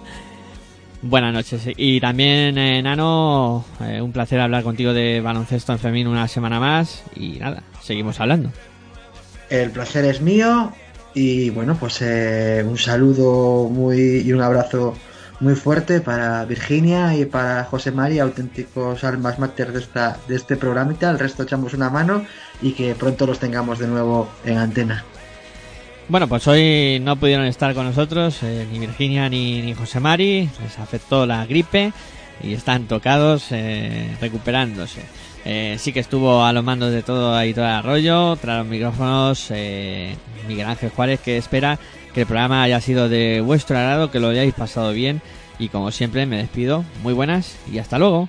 Buenas noches. Y también, eh, Nano, eh, un placer hablar contigo de baloncesto en femenino una semana más. Y nada, seguimos hablando. El placer es mío y bueno, pues eh, un saludo muy y un abrazo muy fuerte para Virginia y para José María, auténticos almas mater de, esta, de este programita. Al resto echamos una mano y que pronto los tengamos de nuevo en antena. Bueno, pues hoy no pudieron estar con nosotros eh, ni Virginia ni, ni José Mari, les afectó la gripe y están tocados eh, recuperándose. Eh, sí que estuvo a los mandos de todo ahí todo el arroyo, tras los micrófonos eh, Miguel Ángel Juárez que espera que el programa haya sido de vuestro agrado, que lo hayáis pasado bien y como siempre me despido. Muy buenas y hasta luego.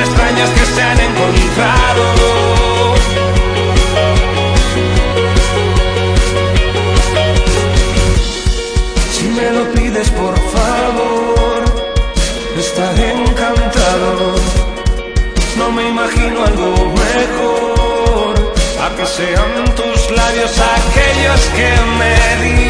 Dos extraños que se han encontrado. Si me lo pides por favor, estaré encantado. No me imagino algo mejor. A que sean tus labios aquellos que me digan